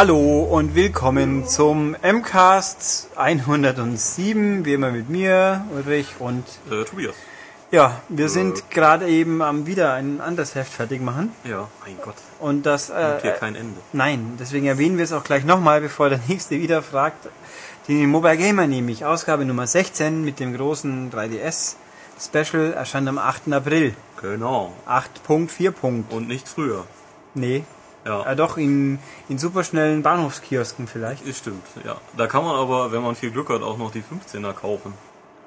Hallo und willkommen zum MCAST 107, wie immer mit mir, Ulrich und Äh, Tobias. ja, wir sind gerade eben am wieder ein anderes Heft fertig machen Ja, mein Gott. und das Nimmt hier äh, kein Ende. nein, deswegen erwähnen wir es auch gleich nochmal, bevor der nächste wieder fragt. Die Mobile Gamer nämlich, Ausgabe Nummer 16 mit dem großen 3DS Special erscheint am 8. April. Genau. 8.4 Punkt. Und nicht früher. Nee, Ja. ja doch in, in superschnellen Bahnhofskiosken vielleicht. Das stimmt, ja. Da kann man aber, wenn man viel Glück hat, auch noch die 15er kaufen.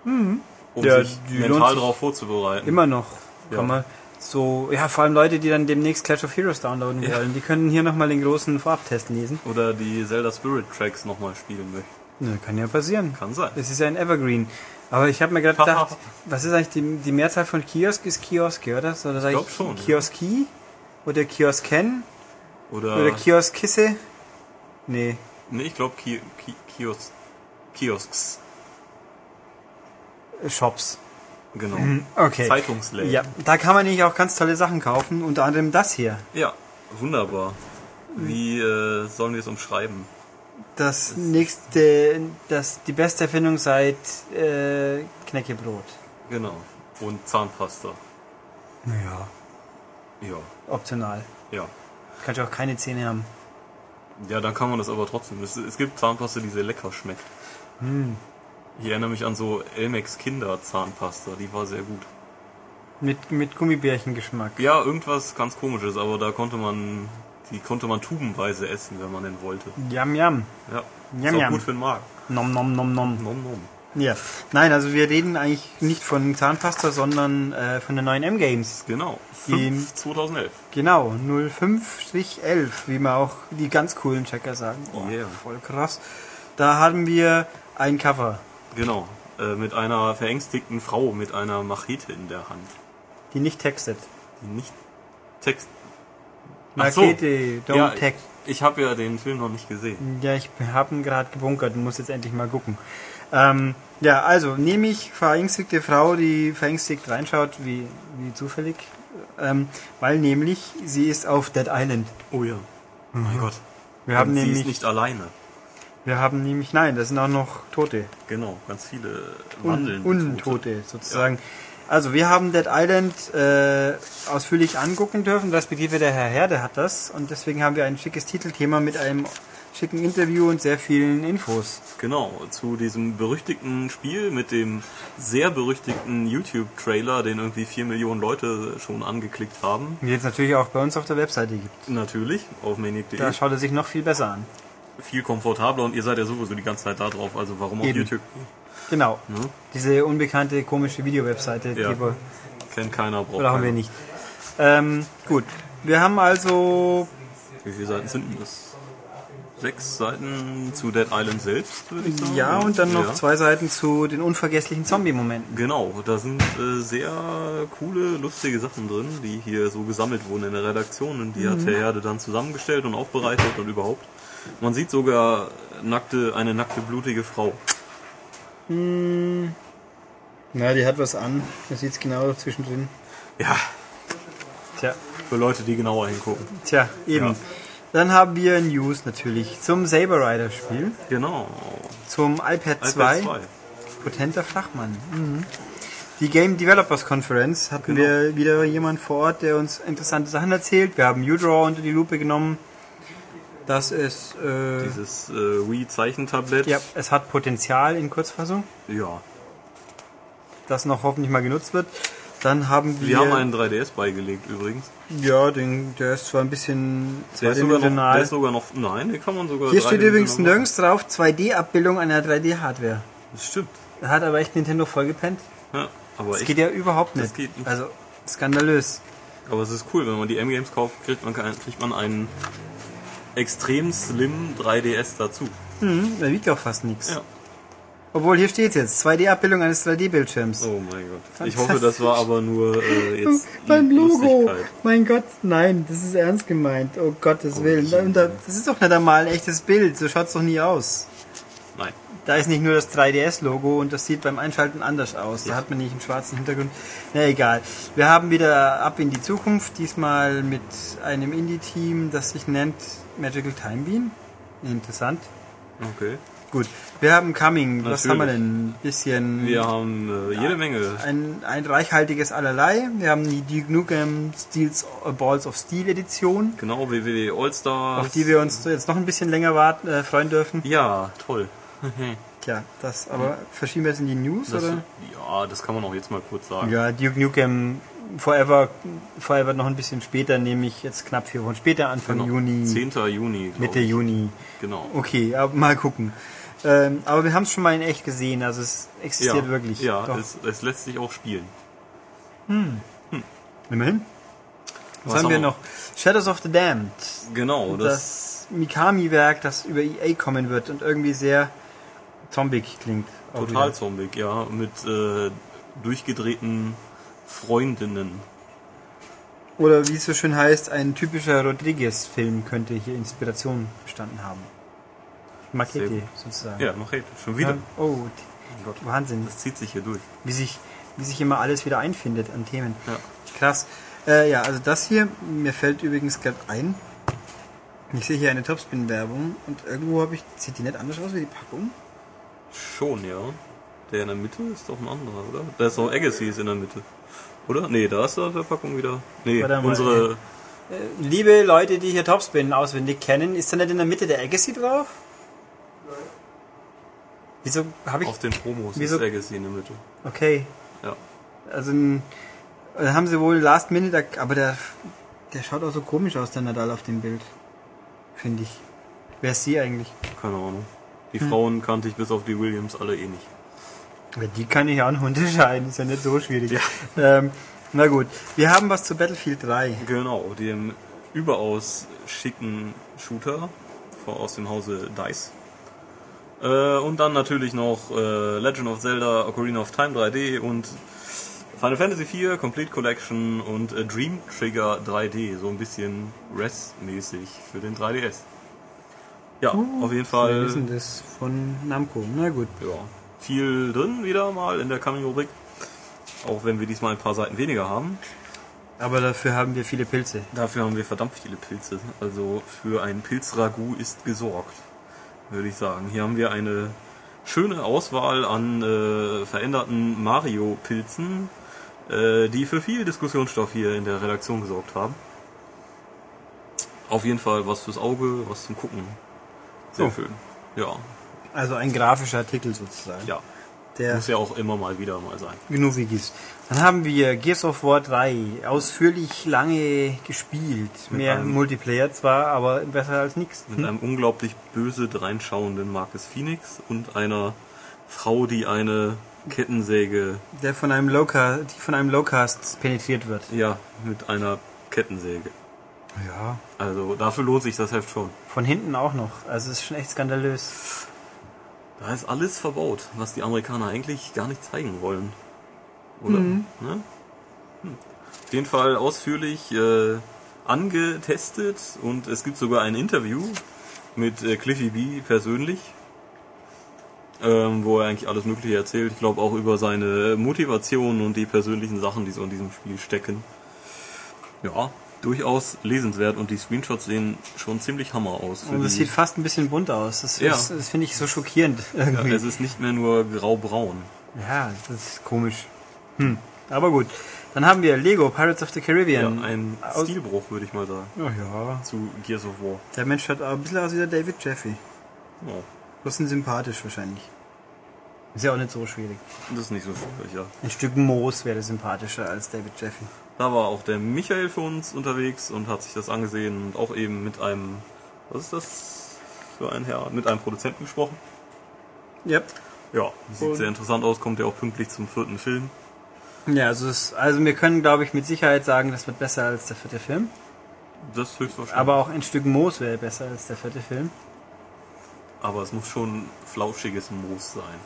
Um Ja, sich mental darauf vorzubereiten. Immer noch. Ja. Kann man so, ja, vor allem Leute, die dann demnächst Clash of Heroes downloaden Ja. wollen, die können hier nochmal den großen Vorabtest lesen. Oder die Zelda Spirit Tracks nochmal spielen möchten. Kann ja passieren. Kann sein. Das ist ja ein Evergreen. Aber ich habe mir gerade gedacht, was ist eigentlich die, die Mehrzahl von Kiosk? Ist Kioske, oder? Oder sag glaub schon, ja. Kioski? Oder Kiosken? Oder, Oder Kioskisse? Nee. nee, ich glaube Ki Ki Kios Kiosks. Shops. Genau. Okay. Zeitungsläden. Ja, da kann man nämlich auch ganz tolle Sachen kaufen, unter anderem das hier. ja, wunderbar. Wie äh, sollen wir es umschreiben? Das nächste, das die beste Erfindung seit äh, Knäckebrot. Genau. Und Zahnpasta. Naja. Ja. Optional. Ja. Kannst du auch keine Zähne haben. Ja, dann kann man das aber trotzdem. Es, es gibt Zahnpasta, die sehr lecker schmeckt. Hm. Ich erinnere mich an so Elmex Kinder Zahnpasta, die war sehr gut. Mit, mit Gummibärchengeschmack. Ja, irgendwas ganz komisches, aber da konnte man, die konnte man tubenweise essen, wenn man denn wollte. Yam yam. Ja, Yum, ist auch yum. gut für den Magen. Nom nom nom nom. Nom nom. Ja. Nein, also wir reden eigentlich nicht von Zahnpasta, sondern äh, von den neuen M-Games. Genau. Die- 5 2011. Genau, 05-11, wie man auch die ganz coolen Checker sagen. Oh, Yeah. Voll krass. Da haben wir ein Cover, Genau. Äh, mit einer verängstigten Frau mit einer Machete in der Hand. die nicht textet. Die nicht Text. Ach so. Machete, don't Ja, text. ich habe ja den Film noch nicht gesehen. Ja, ich habe ihn gerade gebunkert und muss jetzt endlich mal gucken. Ähm, ja, also nehme ich verängstigte Frau, die verängstigt reinschaut, wie, wie zufällig, ähm, weil nämlich sie ist auf Dead Island. Oh ja. Oh mein Gott. Wir haben Und sie nämlich, ist nicht alleine. wir haben nämlich, nein, das sind auch noch Tote, Genau, ganz viele Un wandelnde Untote sozusagen. Also wir haben Dead Island äh, ausführlich angucken dürfen, respektive der Herr der hat das und deswegen haben wir ein schickes Titelthema mit einem schicken Interview und sehr vielen Infos. Genau, zu diesem berüchtigten Spiel mit dem sehr berüchtigten YouTube-Trailer, den irgendwie vier Millionen Leute schon angeklickt haben. Die jetzt natürlich auch bei uns auf der Webseite gibt. Natürlich, auf maniac.de. Da schaut er sich noch viel besser an. Viel komfortabler und ihr seid ja sowieso die ganze Zeit da drauf, also warum auf Eben. YouTube? Genau. Ne? Diese unbekannte, komische Videowebseite, Ja. die wir, Kennt keiner, braucht brauchen wir nicht. Ähm, gut. Wir haben also, Wie viele Seiten sind denn das? Sechs Seiten zu Dead Island selbst, würde ich sagen. ja, und dann noch Ja. zwei Seiten zu den unvergesslichen Zombie-Momenten. Genau, da sind äh, sehr coole, lustige Sachen drin, die hier so gesammelt wurden in der Redaktion und die hat Mhm. der Herde dann zusammengestellt und aufbereitet und überhaupt. Man sieht sogar nackte, eine nackte, blutige Frau. Na, die hat was an. Man sieht es genau zwischendrin. Ja, Tja, für Leute, die genauer hingucken. tja, eben. Ja. Dann haben wir News natürlich zum Saber Rider Spiel, Genau. zum iPad 2, iPad 2. potenter Flachmann. Mhm. Die Game Developers Conference hatten Genau. wir wieder jemand vor Ort, der uns interessante Sachen erzählt. Wir haben U-Draw unter die Lupe genommen. Das ist, äh, Dieses äh, Wii-Zeichentablett. ja, es hat Potenzial in Kurzfassung, ja. das noch hoffentlich mal genutzt wird. Dann haben wir, Wir haben einen 3DS beigelegt übrigens. ja, den, der ist zwar ein bisschen Der ist, sogar noch, der ist sogar noch. Nein, den kann man sogar. Hier steht übrigens nirgends drauf 2D-Abbildung einer 3D-Hardware. machen. Das stimmt. Da hat aber echt Nintendo vollgepennt. Ja, aber Das echt. geht ja überhaupt Das nicht. geht nicht. Also, skandalös. Aber es ist cool, wenn man die M-Games kauft, kriegt man, kriegt man einen extrem slim 3DS dazu. Hm, da wiegt auch fast nichts. Ja. Obwohl, hier steht jetzt 2D-Abbildung eines 3D-Bildschirms. Oh mein Gott. Ich hoffe, das war aber nur äh, jetzt Beim Logo. Mein Gott, nein, das ist ernst gemeint. Oh Gottes Willen. Da- da- Das ist doch nicht einmal ein echtes Bild. So schaut's doch nie aus. Nein. Da ist nicht nur das 3DS-Logo und das sieht beim Einschalten anders aus. Da Ja. hat man nicht einen schwarzen Hintergrund. Na egal. Wir haben wieder ab in die Zukunft, diesmal mit einem Indie-Team, das sich nennt Magical Time Beam. Interessant. Okay. Gut. Wir haben Coming. Was Natürlich. haben wir denn? Ein bisschen. Wir haben äh, jede Menge. ein, ein reichhaltiges Allerlei. Wir haben die Duke Nukem Steels, äh, Balls of Steel Edition, Genau, WWE All-Stars. auf die wir uns jetzt noch ein bisschen länger warten, äh, freuen dürfen. Ja, toll. Tja, das, aber verschieben wir jetzt in die News, Das, oder? ja, das kann man auch jetzt mal kurz sagen. Ja, Duke Nukem Forever, Forever noch ein bisschen später, nämlich jetzt knapp vier Wochen später, Anfang Genau. Juni, 10. Juni. Mitte ich. Juni. Genau. Okay, aber mal gucken. Ähm, aber wir haben es schon mal in echt gesehen, also es existiert ja, wirklich. Ja, es, es lässt sich auch spielen. Immerhin. Was, Was haben wir haben wir? noch? Shadows of the Damned. Genau, das, das, Mikami-Werk, das über EA kommen wird und irgendwie sehr zombig klingt. total wieder. zombig, ja, mit äh, durchgedrehten Freundinnen. Oder wie es so schön heißt, ein typischer Rodriguez-Film könnte hier Inspiration bestanden haben. Gut. sozusagen. Ja, hey, schon wieder. Ja. Oh, Oh Gott, Wahnsinn, das zieht sich hier durch. wie sich, wie sich immer alles wieder einfindet an Themen. Ja. Krass. Äh, ja, also das hier, mir fällt übrigens gerade ein. Ich sehe hier eine Topspin-Werbung und irgendwo habe ich, sieht die nicht anders aus wie die Packung? Schon, ja. Der in der Mitte ist doch ein anderer, oder? Da ist doch Agassiz in der Mitte. Oder? Nee, da ist der Verpackung wieder. Nee, unsere. Äh, liebe Leute, die hier Topspin auswendig kennen, ist da nicht in der Mitte der Agassi drauf? Wieso habe ich... Auf den Promos Wieso- ist Agassi in der Mitte. Okay, Ja. also ein, da haben sie wohl Last Minute, aber der, der schaut auch so komisch aus, der Nadal auf dem Bild. Finde ich. Wer ist sie eigentlich? Keine Ahnung. Die Hm. Frauen kannte ich bis auf die Williams alle eh nicht. Ja, die kann ich auch noch unterscheiden, ist ja nicht so schwierig. Ähm, na gut, wir haben was zu Battlefield 3. Genau, dem überaus schicken Shooter aus dem Hause DICE. Äh, und dann natürlich noch äh, Legend of Zelda, Ocarina of Time 3D und Final Fantasy IV Complete Collection und äh, Dream Trigger 3D, so ein bisschen Res-mäßig für den 3DS. Ja, auf jeden Wir Fall wissen das von Namco. Na gut. ja, viel drin wieder mal in der Coming-Rubrik. Auch wenn wir diesmal ein paar Seiten weniger haben. Aber dafür haben wir viele Pilze. Dafür haben wir verdammt viele Pilze. Also für ein Pilzragout ist gesorgt, würde ich sagen. Hier haben wir eine schöne Auswahl an äh, veränderten Mario-Pilzen, äh, die für viel Diskussionsstoff hier in der Redaktion gesorgt haben. Auf jeden Fall was fürs Auge, was zum Gucken. Sehr Oh. schön. Ja, Also ein grafischer Artikel sozusagen. ja. Der Muss ja auch immer mal wieder mal sein. genug wie gießt. Dann haben wir Gears of War 3 ausführlich lange gespielt. Mehr einem- Multiplayer zwar, aber besser als nichts. Mit einem unglaublich böse dreinschauenden Marcus Phoenix und einer Frau, die eine Kettensäge Der von einem Lowcast, die von einem Lowcast penetriert wird. Ja, mit einer Kettensäge. Ja. Also dafür lohnt sich das Heft schon. Von hinten auch noch. Also es ist schon echt skandalös. Da ist alles verbaut, was die Amerikaner eigentlich gar nicht zeigen wollen. Oder? Ne? Hm. Auf jeden Fall ausführlich äh, angetestet und es gibt sogar ein Interview mit äh, Cliffy B persönlich, ähm, wo er eigentlich alles Mögliche erzählt. Ich glaube auch über seine Motivation und die persönlichen Sachen, die so in diesem Spiel stecken. Ja, durchaus lesenswert und die Screenshots sehen schon ziemlich hammer aus. Und es sieht fast ein bisschen bunt aus. Das, Ja. ist- das finde ich so schockierend ja, irgendwie. es ist nicht mehr nur grau-braun. Ja, das ist komisch. Hm. Aber gut. Dann haben wir Lego Pirates of the Ja, Caribbean. ein Aus- Stilbruch, würde ich mal sagen, Oh ja. zu Gears of War. Der Mensch schaut auch ein bisschen aus wie der David Jeffy. Ja, Bisschen sympathisch wahrscheinlich. Ist ja auch nicht so schwierig. das ist nicht so schwierig, ja. Ein Stück Moos wäre sympathischer als David Jeffy. Da war auch der Michael für uns unterwegs und hat sich das angesehen und auch eben mit einem, was ist das für ein Herr, mit einem Produzenten gesprochen. Yep. Ja, sieht Und- sehr interessant aus, kommt ja auch pünktlich zum vierten Film. Ja, also, es, also wir können, glaube ich, mit Sicherheit sagen, das wird besser als der vierte Film. Das höchstwahrscheinlich. Aber auch ein Stück Moos wäre besser als der vierte Film. Aber es muss schon flauschiges Moos sein.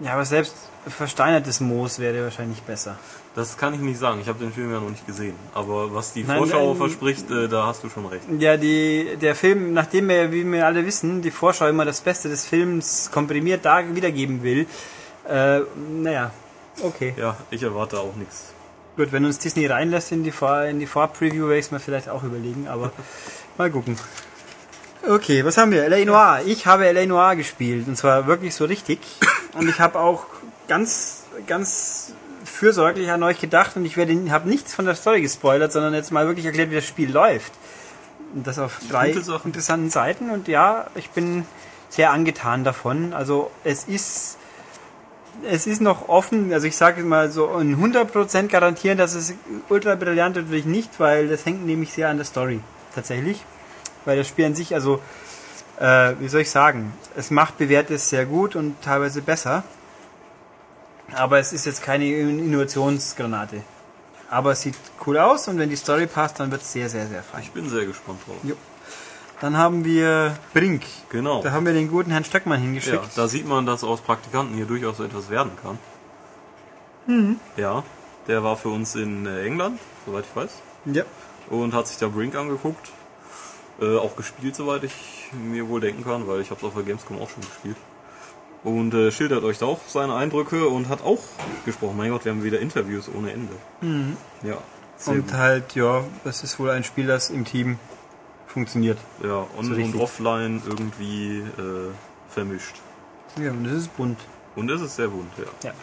Ja, aber selbst versteinertes Moos wäre wahrscheinlich besser. Das kann ich nicht sagen, ich habe den Film ja noch nicht gesehen. Aber was die Nein, Vorschau nein. verspricht, äh, da hast du schon recht. Ja, die, der Film, nachdem wir, wie wir alle wissen, die Vorschau immer das Beste des Films komprimiert da wiedergeben will, äh, naja, okay. Ja, ich erwarte auch nichts. Gut, wenn uns Disney reinlässt in die, Vor in die Vorpreview, werde ich es mir vielleicht auch überlegen, aber mal gucken. Okay, was haben wir? L.A. Noir. Ich habe L.A. Noir gespielt und zwar wirklich so richtig. Und ich habe auch ganz, ganz fürsorglich an euch gedacht und ich werde, habe nichts von der Story gespoilert, sondern jetzt mal wirklich erklärt, wie das Spiel läuft. Und das auf drei interessanten Seiten und ja, ich bin sehr angetan davon. Also es ist es ist noch offen, also ich sage mal so ein 100% garantieren, dass es ultra brillant wird, würde ich nicht, weil das hängt nämlich sehr an der Story tatsächlich. Weil das Spiel an sich, also äh, wie soll ich sagen, es macht Bewährtes sehr gut und teilweise besser. Aber es ist jetzt keine Innovationsgranate. Aber es sieht cool aus und wenn die Story passt, dann wird es sehr, sehr, sehr fein. Ich bin sehr gespannt drauf. Jo. Dann haben wir Brink. Genau. Da haben wir den guten Herrn Stöckmann Ja, hingeschickt. da sieht man, dass aus Praktikanten hier durchaus so etwas werden kann. Mhm. Ja, der war für uns in äh, England, soweit ich weiß, Ja. und hat sich da Brink angeguckt. Äh, auch gespielt, soweit ich mir wohl denken kann, weil ich habe es auf der Gamescom auch schon gespielt. Und äh, schildert euch da auch seine Eindrücke und hat auch gesprochen. Mein Gott, wir haben wieder Interviews ohne Ende. Ja, sehr Und gut. halt, ja, das ist wohl ein Spiel, das im Team funktioniert. Ja, on- so und offline irgendwie äh, vermischt. Ja, und das ist bunt. Und es ist sehr bunt, ja. Ja.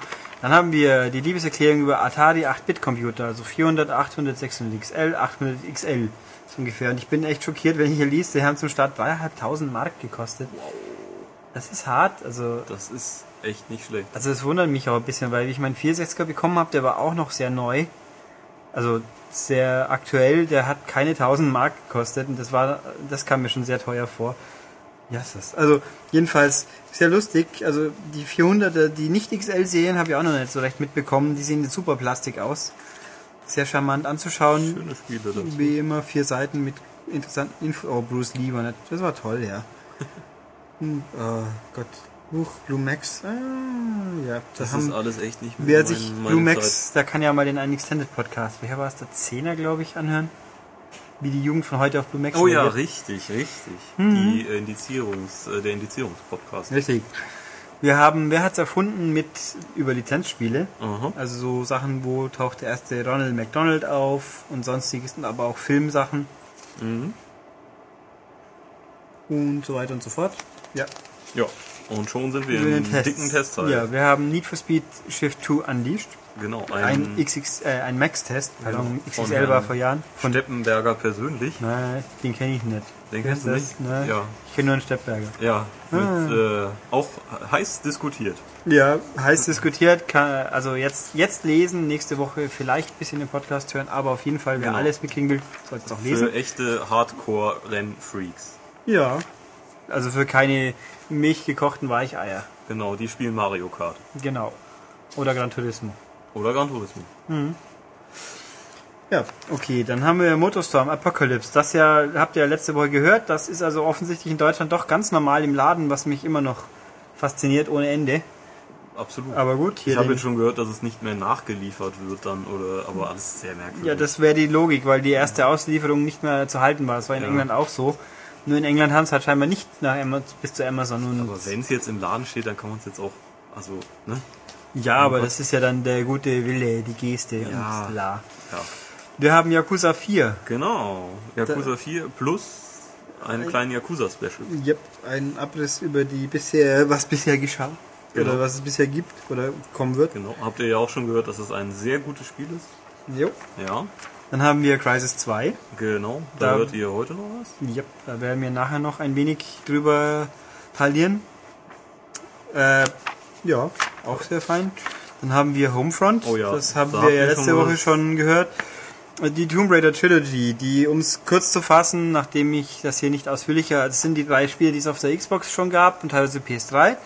Dann haben wir die Liebeserklärung über Atari 8-Bit-Computer, also 400, 800, 600 XL, 800 XL so ungefähr. Und ich bin echt schockiert, wenn ich hier liest, die haben zum Start 3.500 Mark gekostet. Das ist hart, also Das ist echt nicht schlecht. Also es wundert mich auch ein bisschen, weil ich meinen 64er bekommen habe, der war auch noch sehr neu. Also sehr aktuell, der hat keine 1000 Mark gekostet und das war, das kam mir schon sehr teuer vor. Ja, ist das. Also jedenfalls sehr lustig. Also die 400er, die nicht XL sehen, habe ich auch noch nicht so recht mitbekommen. Die sehen jetzt super Plastik aus. Sehr charmant anzuschauen. Schöne Spiele dazu. Wie immer vier Seiten mit interessanten Info. Oh, Bruce Lee war nicht. Das war toll, ja. Hm, oh Gott. Huch, Blue Max. Ah, ja. Da Das haben, ist alles echt nicht mehr wer mein- sich Blue Max, da kann ja mal den einen Extended Podcast, welcher war es, der Zehner, glaube ich, anhören. Wie die Jugend von heute auf Blue Max Oh ja, reagiert. richtig, richtig. Mhm. Die äh, Indizierungs, äh, der Indizierungspodcast. Richtig. Wir haben, wer hat's erfunden mit über Lizenzspiele? Aha. Also so Sachen, wo taucht der erste Ronald McDonald auf und sonstiges, und aber auch Filmsachen Mhm. und so weiter und so fort. Ja. Ja. Und schon sind wir im den Tests. dicken Testteil. Ja, wir haben Need for Speed Shift 2 Unleashed. Genau. Ein, Ein, XX, äh, ein Max-Test, pardon, Von XXL war vor Jahren. von Steppenberger persönlich. Nein, den kenne ich nicht. Den kennst du nicht? Nein. Ja. Ich kenne nur einen Steppberger. Ja. Mit, Ah. äh, auch heiß diskutiert. Ja, heiß diskutiert, kann, also jetzt, jetzt lesen, nächste Woche vielleicht ein bisschen den Podcast hören, aber auf jeden Fall, wer Genau. alles mitkriegen will, sollte es auch lesen. Für echte Hardcore-Rennfreaks. Ja. Also für keine milchgekochten Weicheier. Genau, die spielen Mario Kart. Genau. Oder Gran Turismo. Oder Gran Turismo. Ja, okay, dann haben wir Motorstorm Apocalypse. Das ja, habt ihr ja letzte Woche gehört, das ist also offensichtlich in Deutschland doch ganz normal im Laden, was mich immer noch fasziniert ohne Ende. Absolut. Aber gut, hier ich habe jetzt schon gehört, dass es nicht mehr nachgeliefert wird dann, oder, aber alles sehr merkwürdig. Ja, das wäre die Logik, weil die erste Auslieferung nicht mehr zu halten war. Das war in Ja. England auch so. Nur in England haben es halt scheinbar nicht nach Ama- bis zu Amazon. Und aber wenn es jetzt im Laden steht, dann kann man es jetzt auch, also, ne? ja, aber das ist ja dann der gute Wille, die Geste Ja. und la. Ja. Wir haben Yakuza 4. Genau. Yakuza 4 plus einen kleinen Yakuza-Special. Yep, ein Abriss über die bisher, was bisher geschah. Genau. Oder was es bisher gibt oder kommen wird. Genau. Habt ihr ja auch schon gehört, dass es ein sehr gutes Spiel ist. Jo. Ja, Dann haben wir Crisis 2. genau. Da, Da- hört ihr heute noch was. Yep, da werden wir nachher noch ein wenig drüber parlieren. Äh, ja, auch sehr fein. Dann haben wir Homefront. Oh ja, Das haben da wir ja letzte schon Woche schon gehört. Die Tomb Raider Trilogy, die, um es kurz zu fassen, nachdem ich das hier nicht ausführlicher, das sind die drei Spiele, die es auf der Xbox schon gab und teilweise PS3.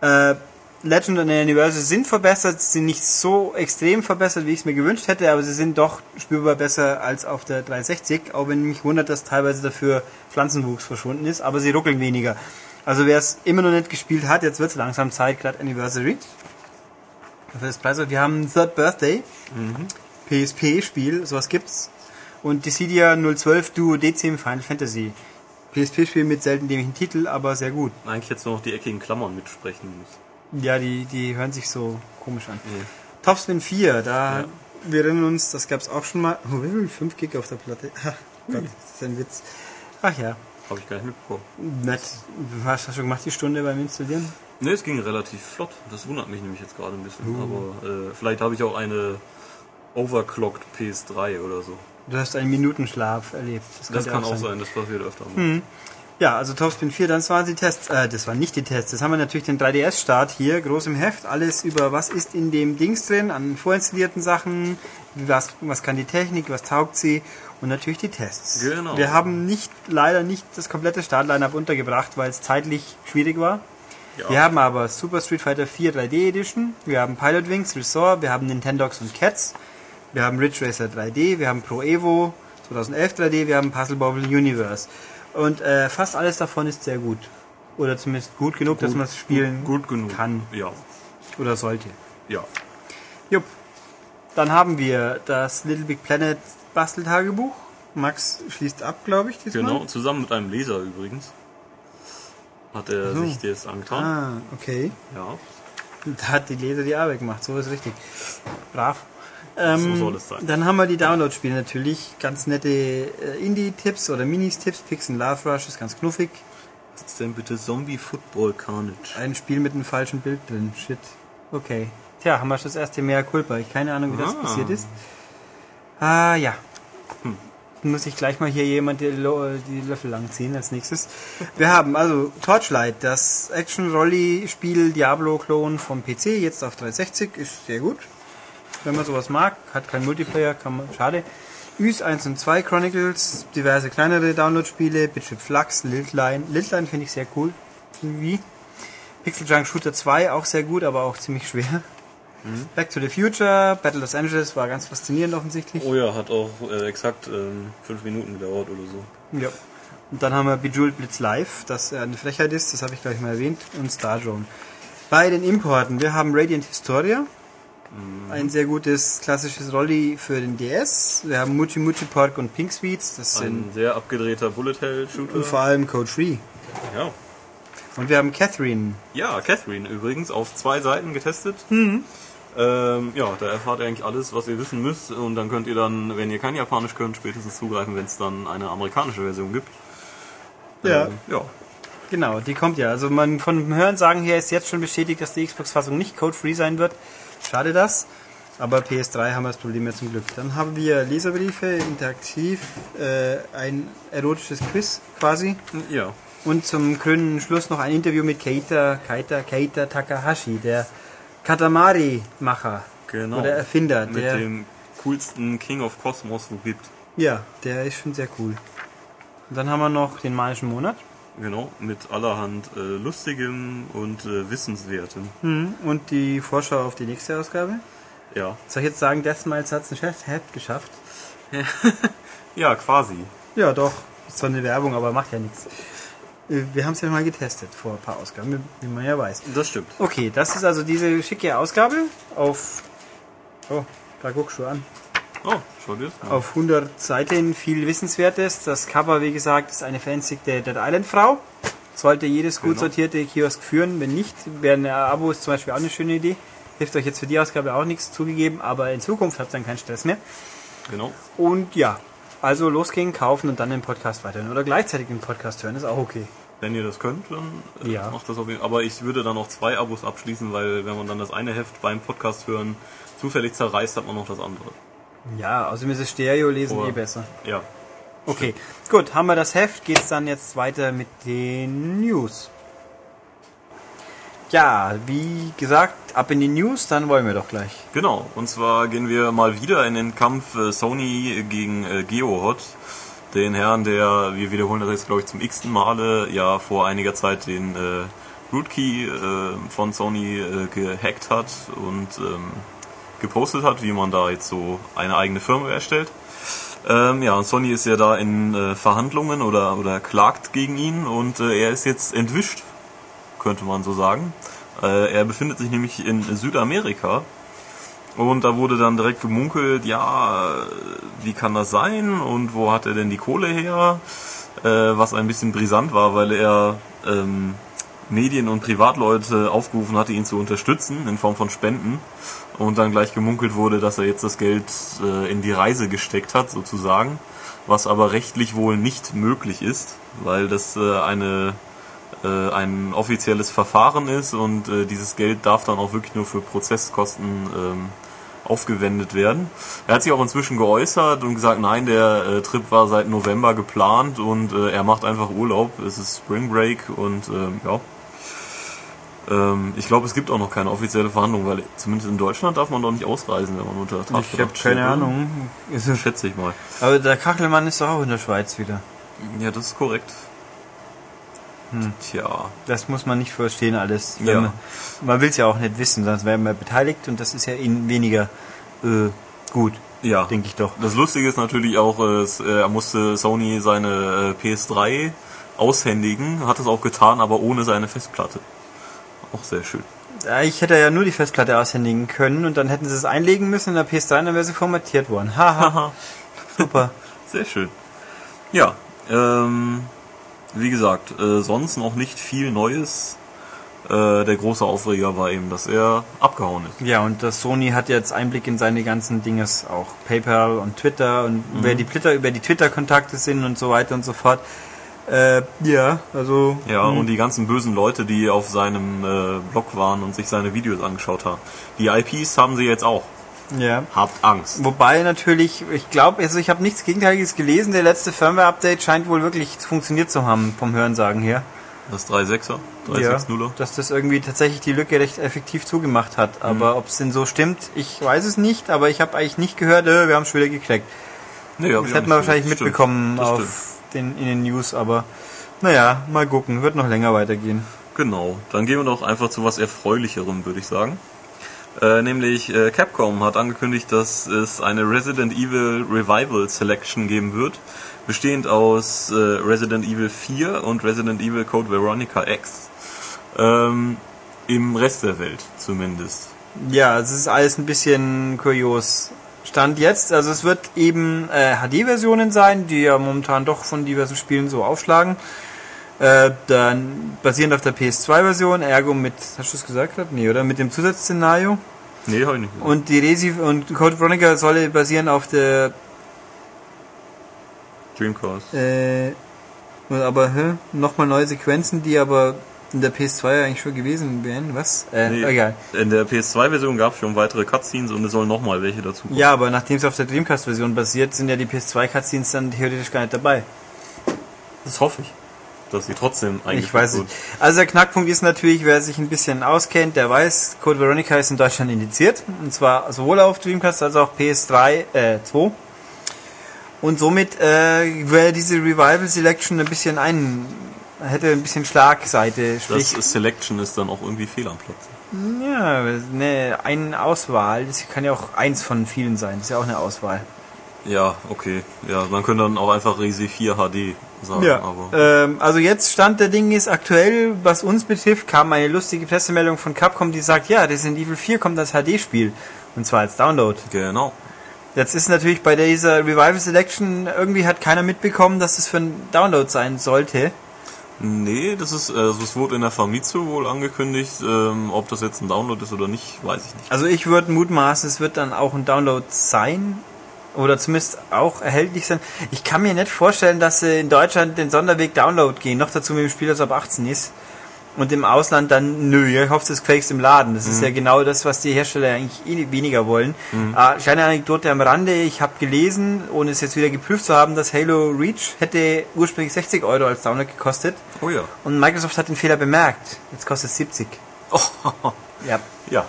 Äh, Legend und Anniversary sind verbessert, sind nicht so extrem verbessert, wie ich es mir gewünscht hätte, aber sie sind doch spürbar besser als auf der 360, auch wenn mich wundert, dass teilweise dafür Pflanzenwuchs verschwunden ist, aber sie ruckeln weniger. Also wer es immer noch nicht gespielt hat, jetzt wird es langsam Zeit, gerade Anniversary. Für das Preis, wir haben Third Birthday, PSP-Spiel, sowas gibt's. Und Dissidia 012 Duo Decim Final Fantasy. PSP-Spiel mit selten dämlichen Titel, aber sehr gut. Eigentlich jetzt nur noch die eckigen Klammern mitsprechen müssen. Ja, die, die hören sich so komisch an. Nee. Topspin 4, da Ja. wir erinnern uns, das gab's auch schon mal. Oh, wie viel? 5 Gig auf der Platte. Ha, Gott, das ist ein Witz. Ach ja. Habe ich gar nicht mitbekommen. Nett. Du hast das schon gemacht, die Stunde beim Installieren? Ne, es ging relativ flott. Das wundert mich nämlich jetzt gerade ein bisschen. Uh. Aber äh, vielleicht habe ich auch eine overclocked PS3 oder so. Du hast einen Minutenschlaf erlebt. Das könnte kann auch sein, das passiert öfter mal. Hm. Ja, also Topspin 4, dann waren die Tests. Äh, das waren nicht die Tests. Das haben wir natürlich den 3DS-Start hier, groß im Heft. Alles über was ist in dem Dings drin, an vorinstallierten Sachen, was, was kann die Technik, was taugt sie und natürlich die Tests. Genau. Wir haben nicht, leider nicht das komplette Startline-Up untergebracht, weil es zeitlich schwierig war. Ja. Wir haben aber Super Street Fighter 4 3D Edition, wir haben Pilot Wings, Resort, wir haben Nintendogs und Cats, wir haben Ridge Racer 3D, wir haben Pro Evo 2011 3D, wir haben Puzzle Bobble Universe. Und äh, fast alles davon ist sehr gut. Oder zumindest gut genug, dass Gut- man es spielen Gut genug. kann Ja. oder sollte. Ja. Jupp. Dann haben wir das Little Big Planet Basteltagebuch. Max schließt ab, glaube ich, diesmal. Genau, zusammen mit einem Leser übrigens. Hat er so. sich das angetan. Ah, okay. Ja. Da hat die Leser die Arbeit gemacht, so ist richtig. Brav. Ähm, soll es sein. Dann haben wir die Download-Spiele natürlich. Ganz nette äh, Indie-Tipps oder Minis-Tipps. Pix and Love Rush ist ganz knuffig. Was ist denn bitte Zombie Football Carnage? Ein Spiel mit einem falschen Bild drin. Shit. Okay. Tja, haben wir schon das erste Mea Culpa. Ich keine Ahnung, wie das Ah. passiert ist. Ah, ja. Hm. Dann muss ich gleich mal hier jemand die Löffel langziehen als nächstes. Wir haben also Torchlight, das Action-Rolli-Spiel Diablo-Klon vom PC, jetzt auf 360, ist sehr gut. Wenn man sowas mag, hat kein Multiplayer, kann man, schade. Ys 1 und 2 Chronicles, diverse kleinere Download-Spiele, Bitchip Flux, Liltline. Liltline finde ich sehr cool. Wie? Pixel Junk Shooter 2 auch sehr gut, aber auch ziemlich schwer. Back to the Future, Battle Los Angeles war ganz faszinierend offensichtlich. Oh ja, hat auch äh, exakt ähm, fünf Minuten gedauert oder so. Ja. Und dann haben wir Bejeweled Blitz Live, das eine Frechheit ist, das habe ich gleich mal erwähnt, und Star Drone. Bei den Importen, wir haben Radiant Historia, ein sehr gutes klassisches Rolli für den DS. Wir haben Muchi Muchi Pork und Pink Sweets, das sind Ein sehr abgedrehter Bullet Hell Shooter. und vor allem Code Free. Ja. Und wir haben Catherine. Ja, Catherine übrigens auf zwei Seiten getestet. Mhm. Ähm, ja, da erfahrt ihr eigentlich alles, was ihr wissen müsst und dann könnt ihr dann, wenn ihr kein Japanisch könnt, spätestens zugreifen, wenn es dann eine amerikanische Version gibt. Ja. Ähm, ja. Genau, die kommt ja. Also man von dem Hören sagen her ist jetzt schon bestätigt, dass die Xbox-Fassung nicht code-free sein wird. Schade das. Aber PS3 haben wir das Problem ja zum Glück. Dann haben wir Leserbriefe, interaktiv, äh, ein erotisches Quiz quasi. Ja. Und zum grünen Schluss noch ein Interview mit Keita, Keita, Keita Takahashi, der Katamari-Macher. Genau. Oder Erfinder. Mit Der, dem coolsten King of Cosmos, wo gibt. ja, der ist schon sehr cool. Und dann haben wir noch den manischen Monat. Genau, mit allerhand äh, lustigem und äh, wissenswertem. Mhm. Und die Vorschau auf die nächste Ausgabe. Ja. Soll ich jetzt sagen, Deathmiles hat es ein Chef Heft geschafft? Ja, quasi. Ja, doch. Ist zwar eine Werbung, aber macht ja nichts. Äh, Wir haben es ja mal getestet vor ein paar Ausgaben, wie man ja weiß. Das stimmt. Okay, das ist also diese schicke Ausgabe auf. Oh, da guckst du an. Oh, schau dir das mal. Auf 100 Seiten viel Wissenswertes. Das Cover, wie gesagt, ist eine verängstigte Dead Island Frau. Sollte jedes gut Genau. sortierte Kiosk führen. Wenn nicht, wäre ein Abo ist zum Beispiel auch eine schöne Idee. Hilft euch jetzt für die Ausgabe auch nichts zugegeben, aber in Zukunft habt ihr dann keinen Stress mehr. Genau. Und ja, also losgehen, kaufen und dann den Podcast weiterhören. Oder gleichzeitig den Podcast hören, ist auch okay. Wenn ihr das könnt, dann äh, Ja. macht das auf jeden Fall. Aber ich würde dann auch zwei Abos abschließen, weil wenn man dann das eine Heft beim Podcast hören zufällig zerreißt, hat man noch das andere. Ja, außerdem ist es Stereo, lesen Oder- eh besser. Ja. Okay, gut, haben wir das Heft, geht's dann jetzt weiter mit den News. Ja, wie gesagt, ab in die News, dann wollen wir doch gleich. Genau. Und zwar gehen wir mal wieder in den Kampf äh, Sony gegen äh, GeoHot. Den Herrn, der, wir wiederholen das jetzt glaube ich zum x-ten Male, ja vor einiger Zeit den äh, Rootkey äh, von Sony äh, gehackt hat und ähm, gepostet hat, wie man da jetzt so eine eigene Firma erstellt. Ähm, ja, und Sony ist ja da in äh, Verhandlungen oder, oder klagt gegen ihn und äh, er ist jetzt entwischt, könnte man so sagen. Äh, er befindet sich nämlich in Südamerika und da wurde dann direkt gemunkelt, ja, wie kann das sein und wo hat er denn die Kohle her? Äh, was ein bisschen brisant war, weil er ähm, Medien und Privatleute aufgerufen hatte, ihn zu unterstützen in Form von Spenden und dann gleich gemunkelt wurde, dass er jetzt das Geld äh, in die Reise gesteckt hat, sozusagen, was aber rechtlich wohl nicht möglich ist, weil das äh, eine äh, ein offizielles Verfahren ist und äh, dieses Geld darf dann auch wirklich nur für Prozesskosten ähm, aufgewendet werden. Er hat sich auch inzwischen geäußert und gesagt, nein, der äh, Trip war seit November geplant und äh, er macht einfach Urlaub. Es ist Spring Break und ähm, ja. Ähm, ich glaube, es gibt auch noch keine offizielle Verhandlung, weil zumindest in Deutschland darf man doch nicht ausreisen, wenn man unter Ich habe Tatverdacht steht, keine oder? Ahnung. Schätze ich mal. Aber der Kachelmann ist doch auch in der Schweiz wieder. Ja, das ist korrekt. Tja. Das muss man nicht verstehen alles. Ja. Man, man will es ja auch nicht wissen, sonst wäre man beteiligt und das ist ja ihnen weniger äh, gut, Ja. denke ich doch. Das Lustige ist natürlich auch, äh, es, äh, er musste Sony seine äh, PS3 aushändigen, hat es auch getan, aber ohne seine Festplatte. Auch sehr schön. Ich hätte ja nur die Festplatte aushändigen können und dann hätten sie es einlegen müssen in der PS3 und dann wäre sie formatiert worden. Haha, Haha, super. sehr schön. Ja, ähm, wie gesagt, äh, sonst noch nicht viel Neues. Äh, der große Aufreger war eben, dass er abgehauen ist. Ja, und das Sony hat jetzt Einblick in seine ganzen Dinges, auch PayPal und Twitter und Mhm. wer die Twitter über die Twitter-Kontakte sind und so weiter und so fort. Äh, ja, also. Ja, mh, und die ganzen bösen Leute, die auf seinem äh, Blog waren und sich seine Videos angeschaut haben. Die IPs haben sie jetzt auch. ja. Habt Angst. Wobei natürlich, ich glaube, also ich habe nichts Gegenteiliges gelesen. Der letzte Firmware-Update scheint wohl wirklich funktioniert zu haben, vom Hörensagen her. Das 3.6er, Ja, 3.6.0er. dass das irgendwie tatsächlich die Lücke recht effektiv zugemacht hat. Mhm. Aber ob es denn so stimmt, ich weiß es nicht. Aber ich habe eigentlich nicht gehört, äh, wir haben es schon wieder gekriegt. Nee, Das hätten wir wahrscheinlich. Stimmt, mitbekommen auf. Den, in den News. Aber naja, mal gucken. Wird noch länger weitergehen. Genau, dann gehen wir doch einfach zu was Erfreulicherem, würde ich sagen. Äh, nämlich äh, Capcom hat angekündigt, dass es eine Resident Evil Revival Selection geben wird, bestehend aus äh, Resident Evil 4 und Resident Evil Code Veronica X. Ähm, Im Rest der Welt zumindest. Ja, es ist alles ein bisschen kurios. Stand jetzt, also es wird eben äh, HD-Versionen sein, die ja momentan doch von diversen Spielen so aufschlagen. Äh, dann basierend auf der PS2-Version, ergo mit, hast du es gesagt? gehabt? Nee, oder? Mit dem Zusatzszenario. Nee, hab ich nicht. gesagt. Und die Resi und Code Veronica soll basieren auf der, Dreamcast. äh, aber hä, nochmal neue Sequenzen, die aber in der PS2 eigentlich schon gewesen wären. Was? Äh, Nee, egal. In der PS2-Version gab es schon weitere Cutscenes und es sollen nochmal welche dazu kommen. Ja, aber nachdem es auf der Dreamcast-Version basiert, sind ja die PS2-Cutscenes dann theoretisch gar nicht dabei. Das hoffe ich. Dass sie trotzdem Ich weiß nicht. Also der Knackpunkt ist natürlich, wer sich ein bisschen auskennt, der weiß, Code Veronica ist in Deutschland indiziert. Und zwar sowohl auf Dreamcast als auch PS3, äh, 2. Und somit äh, wäre diese Revival Selection ein bisschen ein, hätte ein bisschen Schlagseite. Das Sprich, Selection ist dann auch irgendwie fehl am Platz. ja, ne, eine Auswahl. Das kann ja auch eins von vielen sein. Das ist ja auch eine Auswahl. Ja, okay. Ja, man könnte dann auch einfach Resi 4 HD sagen. Ja, ähm, also jetzt Stand der Dinge ist aktuell, was uns betrifft, kam eine lustige Pressemeldung von Capcom, die sagt, ja, Resident Evil 4 kommt als HD-Spiel. Und zwar als Download. genau. Jetzt ist natürlich bei dieser Revival Selection, irgendwie hat keiner mitbekommen, dass das für ein Download sein sollte. Nee, das ist, also es wurde in der Famitsu wohl angekündigt, ähm, ob das jetzt ein Download ist oder nicht, weiß ich nicht. Also ich würde mutmaßen, es wird dann auch ein Download sein. Oder zumindest auch erhältlich sein. Ich kann mir nicht vorstellen, dass sie in Deutschland den Sonderweg Download gehen. Noch dazu mit dem Spiel, das ab 18 ist. Und im Ausland dann, nö, ihr kauft es quäkst im Laden. Das ist ja genau das, was die Hersteller eigentlich eh weniger wollen. Äh, kleine Anekdote am Rande, ich habe gelesen, ohne es jetzt wieder geprüft zu haben, dass Halo Reach hätte ursprünglich 60 Euro als Download gekostet. Oh ja. Und Microsoft hat den Fehler bemerkt. Jetzt kostet es 70. Ja, ja.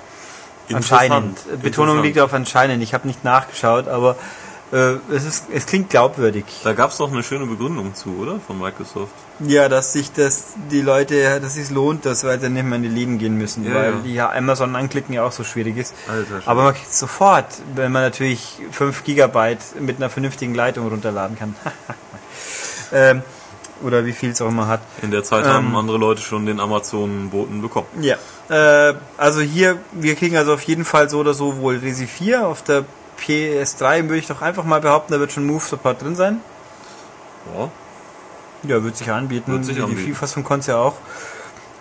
anscheinend. Betonung liegt auf anscheinend. Ich habe nicht nachgeschaut, aber äh, es, ist, es klingt glaubwürdig. Da gab es doch eine schöne Begründung zu, oder? Von Microsoft. Ja, dass sich das die Leute, dass es lohnt, dass wir dann nicht mehr in die Läden gehen müssen, Ja, weil ja. die ja Amazon anklicken ja auch so schwierig ist. Alter. Aber man kriegt es sofort, wenn man natürlich 5 Gigabyte mit einer vernünftigen Leitung runterladen kann. ähm, oder wie viel es auch immer hat. In der Zeit Ähm. haben andere Leute schon den Amazon-Boten bekommen. Ja. Äh, also hier, wir kriegen also auf jeden Fall so oder so wohl Resi 4. Auf der PS3 würde ich doch einfach mal behaupten, da wird schon Move Support drin sein. Ja. Ja, wird sich anbieten. Wird sich die anbieten. FIFA von Cons ja auch.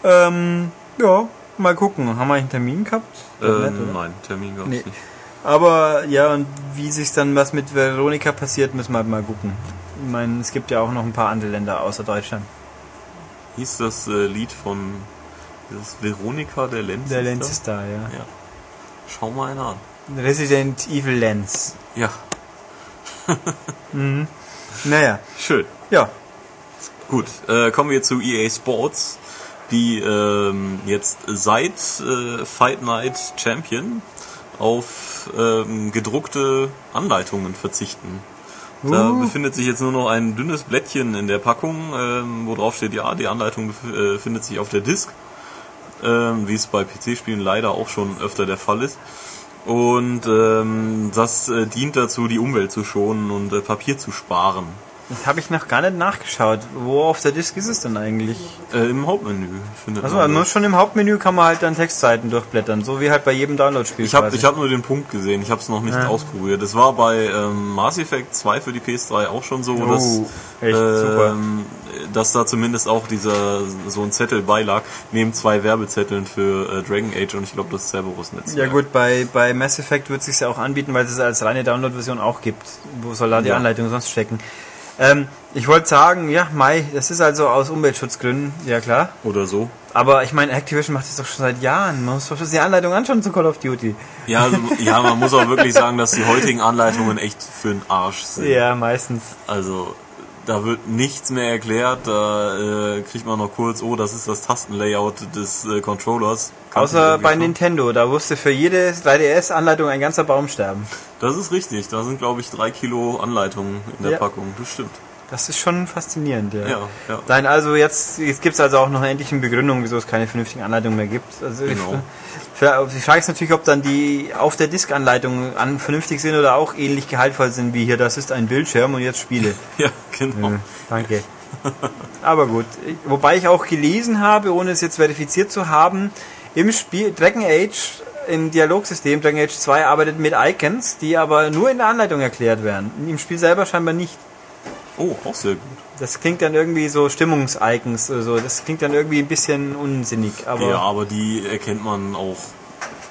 Ähm, ja, mal gucken. Haben wir einen Termin gehabt? Äh, Nicht, nein, Termin gab's Nee. nicht. Aber ja, und wie sich dann was mit Veronika passiert, müssen wir halt mal gucken. Ich meine, es gibt ja auch noch ein paar andere Länder außer Deutschland. Hieß das äh, Lied von das Veronika der Lenz? Der Lenz ist da, ja. Ja. Schau mal einer an. Resident Evil Lenz. Ja, Naja, schön. ja. Gut, äh, kommen wir zu EA Sports, die ähm, jetzt seit äh, Fight Night Champion auf ähm, gedruckte Anleitungen verzichten. Da Uh. befindet sich jetzt nur noch ein dünnes Blättchen in der Packung, ähm, wo drauf steht, ja, die Anleitung bef- äh, befindet sich auf der Disk, ähm, wie es bei PC-Spielen leider auch schon öfter der Fall ist. Und ähm, das äh, dient dazu, die Umwelt zu schonen und äh, Papier zu sparen. Das habe ich noch gar nicht nachgeschaut. Wo auf der Disk ist es denn eigentlich? Äh, Im Hauptmenü findet Also man nur das. schon im Hauptmenü kann man halt dann Textseiten durchblättern, so wie halt bei jedem Download-Spiel. Ich habe hab nur den Punkt gesehen, ich habe es noch nicht Ja. ausprobiert. Es war bei ähm, Mass Effect 2 für die PS3 auch schon so, Oh, dass, echt super. ähm, dass da zumindest auch dieser so ein Zettel beilag, neben zwei Werbezetteln für äh, Dragon Age und ich glaube das Cerberus-Netz. Ja gut, bei, bei Mass Effect wird es sich ja auch anbieten, weil es es als reine Download-Version auch gibt. Wo soll da die Ja. Anleitung sonst stecken? Ähm, ich wollte sagen, ja, Mai, das ist also aus Umweltschutzgründen, ja klar. Oder so. Aber ich meine, Activision macht das doch schon seit Jahren. Man muss doch die Anleitung anschauen zu Call of Duty. Ja, also, ja, man muss auch wirklich sagen, dass die heutigen Anleitungen echt für den Arsch sind. Ja, meistens. Also da wird nichts mehr erklärt, da äh, kriegt man noch kurz, oh, das ist das Tastenlayout des äh, Controllers. Kannst du Außer bei. Nintendo, da musste für jede 3DS-Anleitung ein ganzer Baum sterben. Das ist richtig, da sind glaube ich drei Kilo Anleitungen in der Ja. Packung, das stimmt. Das ist schon faszinierend, ja. Ja, ja. Nein, also jetzt, jetzt gibt es also auch noch eine endliche Begründung, wieso es keine vernünftigen Anleitungen mehr gibt. Also Genau. Für, die Frage ist natürlich, ob dann die auf der Disk-Anleitungen an vernünftig sind oder auch ähnlich gehaltvoll sind wie hier, das ist ein Bildschirm und jetzt Spiele. Ja, genau. Äh, danke. Aber gut. Ich- Wobei ich auch gelesen habe, ohne es jetzt verifiziert zu haben, im Spiel Dragon Age, im Dialogsystem Dragon Age 2 arbeitet mit Icons, die aber nur in der Anleitung erklärt werden. Im Spiel selber scheinbar nicht. Oh, auch sehr gut. Das klingt dann irgendwie so Stimmungs-Icons, also das klingt dann irgendwie ein bisschen unsinnig, aber, ja, aber die erkennt man auch,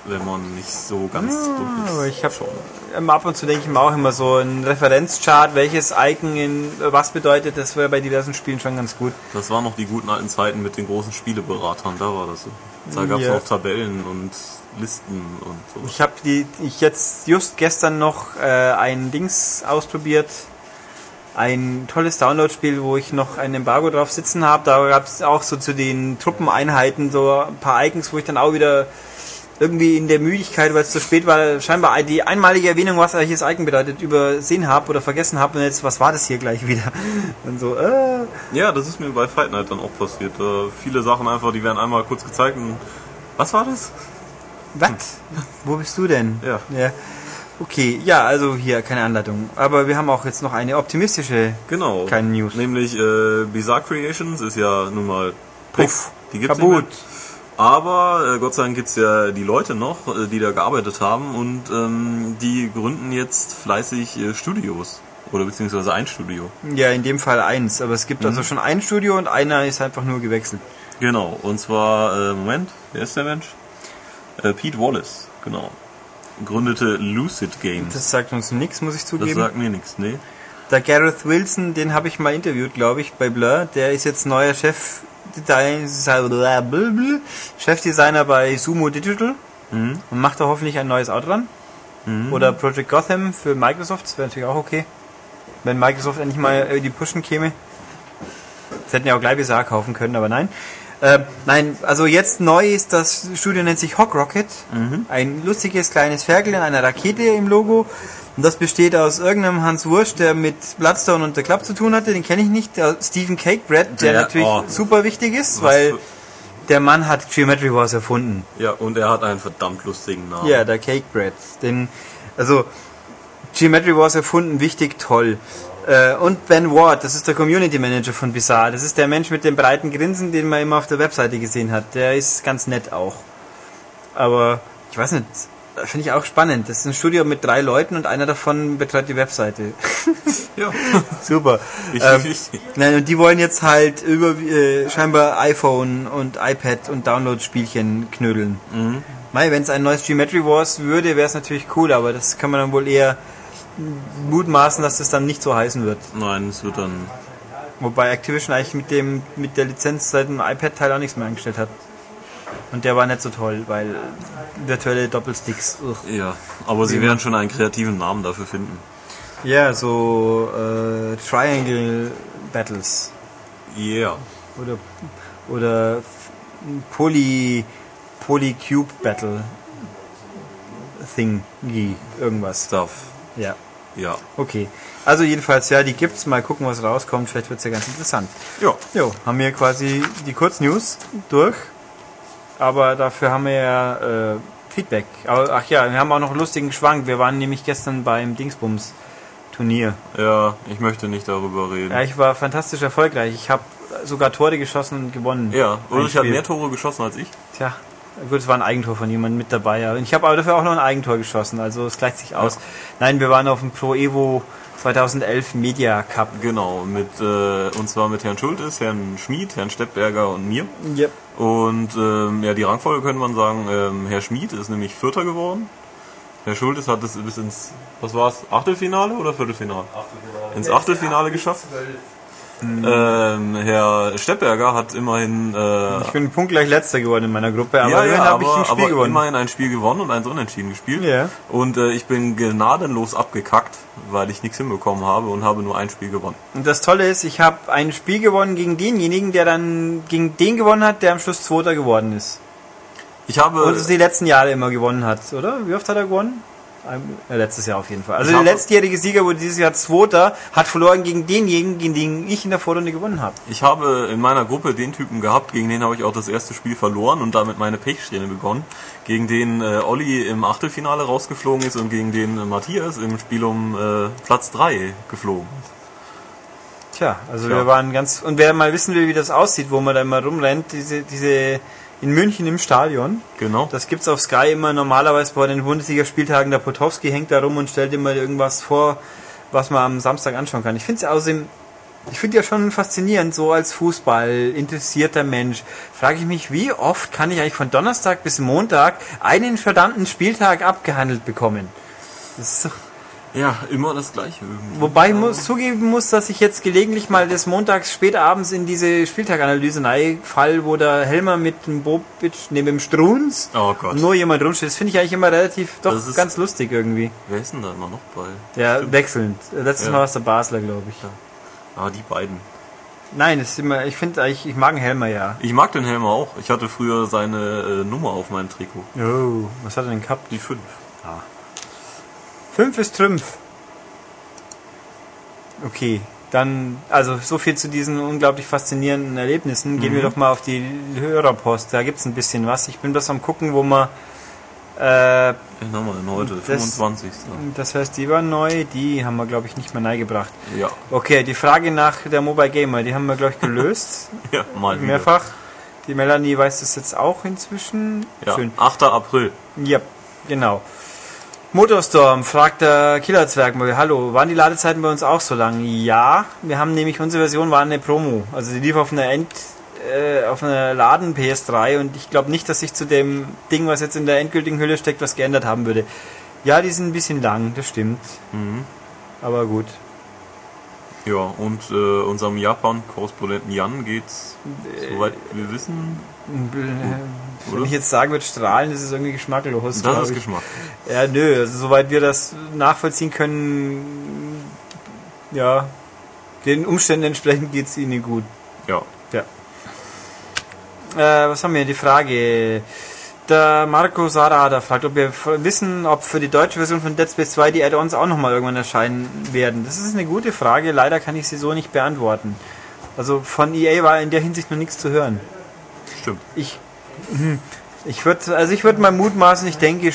wenn man nicht so ganz dumm ist. aber ich habe schon ab und zu denke ich mir auch immer so ein Referenzchart, welches Icon in was bedeutet, das wäre bei diversen Spielen schon ganz gut. Das waren noch die guten alten Zeiten mit den großen Spieleberatern, da war das so. Da gab es Ja. noch Tabellen und Listen und so. Ich habe die ich jetzt just gestern noch äh, ein Dings ausprobiert. Ein tolles Download-Spiel, wo ich noch ein Embargo drauf sitzen habe. Da gab es auch so zu den Truppeneinheiten so ein paar Icons, wo ich dann auch wieder irgendwie in der Müdigkeit, weil es zu spät war, scheinbar die einmalige Erwähnung, was welches Icon bedeutet, übersehen habe oder vergessen habe und jetzt, was war das hier gleich wieder? Und so, äh, Ja, das ist mir bei Fight Night dann auch passiert. Da viele Sachen einfach, die werden einmal kurz gezeigt und was war das? was? Wo bist du denn? Ja. ja. Okay, ja, also hier keine Anleitung. Aber wir haben auch jetzt noch eine optimistische Genau. Keine News. Nämlich äh, Bizarre Creations ist ja nun mal Puff, Die gibt's kaputt. nicht mehr. Aber äh, Gott sei Dank gibt's ja die Leute noch, äh, die da gearbeitet haben und ähm, die gründen jetzt fleißig äh, Studios. Oder beziehungsweise ein Studio. Ja, in dem Fall eins. Aber es gibt also schon ein Studio und einer ist einfach nur gewechselt. Genau. Und zwar, äh, Moment, wer ist der Mensch? Äh, Pete Wallace, genau. Gründete Lucid Games. Das sagt uns nichts, muss ich Das zugeben. sagt mir nichts, nee. Der Gareth Wilson, den habe ich mal interviewt, glaube ich, bei Blur. Der ist jetzt neuer Chef Chefdesigner bei Sumo Digital Mhm. und macht da hoffentlich ein neues Outrun. Oder Project Gotham für Microsoft, das wäre natürlich auch okay. Wenn Microsoft endlich mal die Pushen käme. Das hätten ja auch gleich BSA kaufen können, aber nein. Äh, nein, also jetzt neu ist das Studio nennt sich Hawk Rocket. Ein lustiges kleines Ferkel in einer Rakete im Logo. Und das besteht aus irgendeinem Hans Wurst, der mit Bloodstone und der Club zu tun hatte. Den kenne ich nicht. Der Stephen Cakebread, der, Der- natürlich oh. super wichtig ist, weil der Mann hat Geometry Wars erfunden. Ja, und er hat einen verdammt lustigen Namen. Ja, der Cakebread. Den, also, Geometry Wars erfunden, wichtig, toll. Äh, und Ben Ward, das ist der Community Manager von Bizarre. Das ist der Mensch mit dem breiten Grinsen, den man immer auf der Webseite gesehen hat. Der ist ganz nett auch. Aber, ich weiß nicht, Finde ich auch spannend. Das ist ein Studio mit drei Leuten und einer davon betreut die Webseite. Ja. Super. Richtig, Ähm, richtig. Nein, und die wollen jetzt halt über äh, scheinbar iPhone und iPad und Download-Spielchen knödeln. Mhm. Wenn es ein neues Geometry Wars würde, wäre es natürlich cool, aber das kann man dann wohl eher mutmaßen, dass das dann nicht so heißen wird. Nein, es wird dann. Wobei Activision eigentlich mit dem mit der Lizenz seit dem iPad-Teil auch nichts mehr angestellt hat. Und der war nicht so toll, weil virtuelle Doppelsticks. Ugh. Ja, aber sie werden schon einen kreativen Namen dafür finden. Ja, so äh, Triangle Battles Yeah. oder oder Poly Polycube Battle Thing irgendwas. Stuff. Ja. Ja. Okay. Also jedenfalls ja, die gibt's. Mal gucken, was rauskommt. Vielleicht wird's ja ganz interessant. Ja. Jo, haben wir quasi die Kurznews durch. Aber dafür haben wir ja äh, Feedback. Aber, ach ja, wir haben auch noch einen lustigen Schwank. Wir waren nämlich gestern beim Dingsbums Turnier. Ja, ich möchte nicht darüber reden. Ja, ich war fantastisch erfolgreich. Ich habe sogar Tore geschossen und gewonnen. Ja, Ulrich hat Spiel. mehr Tore geschossen als ich. Tja, gut, es war ein Eigentor von jemandem mit dabei. Ja. Und ich habe aber dafür auch noch ein Eigentor geschossen. Also es gleicht sich aus. Nein, wir waren auf dem Pro Evo 2011 Media Cup. Genau, mit äh, und zwar mit Herrn Schultes, Herrn Schmid, Herrn Steppberger und mir. Yep. Und ähm, ja, die Rangfolge könnte man sagen, ähm, Herr Schmid ist nämlich Vierter geworden. Herr Schultes hat es bis ins, was war's, Achtelfinale oder Viertelfinale? Ins Achtelfinale geschafft. Ähm, Herr Steppberger hat immerhin, äh, Ich bin punktgleich letzter geworden in meiner Gruppe, aber ja, immerhin ja, habe ich ein Spiel gewonnen. immerhin ein Spiel gewonnen und eins unentschieden gespielt. Ja. Und äh, ich bin gnadenlos abgekackt, weil ich nichts hinbekommen habe und habe nur ein Spiel gewonnen. Und das Tolle ist, ich habe ein Spiel gewonnen gegen denjenigen, der dann gegen den gewonnen hat, der am Schluss Zweiter geworden ist. Ich habe, Und es die letzten Jahre immer gewonnen hat, oder? Wie oft hat er gewonnen? Letztes Jahr auf jeden Fall. Also Ich der letztjährige Sieger wurde dieses Jahr Zweiter, hat verloren gegen denjenigen, gegen den ich in der Vorrunde gewonnen habe. Ich habe in meiner Gruppe den Typen gehabt, gegen den habe ich auch das erste Spiel verloren und damit meine Pechsträhne begonnen. Gegen den äh, Olli im Achtelfinale rausgeflogen ist und gegen den äh, Matthias im Spiel um äh, Platz 3 geflogen ist. Tja, also Tja. wir waren ganz. Und wer mal wissen will, wie das aussieht, wo man da immer rumrennt, diese, diese in München im Stadion, Genau. das gibt's auf Sky immer normalerweise bei den Bundesligaspieltagen. Der Potowski hängt da rum und stellt immer irgendwas vor, was man am Samstag anschauen kann. Ich finde es außerdem, ich finde ja schon faszinierend, so als Fußball interessierter Mensch, frage ich mich, wie oft kann ich eigentlich von Donnerstag bis Montag einen verdammten Spieltag abgehandelt bekommen? Das ist doch Ja, immer das gleiche irgendwie. Wobei ich muss, zugeben muss, dass ich jetzt gelegentlich mal des Montags spät abends in diese Spieltaganalyse fall, wo der Helmer mit dem Bobic neben dem Strunz Oh Gott. nur jemand rumsteht. Das finde ich eigentlich immer relativ doch ist- ganz lustig irgendwie. Wer ist denn da immer noch bei? Ja, wechselnd. Letztes Ja. Mal war es der Basler, glaube ich. Ah, die beiden. Nein, das ist immer, ich finde eigentlich, ich mag den Helmer ja. Ich mag den Helmer auch. Ich hatte früher seine äh, Nummer auf meinem Trikot. Oh, was hat er denn gehabt? Die 5. Fünf ist Trümpf. Okay, dann, also so viel zu diesen unglaublich faszinierenden Erlebnissen. Gehen wir doch mal auf die Hörerpost. Da gibt's ein bisschen was. Ich bin bloß am gucken, wo man, äh, haben wir denn heute? Das- 25. das heißt, die war neu, die haben wir, glaube ich, nicht mehr neigebracht. Ja. Okay, die Frage nach der Mobile Gamer, die haben wir, glaube ich, gelöst. Ja, mal wieder. Mehrfach. Die Melanie weiß das jetzt auch inzwischen. Ja, Schön. 8. April. Ja, genau. Motorstorm fragt der Killerzwerg mal, hallo, waren die Ladezeiten bei uns auch so lang? Ja, wir haben nämlich, unsere Version war eine Promo. Also die lief auf einer End, äh, auf einer Laden PS3 und ich glaube nicht, dass sich zu dem Ding, was jetzt in der endgültigen Hülle steckt, was geändert haben würde. Ja, die sind ein bisschen lang, das stimmt. Mhm. Aber gut. Ja, und äh, unserem Japan-Korrespondenten Jan geht's, soweit wir wissen, Äh, Wenn Oder? ich jetzt sagen würde, strahlen, das ist irgendwie geschmacklos. das ist. Geschmack. Ja, nö, also soweit wir das nachvollziehen können, ja, den Umständen entsprechend geht's ihnen gut. Ja. Ja. Äh, was haben wir? Die Frage. Der Marco Sarada fragt, ob wir wissen, ob für die deutsche Version von Dead Space 2 die Add-ons auch nochmal irgendwann erscheinen werden. Das ist eine gute Frage, leider kann ich sie so nicht beantworten. Also von EA war in der Hinsicht noch nichts zu hören. Stimmt. Ich, hm, ich würde, also ich würde mal mutmaßen, ich denke,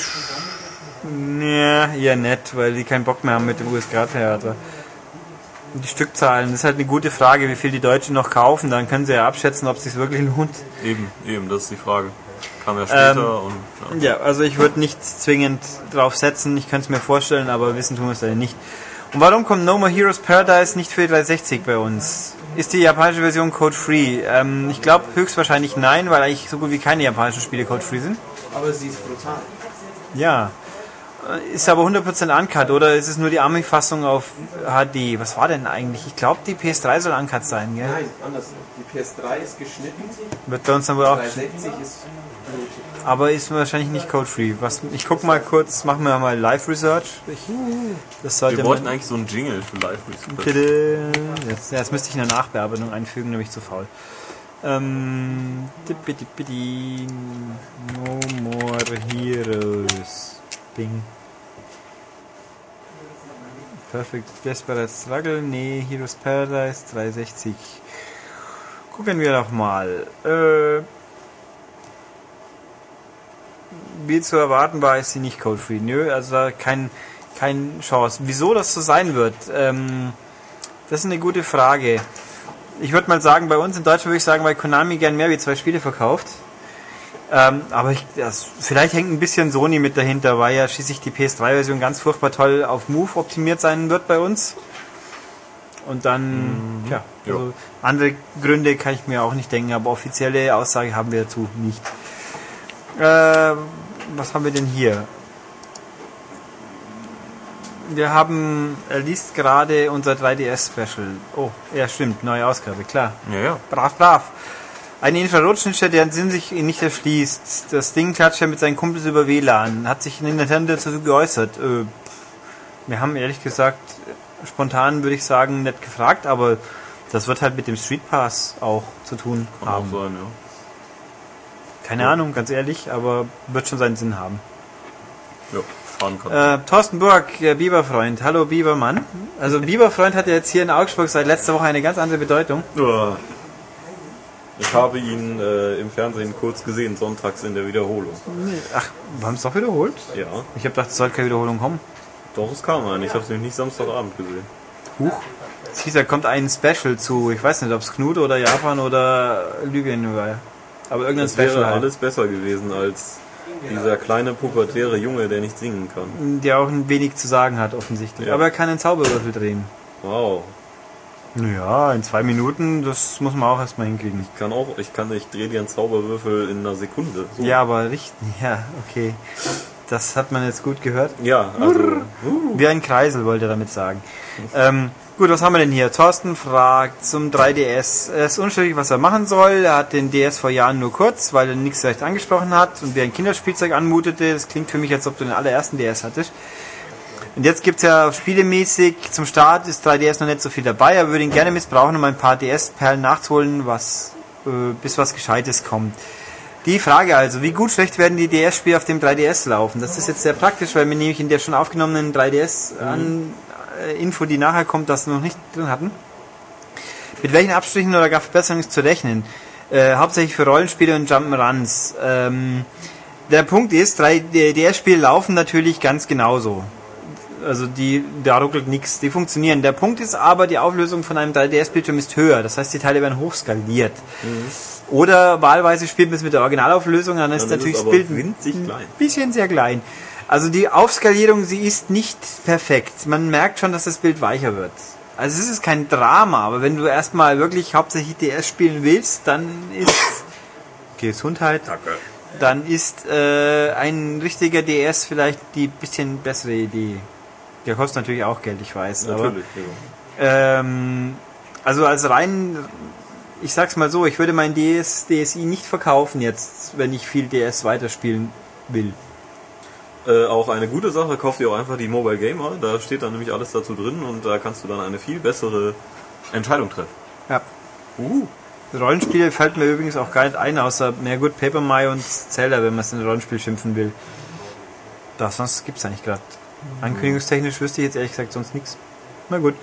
eher nett, weil die keinen Bock mehr haben mit dem. Und die Stückzahlen, das ist halt eine gute Frage, wie viel die Deutschen noch kaufen, dann können sie ja abschätzen, ob es sich wirklich lohnt. Eben, eben, das ist die Frage. kam ja später und Ja, also ich würde nicht zwingend drauf setzen, ich könnte es mir vorstellen, aber wissen tun wir es leider nicht. Und warum kommt No More Heroes Paradise nicht für 360 bei uns? Ist die japanische Version code-free? Ähm, ich glaube höchstwahrscheinlich nein, weil eigentlich so gut wie keine japanischen Spiele code-free sind. Aber sie ist brutal. Ja. Äh, Ist aber 100% uncut, oder ist es nur die Ami-Fassung auf HD? Was war denn eigentlich? Ich glaube, die PS3 soll uncut sein, gell? Nein, anders. Die PS3 ist geschnitten, Wird bei uns dann wohl auch. 360 ist blutig. Aber ist wahrscheinlich nicht code-free. Ich guck mal kurz, machen wir mal Live-Research. Wir wollten eigentlich so einen Jingle für Live Research. Bitte. Jetzt, das müsste ich in der Nachbearbeitung einfügen, nämlich zu faul. Ähm, no more heroes. Bing. Perfect Desperate Struggle. Nee, Heroes Paradise 360. Gucken wir doch mal. Äh, wie zu erwarten war, ist sie nicht code-free. Nö, also kein, kein Chance. Wieso das so sein wird, ähm, das ist eine gute Frage. Ich würde mal sagen, bei uns in Deutschland würde ich sagen, weil Konami gern mehr wie zwei Spiele verkauft. Ähm, aber ich, das, vielleicht hängt ein bisschen Sony mit dahinter, weil ja schließlich die PS3-Version ganz furchtbar toll auf Move optimiert sein wird bei uns. Und dann, ja, Ja. also andere Gründe kann ich mir auch nicht denken, aber offizielle Aussage haben wir dazu nicht. Äh, was haben wir denn hier? Wir haben, er liest gerade unser 3DS-Special. Oh, ja stimmt, neue Ausgabe, klar. Ja, ja. Brav, brav. Eine Infrarotschnittstelle, deren Sinn sich nicht erschließt. Das Ding klatscht ja mit seinen Kumpels über WLAN. Hat sich Nintendo dazu geäußert. Äh, wir haben ehrlich gesagt, spontan würde ich sagen, nicht gefragt, aber das wird halt mit dem Street Pass auch zu tun Kann auch haben. sein, ja. Keine Ahnung, ganz ehrlich, aber wird schon seinen Sinn haben. Ja, fahren kann. Äh, Thorsten Burg, der Biberfreund. Hallo Bibermann. Also Biberfreund hat ja jetzt hier in Augsburg seit letzter Woche eine ganz andere Bedeutung. Uah. Ich habe ihn äh, im Fernsehen kurz gesehen, sonntags in der Wiederholung. Ach, wir haben es doch wiederholt? Ja, Ich habe gedacht, es sollte keine Wiederholung kommen. doch, es kam ein. Ich habe es nämlich nicht Samstagabend gesehen. Huch. Es hieß, da kommt ein Special zu. Ich weiß nicht, ob es Knut oder Japan oder Libyen war. Aber irgendein Special wäre halt. alles besser gewesen als dieser kleine pubertäre Junge, der nicht singen kann. Der auch ein wenig zu sagen hat, offensichtlich. Ja. Aber er kann einen Zauberwürfel drehen. Wow. Naja, in zwei Minuten, das muss man auch erstmal hinkriegen. Ich kann auch, ich kann, ich drehe dir einen Zauberwürfel in einer Sekunde. So. Ja, aber richtig. Ja, okay. Das hat man jetzt gut gehört. Ja, also. Wie ein Kreisel, wollte er damit sagen. Ähm, gut, was haben wir denn hier? Thorsten fragt zum 3DS. Er ist unschuldig, was er machen soll. Er hat den DS vor Jahren nur kurz, weil er nichts recht angesprochen hat und wie ein Kinderspielzeug anmutete. Das klingt für mich, als ob du den allerersten DS hattest. Und jetzt gibt's ja spielemäßig, zum Start ist 3DS noch nicht so viel dabei. Er würde ihn gerne missbrauchen, um ein paar DS-Perlen nachzuholen, was, äh, bis was Gescheites kommt. Die Frage also, wie gut schlecht werden die DS-Spiele auf dem 3DS laufen? Das ist jetzt sehr praktisch, weil wir nämlich in der schon aufgenommenen 3DS an äh, Info, die nachher kommt, das noch nicht drin hatten. Mit welchen Abstrichen oder gar Verbesserungen ist zu rechnen? Äh, hauptsächlich für Rollenspiele und Jump'n'Runs. Ähm, der Punkt ist, 3DS-Spiele laufen natürlich ganz genauso. Also die, da ruckelt nichts, die funktionieren. Der Punkt ist aber, die Auflösung von einem 3DS-Bildschirm ist höher. Das heißt, die Teile werden hochskaliert. Oder wahlweise spielt man es mit der Originalauflösung, dann ist Dann natürlich das aber Bild winzig ein bisschen sehr klein. Also die Aufskalierung, sie ist nicht perfekt. Man merkt schon, dass das Bild weicher wird. Also es ist kein Drama, aber wenn du erstmal wirklich hauptsächlich DS spielen willst, dann ist Gesundheit, Danke. dann ist äh, ein richtiger DS vielleicht die bisschen bessere Idee. Der kostet natürlich auch Geld, ich weiß. aber- Natürlich. Ja. ähm, also als rein, ich sag's mal so, ich würde mein DS, DSi nicht verkaufen jetzt, wenn ich viel DS weiterspielen will. Äh, auch eine gute Sache, kauft ihr auch einfach die Mobile Gamer. Da steht dann nämlich alles dazu drin und da kannst du dann eine viel bessere Entscheidung treffen. Ja. Uh. Rollenspiele fällt mir übrigens auch gar nicht ein, außer, na gut, Paper Mario und Zelda, wenn man es in ein Rollenspiel schimpfen will. Das sonst gibt's eigentlich gerade. Ankündigungstechnisch wüsste ich jetzt ehrlich gesagt sonst nichts. Na gut.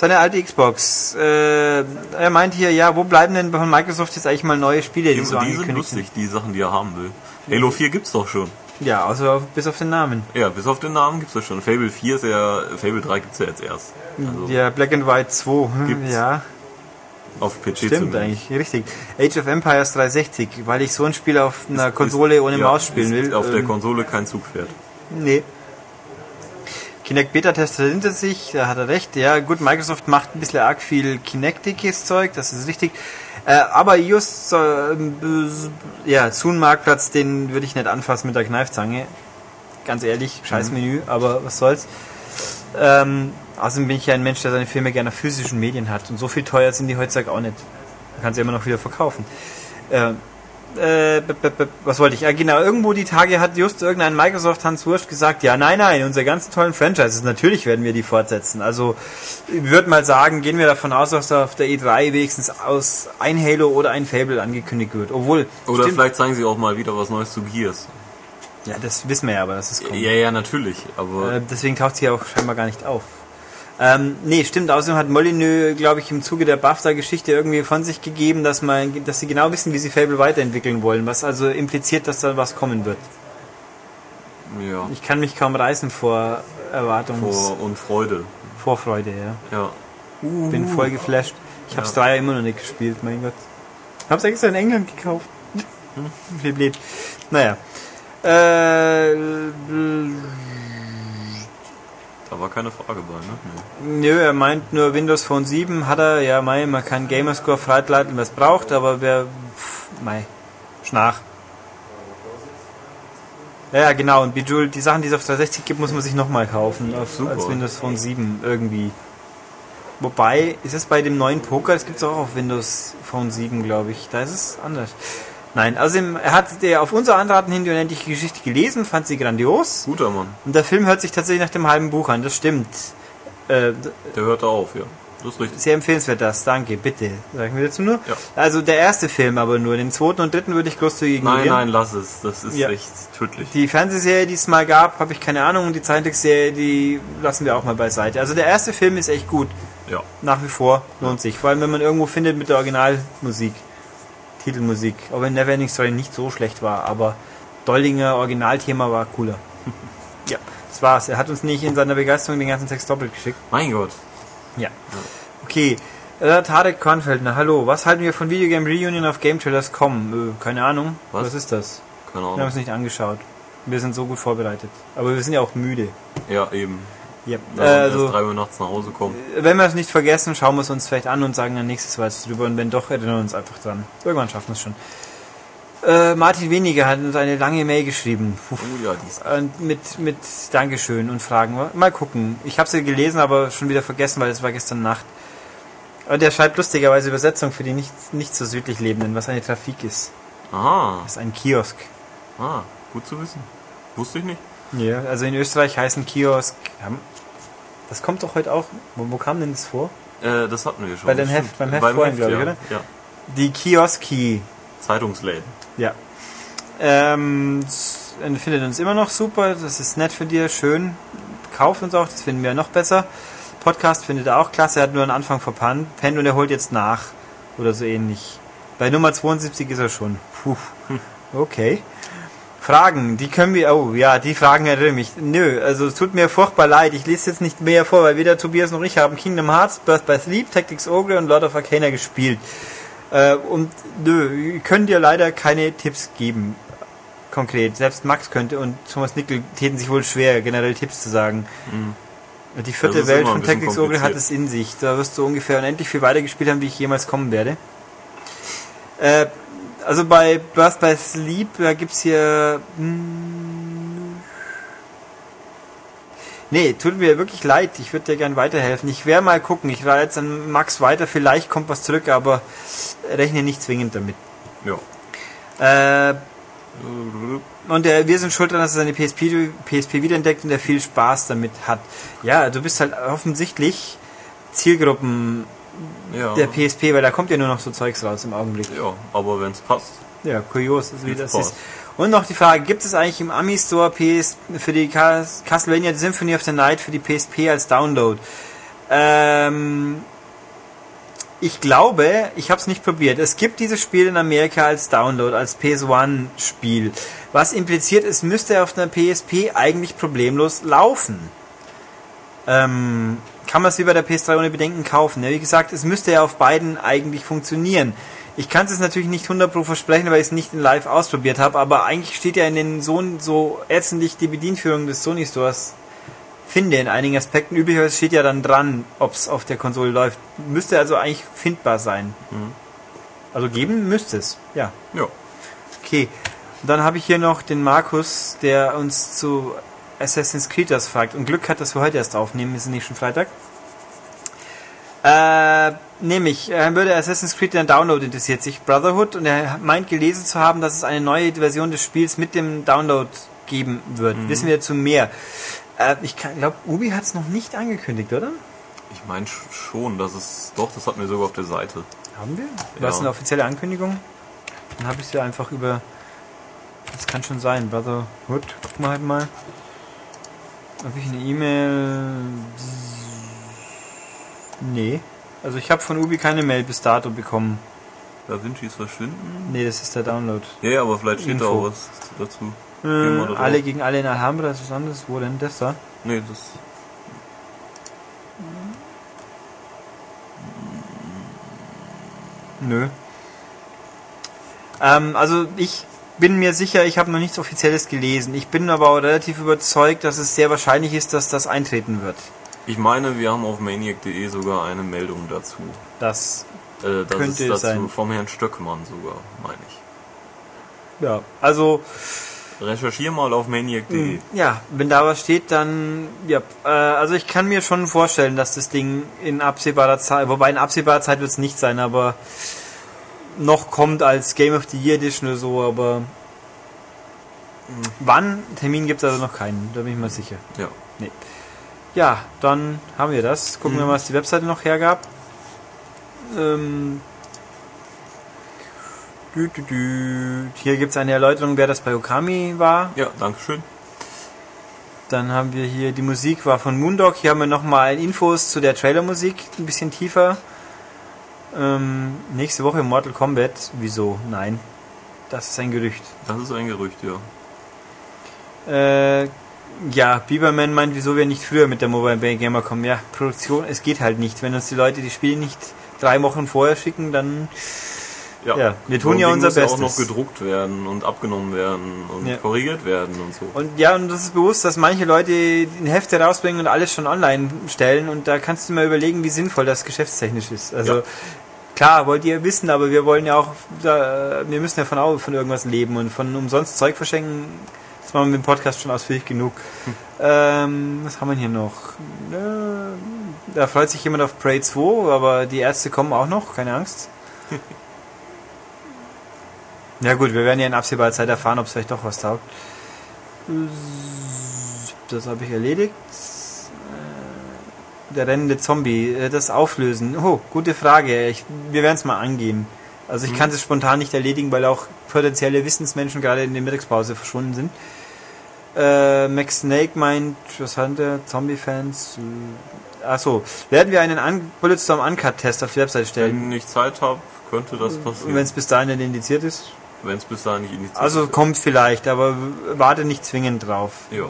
Seine alte Xbox. Äh, er meint hier, ja, wo bleiben denn von Microsoft jetzt eigentlich mal neue Spiele, die, Die, so die sind lustig, die Sachen, die er haben will. Halo 4 gibt's doch schon. Ja, außer auf, bis auf den Namen. Ja, bis auf den Namen gibt's das schon. Fable 4 ist ja, Fable 3 gibt's ja jetzt erst. Also, Ja, Black and White 2. Gibt's. Ja. Auf PC Stimmt zumindest. eigentlich, richtig. Age of Empires 360, weil ich so ein Spiel auf einer Konsole ohne Ja, Maus spielen ist will. Auf der ähm, Konsole kein Zugpferd. Nee. Kinect Beta-Tester hinter sich, da hat er recht. Ja, gut, Microsoft macht ein bisschen arg viel Kinectiges Zeug, das ist richtig. Äh, aber just, äh, ja, Zoom-Marktplatz, den würde ich nicht anfassen mit der Kneifzange. Ganz ehrlich, scheiß Menü, aber was soll's. Ähm, außerdem bin ich ja ein Mensch, der seine Filme gerne auf physischen Medien hat. Und so viel teuer sind die heutzutage auch nicht. Man kann sie immer noch wieder verkaufen. Äh, äh, was wollte ich? Ja, genau, irgendwo die Tage hat just irgendein Microsoft Hans Wurst gesagt, ja, nein, nein, unsere ganzen tollen Franchises, natürlich werden wir die fortsetzen. Also, ich würde mal sagen, gehen wir davon aus, dass da auf der E3 wenigstens aus ein Halo oder ein Fable angekündigt wird. Obwohl, Oder stimmt, vielleicht zeigen sie auch mal wieder was Neues zu Gears. ja, das wissen wir ja, aber das ist kommt. Ja, ja, natürlich. Aber Äh, deswegen taucht sie ja auch scheinbar gar nicht auf. Ähm, nee, stimmt. Außerdem hat Molyneux, glaube ich, im Zuge der BAFTA-Geschichte irgendwie von sich gegeben, dass man, dass sie genau wissen, wie sie Fable weiterentwickeln wollen, was also impliziert, dass da was kommen wird. ja, Ich kann mich kaum reißen vor Erwartungs vor und Freude. Vorfreude, ja. Ja. Bin voll geflasht. Ich hab's Ja. drei immer noch nicht gespielt, mein Gott. Hab's extra in England gekauft. Wie blöd. Naja. Äh, Da war keine Frage bei, ne? Nee. Nö, er meint nur Windows Phone 7 hat er, ja mei, man kann Gamerscore freileiten, was braucht, aber wer, pff, mei, Schnach. Ja, genau, und Bejeweled, die Sachen, die es auf 360 gibt, muss man sich nochmal kaufen, auf, Super. als Windows Phone 7 irgendwie. Wobei, ist es bei dem neuen Poker, das gibt's auch auf Windows Phone 7, glaube ich, da ist es anders. Nein, also er hat der auf unser Anraten hin die unendliche Geschichte gelesen, fand sie grandios. Guter Mann. Und der Film hört sich tatsächlich nach dem halben Buch an, das stimmt. Äh, Der hörte auf, ja. Das ist richtig. sehr empfehlenswert das, danke, bitte. Sagen wir dazu nur. Ja. Also der erste Film aber nur, den zweiten und dritten würde ich großzügig Nein, ignorieren. nein, lass es. Das ist Ja. echt tödlich. Die Fernsehserie, die es mal gab, habe ich keine Ahnung. Und die Zeichentrickserie, die lassen wir auch mal beiseite. Also der erste Film ist echt gut. Ja. Nach wie vor lohnt sich. Vor allem, wenn man irgendwo findet mit der Originalmusik. Titelmusik. Auch wenn Neverending Story nicht so schlecht war, aber Doldinger Originalthema war cooler. ja, das war's. Er hat uns nicht in seiner Begeisterung den ganzen Text doppelt geschickt. Mein Gott. Ja. Okay. Äh, Tarek Kornfeldner, hallo. Was halten wir von Videogame Reunion auf Game Trailers kommen? Äh, keine Ahnung. Was? Was ist das? Keine Wir haben Ahnung. es nicht angeschaut. Wir sind so gut vorbereitet. Aber wir sind ja auch müde. Ja, eben. Ja. Da Äh, also, erst drei Uhr nachts nach Hause kommen. wenn wir es nicht vergessen, schauen wir es uns vielleicht an und sagen dann nächstes Mal was drüber. Und wenn doch, erinnern wir uns einfach dran. Irgendwann schaffen wir es schon. Äh, Martin Weniger hat uns eine lange Mail geschrieben. Oh ja, die ist Und mit, mit Dankeschön und Fragen. Mal gucken. Ich habe sie gelesen, aber schon wieder vergessen, weil es war gestern Nacht. Und der schreibt lustigerweise Übersetzung für die nicht, nicht so südlich Lebenden, was eine Trafik ist. Aha. Das ist ein Kiosk. Ah, gut zu wissen. Wusste ich nicht. Ja, also in Österreich heißen Kiosk. Das kommt doch heute auch. Wo, wo kam denn das vor? Äh, das hatten wir schon. Bei dem. Heft- beim Heft vorhin, glaub ich, ja. oder? Ja. Die Kioski. Zeitungsläden. Ja. Ähm, er findet uns immer noch super. Das ist nett für dir, schön. Kauft uns auch, das finden wir noch besser. Podcast findet er auch klasse. Er hat nur am Anfang verpannt pennt und er holt jetzt nach. Oder so ähnlich. Bei Nummer 72 ist er schon. Puh. Okay. Fragen, die können wir, oh ja, die Fragen erinnern mich. Nö, also es tut mir furchtbar leid. Ich lese jetzt nicht mehr vor, weil weder Tobias noch ich haben Kingdom Hearts, Birth by Sleep, Tactics Ogre und Lord of Arcana gespielt. Äh, und nö, können dir leider keine Tipps geben. Konkret. Selbst Max könnte und Thomas Nickel täten sich wohl schwer, generell Tipps zu sagen. Die vierte Welt von Tactics Ogre hat es in sich. Da wirst du ungefähr unendlich viel weiter gespielt haben, wie ich jemals kommen werde. Äh, also bei Birth by Sleep, da gibt's hier. Hm, nee, tut mir wirklich leid. Ich würde dir gern weiterhelfen. Ich werde mal gucken. Ich reite jetzt an Max weiter. Vielleicht kommt was zurück, aber rechne nicht zwingend damit. Ja. Äh, und der, wir sind schuld daran, dass er seine PSP, PSP wiederentdeckt und er viel Spaß damit hat. Ja, du bist halt offensichtlich Zielgruppen Ja. der PSP, weil da kommt ja nur noch so Zeugs raus im Augenblick. ja, aber wenn es passt. Ja, kurios, wie das Spaß. ist. Und noch die Frage, gibt es eigentlich im Ami Store PS für die Cas- Castlevania Symphony of the Night für die PSP als Download? Ähm, ich glaube, ich habe es nicht probiert. Es gibt dieses Spiel in Amerika als Download, als PS1-Spiel. Was impliziert, es müsste auf einer PSP eigentlich problemlos laufen. Ähm, kann man es wie bei der PS3 ohne Bedenken kaufen. Ja, wie gesagt, es müsste ja auf beiden eigentlich funktionieren. Ich kann es natürlich nicht 100 pro versprechen, weil ich es nicht in live ausprobiert habe, aber eigentlich steht ja in den so, so ätzendlich die Bedienführung des Sony Stores finde in einigen Aspekten. Üblicherweise steht ja dann dran, ob es auf der Konsole läuft. Müsste also eigentlich findbar sein. Also geben müsste es, ja. Ja. Okay. Und dann habe ich hier noch den Markus, der uns zu Assassin's Creed das fragt. Und Glück hat, dass wir heute erst aufnehmen, ist nicht schon Freitag. Äh, nämlich, er würde Assassin's Creed der Download interessiert sich, Brotherhood, und er meint gelesen zu haben, dass es eine neue Version des Spiels mit dem Download geben wird. Wissen wir dazu mehr? Äh, ich glaube, Ubi hat es noch nicht angekündigt, oder? Ich meine schon, dass es. Doch, das hatten wir sogar auf der Seite. Haben wir? War es Ja. eine offizielle Ankündigung? Dann habe ich sie einfach über. Das kann schon sein. Brotherhood. Gucken wir halt mal. Habe ich eine E-Mail? Nee. Also ich habe von Ubi keine Mail bis dato bekommen. Da Vinci's Verschwinden? Nee, das ist der Download. Ja, ja, aber vielleicht steht da Info. auch was dazu. Da Äh, drauf. alle gegen alle in Alhambra, das ist was anderes. Wo denn das da? Nee, das. Nö. Ähm, also ich bin mir sicher, ich habe noch nichts Offizielles gelesen. Ich bin aber auch relativ überzeugt, dass es sehr wahrscheinlich ist, dass das eintreten wird. Ich meine, wir haben auf maniac.de sogar eine Meldung dazu. Das, Äh, das Könnte ist es dazu sein. vom Herrn Stöckmann sogar, meine ich. ja, also Recherchier mal auf maniac.de. ja, wenn da was steht, dann ja, äh, also ich kann mir schon vorstellen, dass das Ding in absehbarer Zeit, wobei in absehbarer Zeit wird es nicht sein, aber noch kommt als Game of the Year Edition oder so, aber wann Termin gibt es also noch keinen, da bin ich mir sicher. Ja. Nee. Ja, dann haben wir das. Gucken wir mal, was die Webseite noch hergab. Ähm, dü, dü, dü. Hier gibt es eine Erläuterung, wer das bei Okami war. Ja, Dankeschön. Dann haben wir hier, die Musik war von Moondog. Hier haben wir nochmal Infos zu der Trailermusik, ein bisschen tiefer. Ähm, nächste Woche Mortal Kombat. Wieso? Nein. Das ist ein Gerücht. Das ist ein Gerücht, ja. Äh, ja, Bieberman meint, wieso wir nicht früher mit der Mobile Gamer kommen. Ja, Produktion, es geht halt nicht. Wenn uns die Leute die Spiele nicht drei Wochen vorher schicken, dann Ja, wir tun ja unser muss ja auch noch gedruckt werden und abgenommen werden und Ja. korrigiert werden und so. Und ja, und das ist bewusst, dass manche Leute ein Hefte rausbringen und alles schon online stellen und da kannst du mal überlegen, wie sinnvoll das geschäftstechnisch ist. Also Ja. Klar, wollt ihr wissen, aber wir wollen ja auch, da, wir müssen ja von, von irgendwas leben und von umsonst Zeug verschenken, das machen wir mit dem Podcast schon ausführlich genug. Ähm, was haben wir hier noch? Äh, da freut sich jemand auf Prey 2, aber die Ärzte kommen auch noch, keine Angst. Ja gut, wir werden ja in absehbarer Zeit erfahren, ob es vielleicht doch was taugt. Das habe ich erledigt. Der rennende Zombie, äh, das Auflösen. Oh, gute Frage. Ich, wir werden es mal angehen. Also ich kann es spontan nicht erledigen, weil auch potenzielle Wissensmenschen gerade in der Mittagspause verschwunden sind. Äh, Max Snake meint, was hat der? Zombie-Fans? Äh, Achso, werden wir einen Bulletstorm Uncut-Test auf die Website stellen? Wenn ich Zeit habe, könnte das Wenn passieren. es bis dahin nicht indiziert ist? Wenn es bis dahin nicht initiiert Also ist. kommt vielleicht, aber warte nicht zwingend drauf. Ja.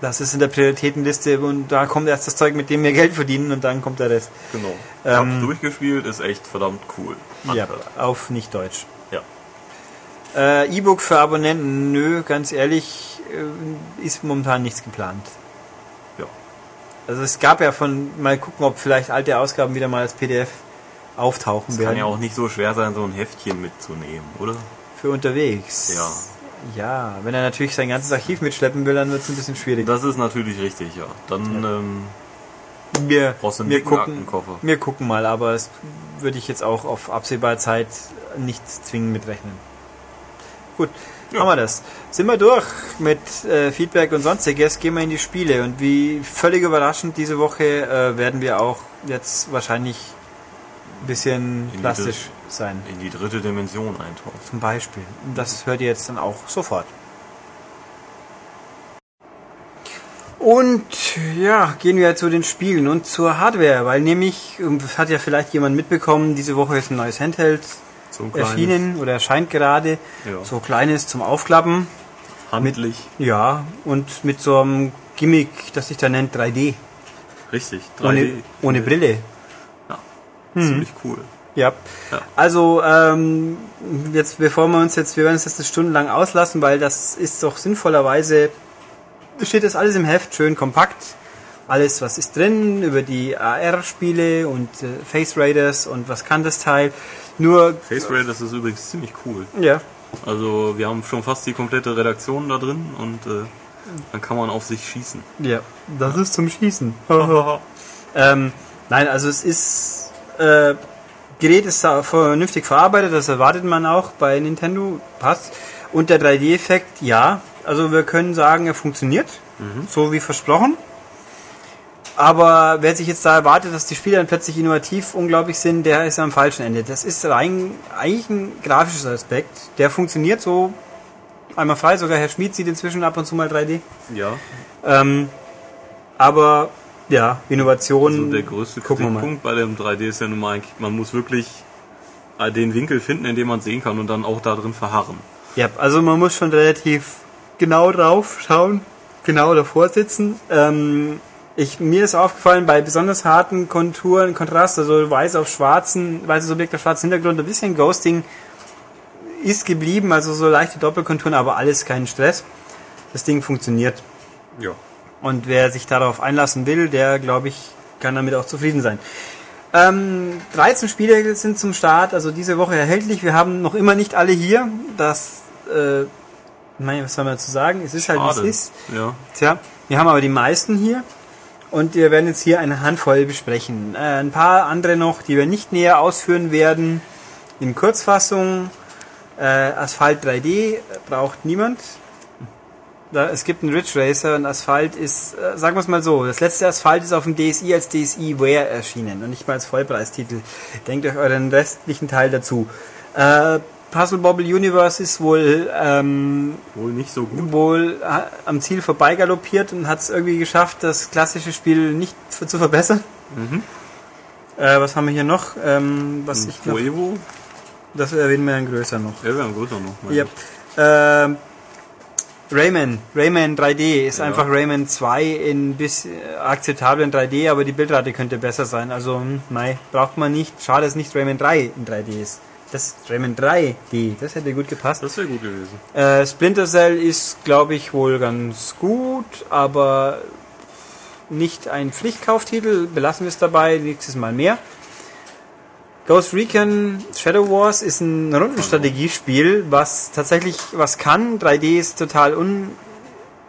Das ist in der Prioritätenliste und da kommt erst das Zeug, mit dem wir Geld verdienen und dann kommt der Rest. Genau. Ich Ähm, hab's durchgespielt, ist echt verdammt cool. Ja, Uncut. auf nicht Deutsch. Ja. Äh, E-Book für Abonnenten, nö, ganz ehrlich, äh, ist momentan nichts geplant. Ja. Also es gab ja von, mal gucken, ob vielleicht alte Ausgaben wieder mal als PDF auftauchen Es werden. kann ja auch nicht so schwer sein, so ein Heftchen mitzunehmen, oder? Für unterwegs. Ja. Ja, wenn er natürlich sein ganzes Archiv mitschleppen will, dann wird es ein bisschen schwierig. Das ist natürlich richtig, ja. Dann ähm, Wir, brauchst du einen wir, gucken, wir gucken mal, aber es würde ich jetzt auch auf absehbare Zeit nicht zwingend mitrechnen. Gut, Ja. haben wir das. Sind wir durch mit äh, Feedback und sonstiges, gehen wir in die Spiele. Und wie völlig überraschend diese Woche äh, werden wir auch jetzt wahrscheinlich ein bisschen plastisch sein. in die dritte Dimension eintauchen. Zum Beispiel. Und Das hört ihr jetzt dann auch sofort. Und ja, gehen wir zu den Spielen und zur Hardware, weil nämlich, ähm, das hat ja vielleicht jemand mitbekommen, diese Woche ist ein neues Handheld So erschienen oder erscheint gerade. Ja. So kleines zum Aufklappen. handlich. Ja, und mit so einem Gimmick, das sich da nennt 3D. Richtig, 3D. Ohne, ohne Brille. Ja, ziemlich cool. Ja. Ja. Also, ähm, jetzt, bevor wir uns jetzt, wir werden uns jetzt stundenlang auslassen, weil das ist doch sinnvollerweise, steht das alles im Heft, schön kompakt. Alles, was ist drin, über die AR-Spiele und äh, Face Raiders und was kann das Teil. Nur, Face Raiders ist übrigens ziemlich cool. ja, Also wir haben schon fast die komplette Redaktion da drin und äh, dann kann man auf sich schießen. ja, das ist zum Schießen. Ähm, nein, also es ist, äh, Gerät ist vernünftig verarbeitet, das erwartet man auch bei Nintendo, passt. Und der 3D-Effekt, ja, also wir können sagen, er funktioniert, so wie versprochen. Aber wer sich jetzt da erwartet, dass die Spiele dann plötzlich innovativ unglaublich sind, der ist am falschen Ende. Das ist rein, eigentlich ein grafisches Aspekt. Der funktioniert so einmal frei, sogar Herr Schmid sieht inzwischen ab und zu mal 3D. Ja, Ähm, aber ja, Innovation. also der größte. Kritikpunkt bei dem 3D ist ja nun mal, eigentlich, man muss wirklich äh, den Winkel finden, in dem man sehen kann und dann auch da drin verharren. Ja, also man muss schon relativ genau drauf schauen, genau davor sitzen. Ähm, ich, mir ist aufgefallen, bei besonders harten Konturen, Kontrast, also weiß auf schwarzen, weißes Objekt auf schwarzen Hintergrund, ein bisschen Ghosting ist geblieben, also so leichte Doppelkonturen, aber alles kein Stress. Das Ding funktioniert. Ja. Und wer sich darauf einlassen will, der, glaube ich, kann damit auch zufrieden sein. Ähm, 13 Spiele sind zum Start, also diese Woche erhältlich. Wir haben noch immer nicht alle hier. Das, äh, was soll man dazu sagen? Es ist halt, wie Schade. es ist. Ja. Tja, wir haben aber die meisten hier. Und wir werden jetzt hier eine Handvoll besprechen. Äh, ein paar andere noch, die wir nicht näher ausführen werden. In Kurzfassung, äh, Asphalt 3D braucht niemand. Da, es gibt einen Ridge Racer und Asphalt ist, äh, sagen wir es mal so, das letzte Asphalt ist auf dem DSi als DSiWare erschienen und nicht mal als Vollpreistitel. Denkt euch euren restlichen Teil dazu. Äh, Puzzle Bobble Universe ist wohl ähm, Wohl nicht so gut. wohl äh, am Ziel vorbeigaloppiert und hat es irgendwie geschafft, das klassische Spiel nicht zu verbessern. Mhm. Äh, was haben wir hier noch? Ähm, was ich noch, Fuevo? das erwähnen wir dann größer noch. Ja, wir haben größer noch. Ja. ich. Ähm, Rayman, Rayman 3D ist Ja. einfach Rayman 2 in bis äh, akzeptabel in 3D, aber die Bildrate könnte besser sein. Also, hm, mei, braucht man nicht. Schade, dass nicht Rayman 3 in 3D ist. Das ist Rayman 3D, das hätte gut gepasst. Das wäre gut gewesen. Äh, Splinter Cell ist, glaube ich, wohl ganz gut, aber nicht ein Pflichtkauftitel. Belassen wir es dabei, nächstes Mal mehr. Ghost Recon Shadow Wars ist ein Rundenstrategiespiel, was tatsächlich was kann. 3D ist total un,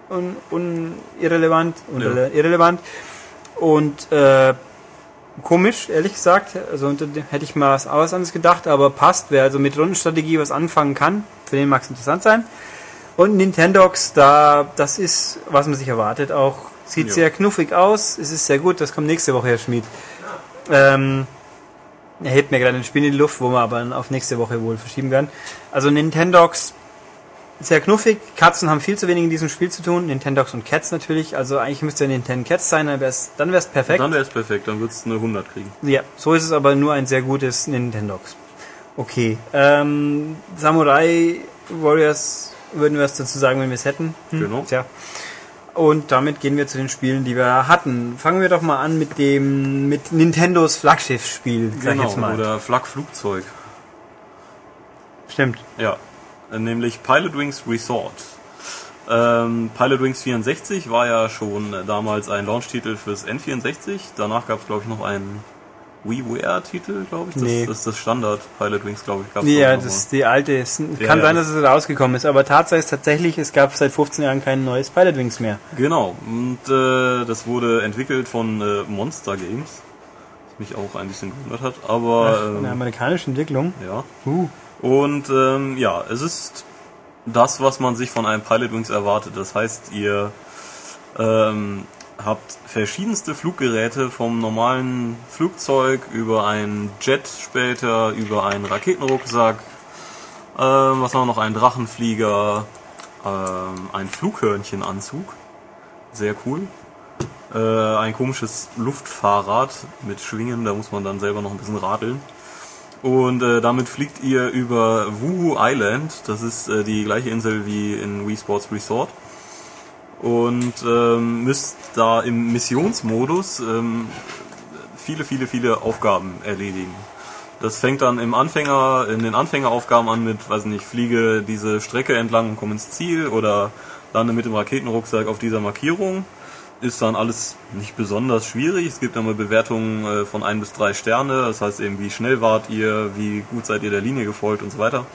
un, un irrelevant, unrele- irrelevant und äh, komisch, ehrlich gesagt. Also hätte ich mal was was anderes gedacht, aber passt. Wer also mit Rundenstrategie was anfangen kann, für den mag es interessant sein. Und Nintendox, da das ist, was man sich erwartet, auch sieht Ja. sehr knuffig aus. Es ist sehr gut. Das kommt nächste Woche, Herr Schmid. Ähm, er hebt mir gerade ein Spiel in die Luft, wo wir aber auf nächste Woche wohl verschieben werden. Also Nintendox sehr knuffig. Katzen haben viel zu wenig in diesem Spiel zu tun. Nintendox und Cats natürlich. Also eigentlich müsste ja Nintendo Cats sein, dann wäre es dann wär's perfekt. Dann wäre es perfekt, dann würdest du eine 100 kriegen. Ja, so ist es aber nur ein sehr gutes Nintendox. Okay. Ähm, Samurai Warriors würden wir es dazu sagen, wenn wir es hätten. Hm, Genau. Tja. Und damit gehen wir zu den Spielen, die wir hatten. Fangen wir doch mal an mit dem mit Nintendos Flaggschiffspiel, sag ich Genau, jetzt mal. oder Flakflugzeug. Stimmt. Ja, äh, nämlich Pilot Wings Resort. Ähm, Pilot Wings 64 war ja schon damals ein Launch-Titel fürs N64. Danach gab es, glaube ich, noch einen WiiWare-Titel, glaube ich. Das, Nee. das ist das Standard Pilot Wings, glaube ich. Gab's Ja, das ist die alte. Es kann Ja, sein, dass es rausgekommen ist, aber Tatsache ist tatsächlich, es gab seit 15 Jahren kein neues Pilot Wings mehr. Genau, und äh, das wurde entwickelt von äh, Monster Games. Was mich auch ein bisschen gewundert hat, aber Eine ähm, amerikanische Entwicklung. ja. Uh. Und ähm, ja, es ist das, was man sich von einem Pilot Wings erwartet. Das heißt, ihr ähm, habt verschiedenste Fluggeräte vom normalen Flugzeug über einen Jet später, über einen Raketenrucksack, ähm, was haben wir noch, einen Drachenflieger, ähm, ein Flughörnchenanzug, sehr cool. Äh, ein komisches Luftfahrrad mit Schwingen, da muss man dann selber noch ein bisschen radeln. Und äh, damit fliegt ihr über Wuhu Island. Das ist äh, die gleiche Insel wie in Wii Sports Resort. Und ähm, müsst da im Missionsmodus ähm, viele, viele, viele Aufgaben erledigen. Das fängt dann im Anfänger, in den Anfängeraufgaben an mit, weiß nicht, fliege diese Strecke entlang und komm ins Ziel oder lande mit dem Raketenrucksack auf dieser Markierung. Ist dann alles nicht besonders schwierig. Es gibt immer Bewertungen äh, von ein bis drei Sterne. Das heißt eben, wie schnell wart ihr, wie gut seid ihr der Linie gefolgt und so weiter.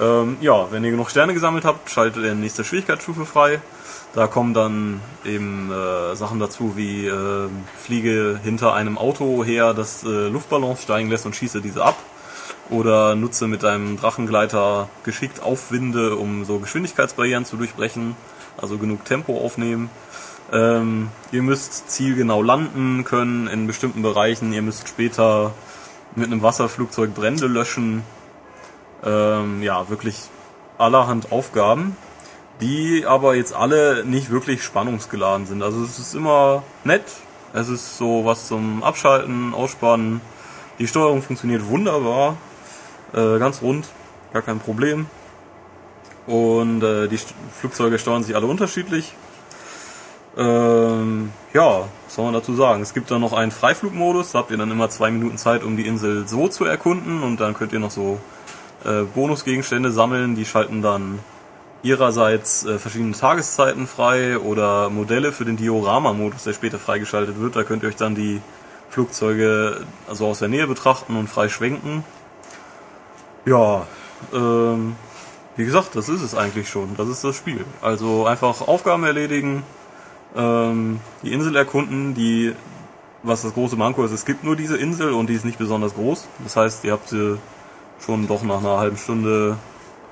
Ähm, ja, wenn ihr genug Sterne gesammelt habt, schaltet ihr die nächste Schwierigkeitsstufe frei. Da kommen dann eben äh, Sachen dazu wie äh, fliege hinter einem Auto her, das äh, Luftballons steigen lässt und schieße diese ab. Oder nutze mit einem Drachengleiter geschickt Aufwinde, um so Geschwindigkeitsbarrieren zu durchbrechen. Also genug Tempo aufnehmen. Ähm, ihr müsst zielgenau landen können in bestimmten Bereichen. Ihr müsst später mit einem Wasserflugzeug Brände löschen. Ähm, ja, wirklich allerhand Aufgaben die aber jetzt alle nicht wirklich spannungsgeladen sind. Also es ist immer nett, es ist so was zum Abschalten, Ausspannen. Die Steuerung funktioniert wunderbar, äh, ganz rund, gar kein Problem. Und äh, die St Flugzeuge steuern sich alle unterschiedlich. Ähm, ja, was soll man dazu sagen? Es gibt dann noch einen Freiflugmodus, da habt ihr dann immer zwei Minuten Zeit, um die Insel so zu erkunden und dann könnt ihr noch so äh, Bonusgegenstände sammeln, die schalten dann ihrerseits äh, verschiedene Tageszeiten frei oder Modelle für den Diorama-Modus, der später freigeschaltet wird. Da könnt ihr euch dann die Flugzeuge also aus der Nähe betrachten und frei schwenken. Ja, ähm, wie gesagt, das ist es eigentlich schon. Das ist das Spiel. Also einfach Aufgaben erledigen, ähm, die Insel erkunden, die, was das große Manko ist, es gibt nur diese Insel und die ist nicht besonders groß. Das heißt, ihr habt sie schon doch nach einer halben Stunde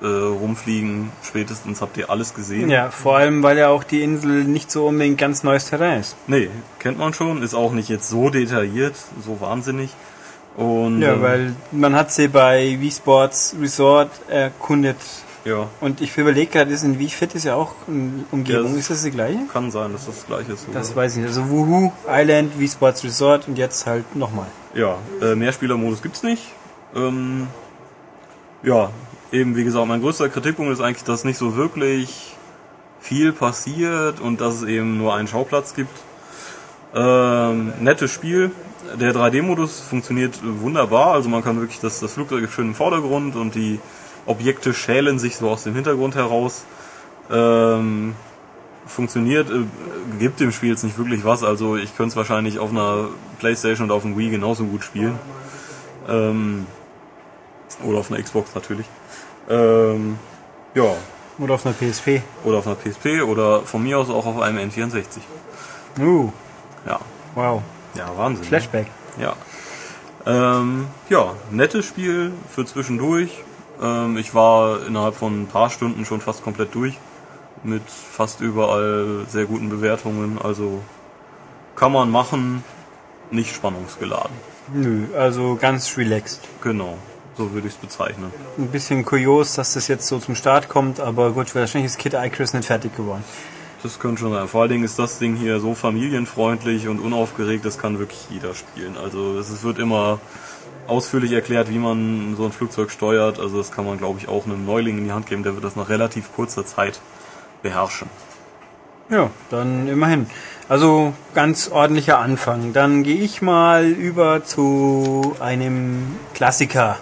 äh, rumfliegen, spätestens habt ihr alles gesehen. Ja, vor allem, weil ja auch die Insel nicht so unbedingt ganz neues Terrain ist. Nee, kennt man schon, ist auch nicht jetzt so detailliert, so wahnsinnig. Und, Ja, äh, weil man hat sie bei Wii Sports Resort erkundet. ja, Und ich überlege gerade, ist in Wii Fit ist ja auch eine Umgebung. Ja, ist das die gleiche? kann sein, dass das das gleiche ist. Das weiß ich nicht. Also Woohoo, Island, Wii Sports Resort und jetzt halt nochmal. Ja, äh, Mehrspielermodus gibt's nicht. Ähm, ja, eben wie gesagt, mein größter Kritikpunkt ist eigentlich, dass nicht so wirklich viel passiert und dass es eben nur einen Schauplatz gibt. Ähm, nettes Spiel. Der 3D-Modus funktioniert wunderbar, also man kann wirklich, das, das Flugzeug schön im Vordergrund und die Objekte schälen sich so aus dem Hintergrund heraus. Ähm, funktioniert, äh, gibt dem Spiel jetzt nicht wirklich was, also ich könnte es wahrscheinlich auf einer Playstation und auf dem Wii genauso gut spielen. Ähm, oder auf einer Xbox natürlich. Ähm, ja, Oder auf einer PSP. oder auf einer PSP oder von mir aus auch auf einem N64. Uh, Ja, wow. ja, Wahnsinn. ne? Flashback. Ja. Ähm, ja, nettes Spiel für zwischendurch. Ähm, ich war innerhalb von ein paar Stunden schon fast komplett durch. Mit fast überall sehr guten Bewertungen. Also kann man machen, nicht spannungsgeladen. Nö, also ganz relaxed. Genau, so würde ich es bezeichnen. Ein bisschen kurios, dass das jetzt so zum Start kommt, aber gut, wahrscheinlich ist Kid Icarus nicht fertig geworden. Das könnte schon sein. Vor allen Dingen ist das Ding hier so familienfreundlich und unaufgeregt, das kann wirklich jeder spielen. Also es wird immer ausführlich erklärt, wie man so ein Flugzeug steuert. Also das kann man, glaube ich, auch einem Neuling in die Hand geben, der wird das nach relativ kurzer Zeit beherrschen. Ja, dann immerhin. Also ganz ordentlicher Anfang. Dann gehe ich mal über zu einem Klassiker,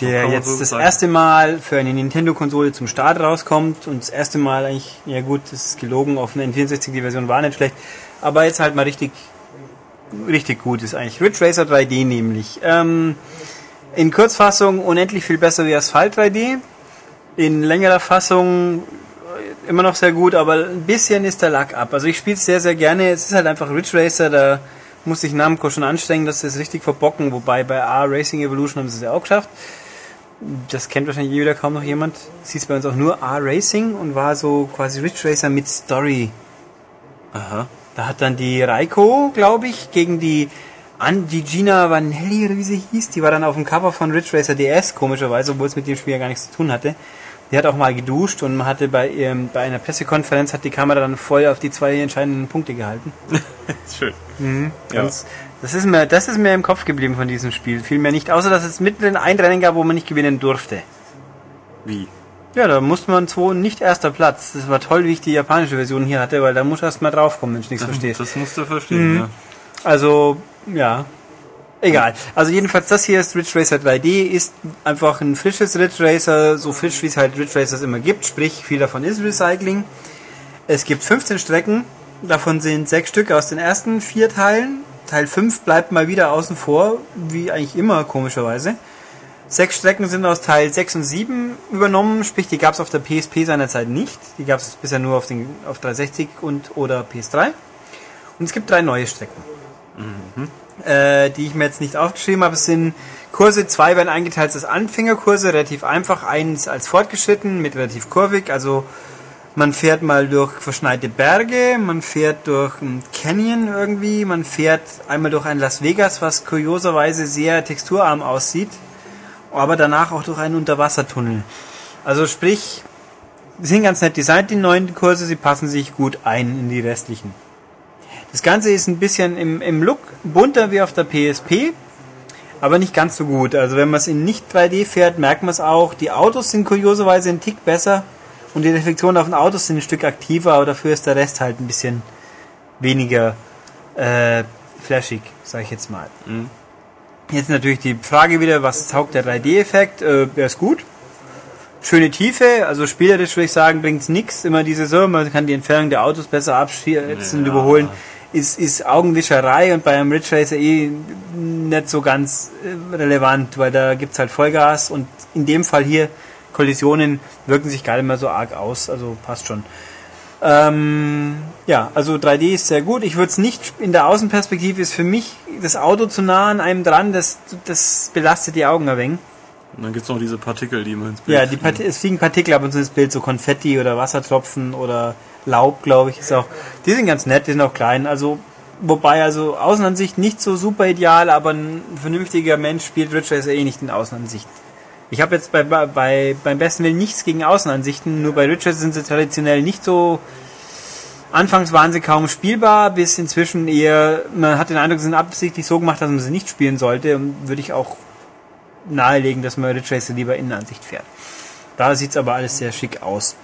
der jetzt das sagen. erste Mal für eine Nintendo-Konsole zum Start rauskommt und das erste Mal eigentlich, ja gut, das ist gelogen, auf einer N64 die Version war nicht schlecht, aber jetzt halt mal richtig, richtig gut ist eigentlich. Ridge Racer 3D nämlich. Ähm, in Kurzfassung unendlich viel besser wie Asphalt 3D. In längerer Fassung immer noch sehr gut, aber ein bisschen ist der Lack ab. Also ich spiele es sehr, sehr gerne. Es ist halt einfach Ridge Racer, da muss sich Namco schon anstrengen, dass sie es richtig verbocken, wobei bei A Racing Evolution haben sie es ja auch geschafft. Das kennt wahrscheinlich wieder kaum noch jemand. Es hieß bei uns auch nur A Racing und war so quasi Ridge Racer mit Story. Aha. Da hat dann die Raiko, glaube ich, gegen die an die Gina Vanelli oder wie sie hieß, die war dann auf dem Cover von Ridge Racer DS, komischerweise, obwohl es mit dem Spiel ja gar nichts zu tun hatte. Die hat auch mal geduscht und man hatte bei, ihrem, bei einer Pressekonferenz hat die Kamera dann voll auf die zwei entscheidenden Punkte gehalten. Schön. Ja. Ganz, das, ist mir, das ist mir im Kopf geblieben von diesem Spiel. Viel mehr nicht, außer dass es mittendrin ein Rennen gab, wo man nicht gewinnen durfte. Wie? Ja, da musste man zwei nicht erster Platz. Das war toll, wie ich die japanische Version hier hatte, weil da muss erst mal draufkommen, wenn ich nichts verstehe. Das musst du verstehen, Mhm. ja. Also, ja. Egal. Also jedenfalls das hier ist Ridge Racer 3D, ist einfach ein frisches Ridge Racer, so frisch wie es halt Ridge Racers immer gibt, sprich viel davon ist Recycling. Es gibt 15 Strecken, davon sind sechs Stück aus den ersten vier Teilen. Teil 5 bleibt mal wieder außen vor, wie eigentlich immer, komischerweise. Sechs Strecken sind aus Teil 6 und 7 übernommen, sprich die gab es auf der PSP seinerzeit nicht. Die gab es bisher nur auf, den, auf 360 und oder PS3. Und es gibt drei neue Strecken äh, die ich mir jetzt nicht aufgeschrieben habe. Es sind Kurse, zwei werden eingeteilt als Anfängerkurse, relativ einfach, eins als fortgeschritten mit relativ kurvig, also man fährt mal durch verschneite Berge, man fährt durch ein Canyon irgendwie, man fährt einmal durch ein Las Vegas, was kurioserweise sehr texturarm aussieht, aber danach auch durch einen Unterwassertunnel. Also sprich, sie sind ganz nett designt, die neuen Kurse, sie passen sich gut ein in die restlichen. Das Ganze ist ein bisschen im, im Look bunter wie auf der PSP, aber nicht ganz so gut. Also wenn man es in nicht 3D fährt, merkt man es auch. Die Autos sind kurioserweise ein Tick besser und die Reflexionen auf den Autos sind ein Stück aktiver, aber dafür ist der Rest halt ein bisschen weniger äh, flashig, sag ich jetzt mal. Mhm. Jetzt natürlich die Frage wieder, was taugt der 3D-Effekt? Äh, der ist gut. Schöne Tiefe, also spielerisch würde ich sagen, bringt's nix. Immer diese so, man kann die Entfernung der Autos besser abschätzen und Ja. überholen. Ist, ist Augenwischerei und bei einem Ridge Racer eh nicht so ganz äh, relevant, weil da gibt's halt Vollgas und in dem Fall hier Kollisionen wirken sich gar nicht mehr so arg aus, also passt schon. Ähm, ja, also 3D ist sehr gut. Ich würde es nicht in der Außenperspektive ist für mich das Auto zu nah an einem dran, das, das belastet die Augen ein wenig. Und dann gibt's noch diese Partikel, die immer ins Bild Ja, die Part es fliegen Partikel ab und zu ins Bild, so Konfetti oder Wassertropfen oder Laub, glaube ich, ist auch. Die sind ganz nett, die sind auch klein. Also, wobei, also Außenansicht nicht so super ideal, aber ein vernünftiger Mensch spielt Ridge Racer eh nicht in Außenansicht. Ich habe jetzt bei, bei, beim besten Willen nichts gegen Außenansichten, nur bei Racer sind sie traditionell nicht so. Anfangs waren sie kaum spielbar, bis inzwischen eher, man hat den Eindruck, sie sind absichtlich so gemacht, dass man sie nicht spielen sollte und würde ich auch nahelegen, dass man Racer lieber Innenansicht fährt. Da sieht's aber alles sehr schick aus.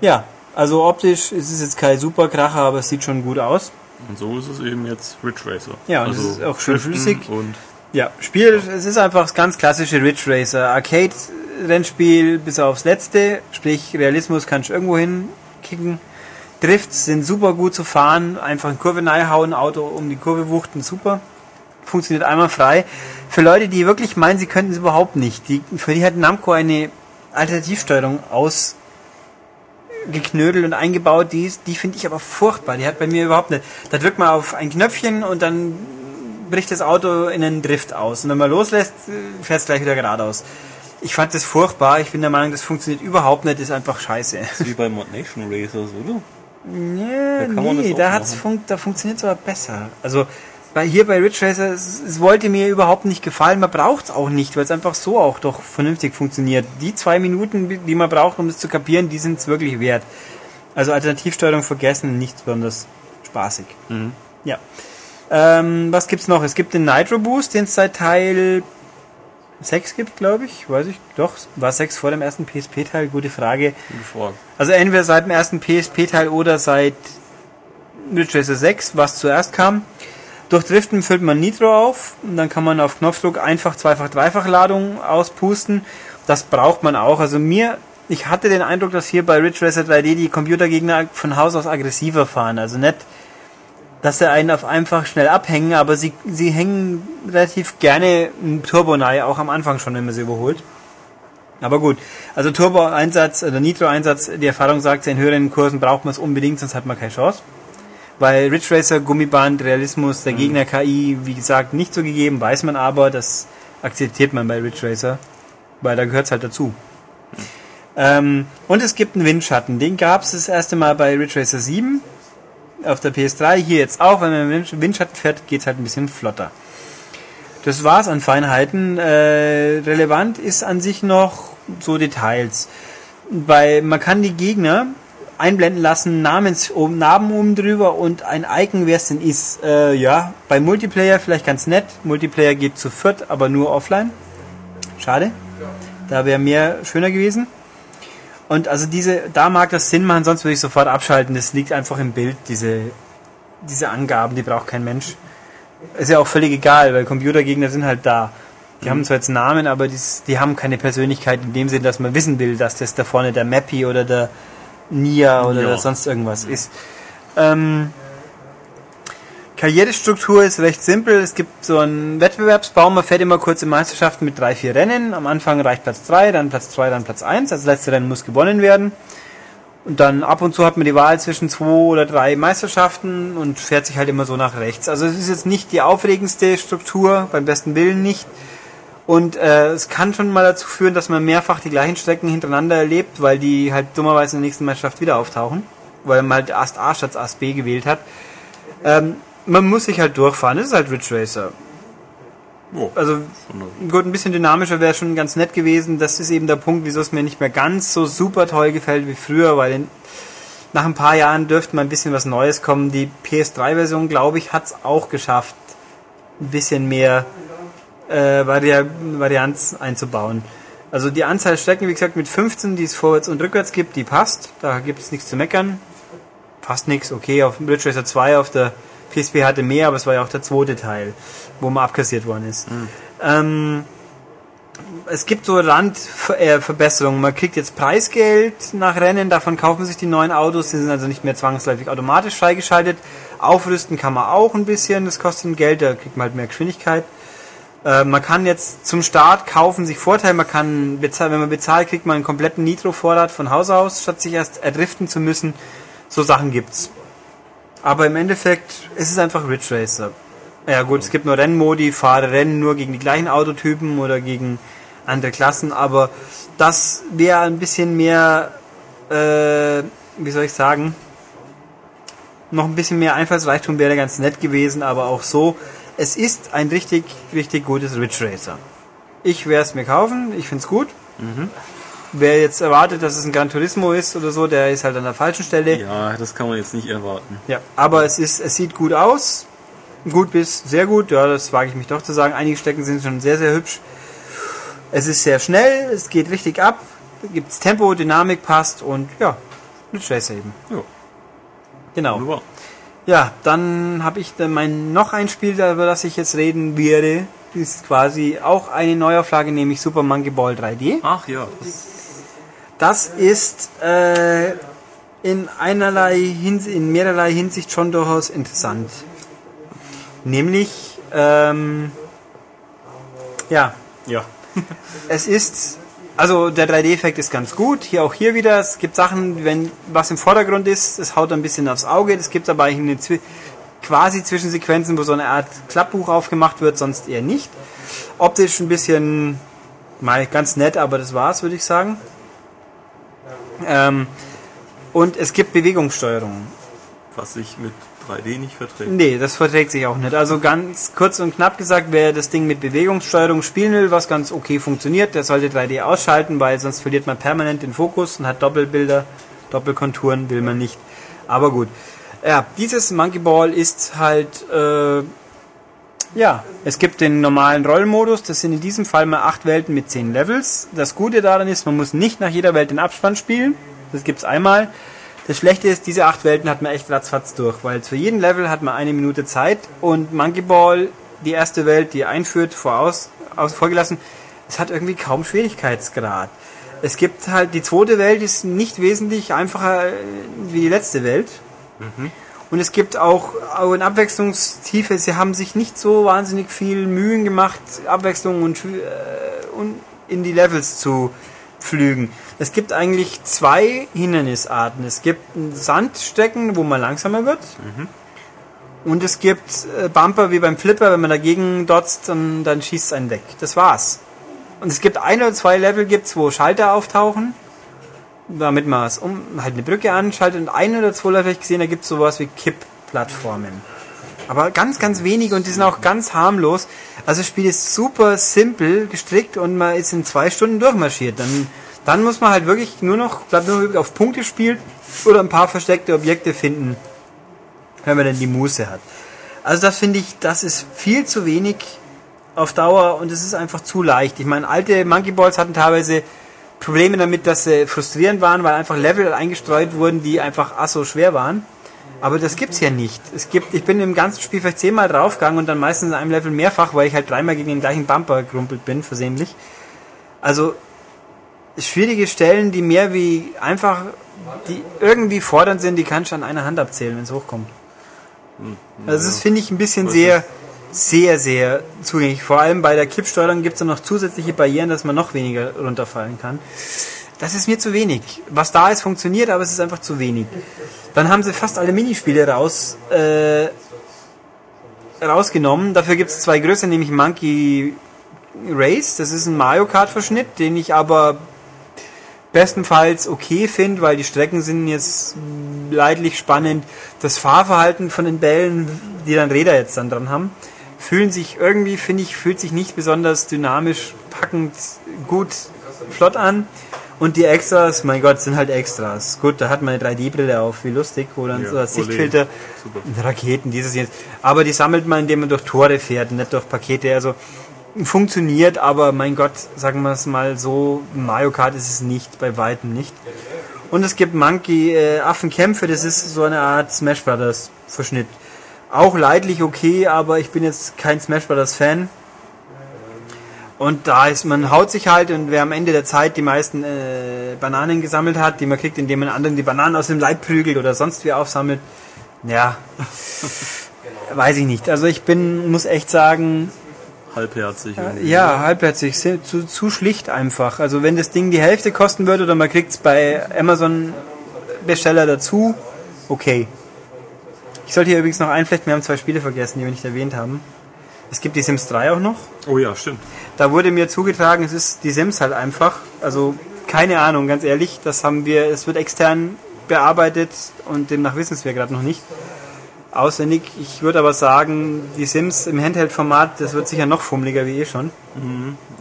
Ja, also optisch ist es jetzt kein super Kracher, aber es sieht schon gut aus. Und so ist es eben jetzt Ridge Racer. Ja, und es ist auch schön flüssig. Und Ja, Spiel, es ist einfach das ganz klassische Ridge Racer. Arcade-Rennspiel bis aufs letzte, sprich Realismus kannst du irgendwo hinkicken. Drifts sind super gut zu fahren, einfach in Kurve hauen, Auto um die Kurve wuchten, super. Funktioniert einmal frei. Für Leute, die wirklich meinen, sie könnten es überhaupt nicht, die, für die hat Namco eine Alternativsteuerung ausgeknödelt und eingebaut, die, die finde ich aber furchtbar. Die hat bei mir überhaupt nicht. Da drückt man auf ein Knöpfchen und dann bricht das Auto in einen Drift aus. Und wenn man loslässt, fährt es gleich wieder geradeaus. Ich fand das furchtbar. Ich bin der Meinung, das funktioniert überhaupt nicht. Das ist einfach scheiße. ist wie bei Mod Nation Racers, oder? Ja, man nee, das da, hat's fun da funktioniert es aber besser. Also bei, hier bei Ridge Racer, es, es wollte mir überhaupt nicht gefallen. Man braucht es auch nicht, weil es einfach so auch doch vernünftig funktioniert. Die zwei Minuten, die man braucht, um es zu kapieren, die sind es wirklich wert. Also Alternativsteuerung vergessen, nicht besonders spaßig. Mhm. Ja. Ähm, was gibt's noch? Es gibt den Nitro Boost, den es seit Teil 6 gibt, glaube ich. Weiß ich. Doch, war 6 vor dem ersten PSP-Teil? Gute Frage. Gute Frage. Also entweder seit dem ersten PSP-Teil oder seit Ridge Racer 6, was zuerst kam. Durch Driften füllt man Nitro auf und dann kann man auf Knopfdruck einfach, zweifach, dreifach Ladung auspusten. Das braucht man auch. Also mir, ich hatte den Eindruck, dass hier bei Ridge Racer 3D die Computergegner von Haus aus aggressiver fahren. Also nicht, dass sie einen auf einfach schnell abhängen, aber sie, sie hängen relativ gerne ein Turbo-Nei, auch am Anfang schon, wenn man sie überholt. Aber gut, also Turbo-Einsatz oder Nitro-Einsatz, die Erfahrung sagt, in höheren Kursen braucht man es unbedingt, sonst hat man keine Chance. Weil Ridge Racer, Gummiband, Realismus, der Gegner KI, wie gesagt, nicht so gegeben, weiß man aber, das akzeptiert man bei Ridge Racer, weil da gehört es halt dazu. Ähm, und es gibt einen Windschatten, den gab es das erste Mal bei Ridge Racer 7 auf der PS3, hier jetzt auch, wenn man dem Windschatten fährt, geht's halt ein bisschen flotter. Das war's an Feinheiten. Äh, relevant ist an sich noch so Details. Bei, man kann die Gegner einblenden lassen, Namens, Namen oben drüber und ein Icon, wer es denn ist. Äh, ja, bei Multiplayer vielleicht ganz nett. Multiplayer geht zu viert, aber nur offline. Schade. Da wäre mehr schöner gewesen. Und also diese, da mag das Sinn machen, sonst würde ich sofort abschalten. Das liegt einfach im Bild, diese, diese Angaben, die braucht kein Mensch. Ist ja auch völlig egal, weil Computergegner sind halt da. Die haben zwar jetzt Namen, aber die, die haben keine Persönlichkeit in dem Sinn, dass man wissen will, dass das da vorne der Mappy oder der Nia oder Ja. sonst irgendwas ist. Ähm, Karrierestruktur ist recht simpel. Es gibt so einen Wettbewerbsbaum, man fährt immer kurz in Meisterschaften mit drei, vier Rennen. Am Anfang reicht Platz drei, dann Platz zwei, dann Platz eins. Also das letzte Rennen muss gewonnen werden. Und dann ab und zu hat man die Wahl zwischen zwei oder drei Meisterschaften und fährt sich halt immer so nach rechts. Also es ist jetzt nicht die aufregendste Struktur, beim besten Willen nicht. Und äh, es kann schon mal dazu führen, dass man mehrfach die gleichen Strecken hintereinander erlebt, weil die halt dummerweise in der nächsten Meisterschaft wieder auftauchen. Weil man halt Ast A statt Ast B gewählt hat. Ähm, man muss sich halt durchfahren. Das ist halt Ridge Racer. Oh, Also gut, ein bisschen dynamischer wäre schon ganz nett gewesen. Das ist eben der Punkt, wieso es mir nicht mehr ganz so super toll gefällt wie früher, weil in, nach ein paar Jahren dürfte mal ein bisschen was Neues kommen. Die PS3-Version, glaube ich, hat es auch geschafft, ein bisschen mehr äh, Vari Varianz einzubauen. Also die Anzahl Strecken, wie gesagt, mit 15, die es vorwärts und rückwärts gibt, die passt. Da gibt es nichts zu meckern. Fast nichts. Okay, auf Ridge Racer 2 auf der PSP hatte mehr, aber es war ja auch der zweite Teil, wo man abkassiert worden ist. Ähm, es gibt so Randverbesserungen. Man kriegt jetzt Preisgeld nach Rennen, davon kaufen sich die neuen Autos, die sind also nicht mehr zwangsläufig automatisch freigeschaltet. Aufrüsten kann man auch ein bisschen, das kostet ein Geld, da kriegt man halt mehr Geschwindigkeit. Äh, man kann jetzt zum Start kaufen, sich Vorteil, man kann bezahlen, wenn man bezahlt, kriegt man einen kompletten Nitro-Vorrat von Haus aus, statt sich erst erdriften zu müssen. So Sachen gibt's. Aber im Endeffekt ist es einfach Ridge Racer. Ja gut, es gibt nur Rennmodi, fahre Rennen nur gegen die gleichen Autotypen oder gegen andere Klassen, aber das wäre ein bisschen mehr, äh, wie soll ich sagen, noch ein bisschen mehr Einfallsreichtum wäre ganz nett gewesen, aber auch so, es ist ein richtig, richtig gutes Ridge Racer. Ich werde es mir kaufen, ich finde es gut. Wer jetzt erwartet, dass es ein Gran Turismo ist oder so, der ist halt an der falschen Stelle. Ja, das kann man jetzt nicht erwarten. Ja, aber es ist, es sieht gut aus. Gut bis sehr gut, ja, das wage ich mich doch zu sagen. Einige Strecken sind schon sehr, sehr hübsch. Es ist sehr schnell, es geht richtig ab. Gibt's Tempo, Dynamik passt und ja, mit Racer eben. Ja, Genau. wunderbar. Ja, dann habe ich dann mein noch ein Spiel, über das ich jetzt reden werde. Ist quasi auch eine Neuauflage, nämlich Super Monkey Ball 3D. Ach ja, das, Das ist äh, in einerlei Hinsicht, in mehrerlei Hinsicht schon durchaus interessant. Nämlich, ähm, ja, ja. es ist, also der 3D-Effekt ist ganz gut. Hier auch hier wieder. Es gibt Sachen, wenn was im Vordergrund ist, es haut ein bisschen aufs Auge. Es gibt aber eine Zwi quasi Zwischensequenzen, wo so eine Art Klappbuch aufgemacht wird, sonst eher nicht. Optisch ein bisschen, mal ganz nett, aber das war's, würde ich sagen. Ähm, und es gibt Bewegungssteuerung. Was sich mit 3D nicht verträgt. Nee, das verträgt sich auch nicht. Also ganz kurz und knapp gesagt, wer das Ding mit Bewegungssteuerung spielen will, was ganz okay funktioniert, der sollte 3D ausschalten, weil sonst verliert man permanent den Fokus und hat Doppelbilder, Doppelkonturen will man nicht. Aber gut. Ja, dieses Monkey Ball ist halt, äh, ja, es gibt den normalen Rollmodus, das sind in diesem Fall mal acht Welten mit zehn Levels. Das Gute daran ist, man muss nicht nach jeder Welt den Abspann spielen. Das gibt's einmal. Das Schlechte ist, diese acht Welten hat man echt ratzfatz durch, weil für jeden Level hat man eine Minute Zeit und Monkey Ball, die erste Welt, die einführt, voraus, aus, vorgelassen, es hat irgendwie kaum Schwierigkeitsgrad. Es gibt halt, die zweite Welt ist nicht wesentlich einfacher äh, wie die letzte Welt. Und es gibt auch, auch in Abwechslungstiefe, sie haben sich nicht so wahnsinnig viel Mühen gemacht, Abwechslung und, äh, und in die Levels zu pflügen. Es gibt eigentlich zwei Hindernisarten. Es gibt ein Sandstecken, wo man langsamer wird. Und es gibt äh, Bumper wie beim Flipper, wenn man dagegen dotzt, dann, dann schießt es einen weg. Das war's. Und es gibt ein oder zwei Level, gibt's, wo Schalter auftauchen, damit man es um, halt eine Brücke anschaltet. Und ein oder zwei habe ich gesehen, da gibt's sowas wie Kippplattformen. Aber ganz, ganz wenige und die sind auch ganz harmlos. Also das Spiel ist super simpel gestrickt und man ist in zwei Stunden durchmarschiert. Dann, dann muss man halt wirklich nur noch, bleibt nur wirklich auf Punkte spielen oder ein paar versteckte Objekte finden, wenn man denn die Muße hat. Also das finde ich, das ist viel zu wenig auf Dauer und es ist einfach zu leicht. Ich meine, alte Monkey Balls hatten teilweise Probleme damit, dass sie frustrierend waren, weil einfach Level eingestreut wurden, die einfach asso schwer waren. Aber das gibt's ja nicht. Es gibt, ich bin im ganzen Spiel vielleicht zehnmal draufgegangen und dann meistens in einem Level mehrfach, weil ich halt dreimal gegen den gleichen Bumper gerumpelt bin, versehentlich. Also, schwierige Stellen, die mehr wie einfach, die irgendwie fordernd sind, die kannst du an einer Hand abzählen, wenn es hochkommt. Also das finde ich ein bisschen sehr, sehr, sehr zugänglich. Vor allem bei der Kippsteuerung gibt es dann noch zusätzliche Barrieren, dass man noch weniger runterfallen kann. Das ist mir zu wenig. Was da ist, funktioniert, aber es ist einfach zu wenig. Dann haben sie fast alle Minispiele raus, äh, rausgenommen. Dafür gibt es zwei größere, nämlich Monkey Race. Das ist ein Mario Kart Verschnitt, den ich aber bestenfalls okay finde, weil die Strecken sind jetzt leidlich spannend. Das Fahrverhalten von den Bällen, die dann Räder jetzt dann dran haben, fühlen sich irgendwie, finde ich, fühlt sich nicht besonders dynamisch, packend, gut, flott an. Und die Extras, mein Gott, sind halt Extras. Gut, da hat man eine 3D-Brille auf, wie lustig, wo dann Ja, so. Sichtfilter. Raketen, dieses jetzt. Aber die sammelt man, indem man durch Tore fährt, nicht durch Pakete. Also funktioniert, aber mein Gott, sagen wir es mal so, Mario Kart ist es nicht, bei weitem nicht. Und es gibt Monkey äh, Affenkämpfe, das ist so eine Art Smash Brothers Verschnitt. Auch leidlich okay, aber ich bin jetzt kein Smash Brothers Fan. Und da ist, man haut sich halt und wer am Ende der Zeit die meisten äh, Bananen gesammelt hat, die man kriegt, indem man anderen die Bananen aus dem Leib prügelt oder sonst wie aufsammelt, ja, weiß ich nicht. Also ich bin, muss echt sagen, Halbherzig. irgendwie. ja, halbherzig, zu, zu schlicht einfach. Also wenn das Ding die Hälfte kosten würde oder man kriegt es bei Amazon Besteller dazu, okay. Ich sollte hier übrigens noch einflechten, wir haben zwei Spiele vergessen, die wir nicht erwähnt haben. Es gibt die Sims 3 auch noch. Oh ja, stimmt. Da wurde mir zugetragen, es ist die Sims halt einfach. Also keine Ahnung, ganz ehrlich. Das haben wir, es wird extern bearbeitet und demnach wissen es wir gerade noch nicht. Auswendig. Ich würde aber sagen, die Sims im Handheld-Format, das wird sicher noch fummeliger wie eh schon.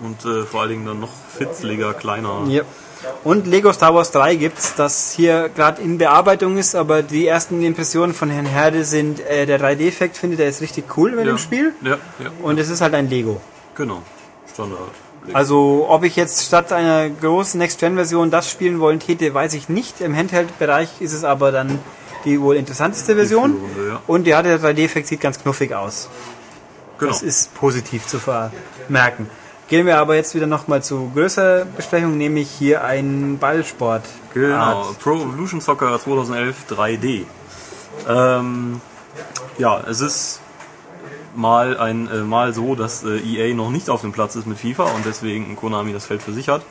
Und äh, vor allen Dingen dann noch fitzliger, kleiner. Ja. Und Lego Star Wars 3 gibt's, das hier gerade in Bearbeitung ist, aber die ersten Impressionen von Herrn Herde sind, äh, der 3D-Effekt findet er ist richtig cool bei ja. dem Spiel. Ja, ja. Und es ist halt ein Lego. Genau. Standard. Also, ob ich jetzt statt einer großen Next-Gen-Version das spielen wollen täte, weiß ich nicht. Im Handheld-Bereich ist es aber dann die wohl interessanteste Version. führende, ja. Und ja, der 3D-Effekt sieht ganz knuffig aus. Genau. Das ist positiv zu vermerken. Gehen wir aber jetzt wieder nochmal zu größerer Besprechung, nämlich hier ein Ballsport. Genau, Art. Pro Evolution Soccer 2011 3D. Ähm, ja, es ist mal ein äh, mal so, dass äh, EA noch nicht auf dem Platz ist mit FIFA und deswegen Konami das Feld für sich hat.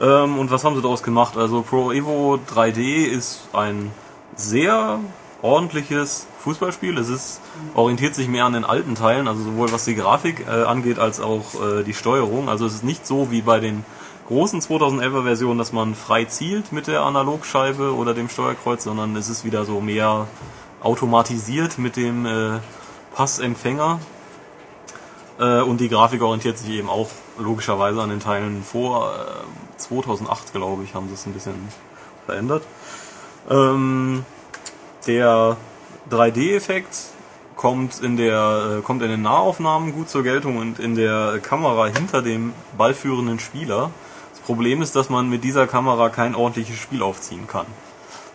Ähm, und was haben sie daraus gemacht? Also Pro Evo 3D ist ein sehr ordentliches Fußballspiel. Es ist orientiert sich mehr an den alten Teilen, also sowohl was die Grafik äh, angeht als auch äh, die Steuerung. Also es ist nicht so wie bei den großen 2011er Versionen, dass man frei zielt mit der Analogscheibe oder dem Steuerkreuz, sondern es ist wieder so mehr automatisiert mit dem äh, Passempfänger. Äh, und die Grafik orientiert sich eben auch logischerweise an den Teilen vor äh, 2008, glaube ich, haben sie es ein bisschen verändert. Ähm, der 3D-Effekt kommt in der äh, kommt in den Nahaufnahmen gut zur Geltung und in der Kamera hinter dem ballführenden Spieler. Das Problem ist, dass man mit dieser Kamera kein ordentliches Spiel aufziehen kann,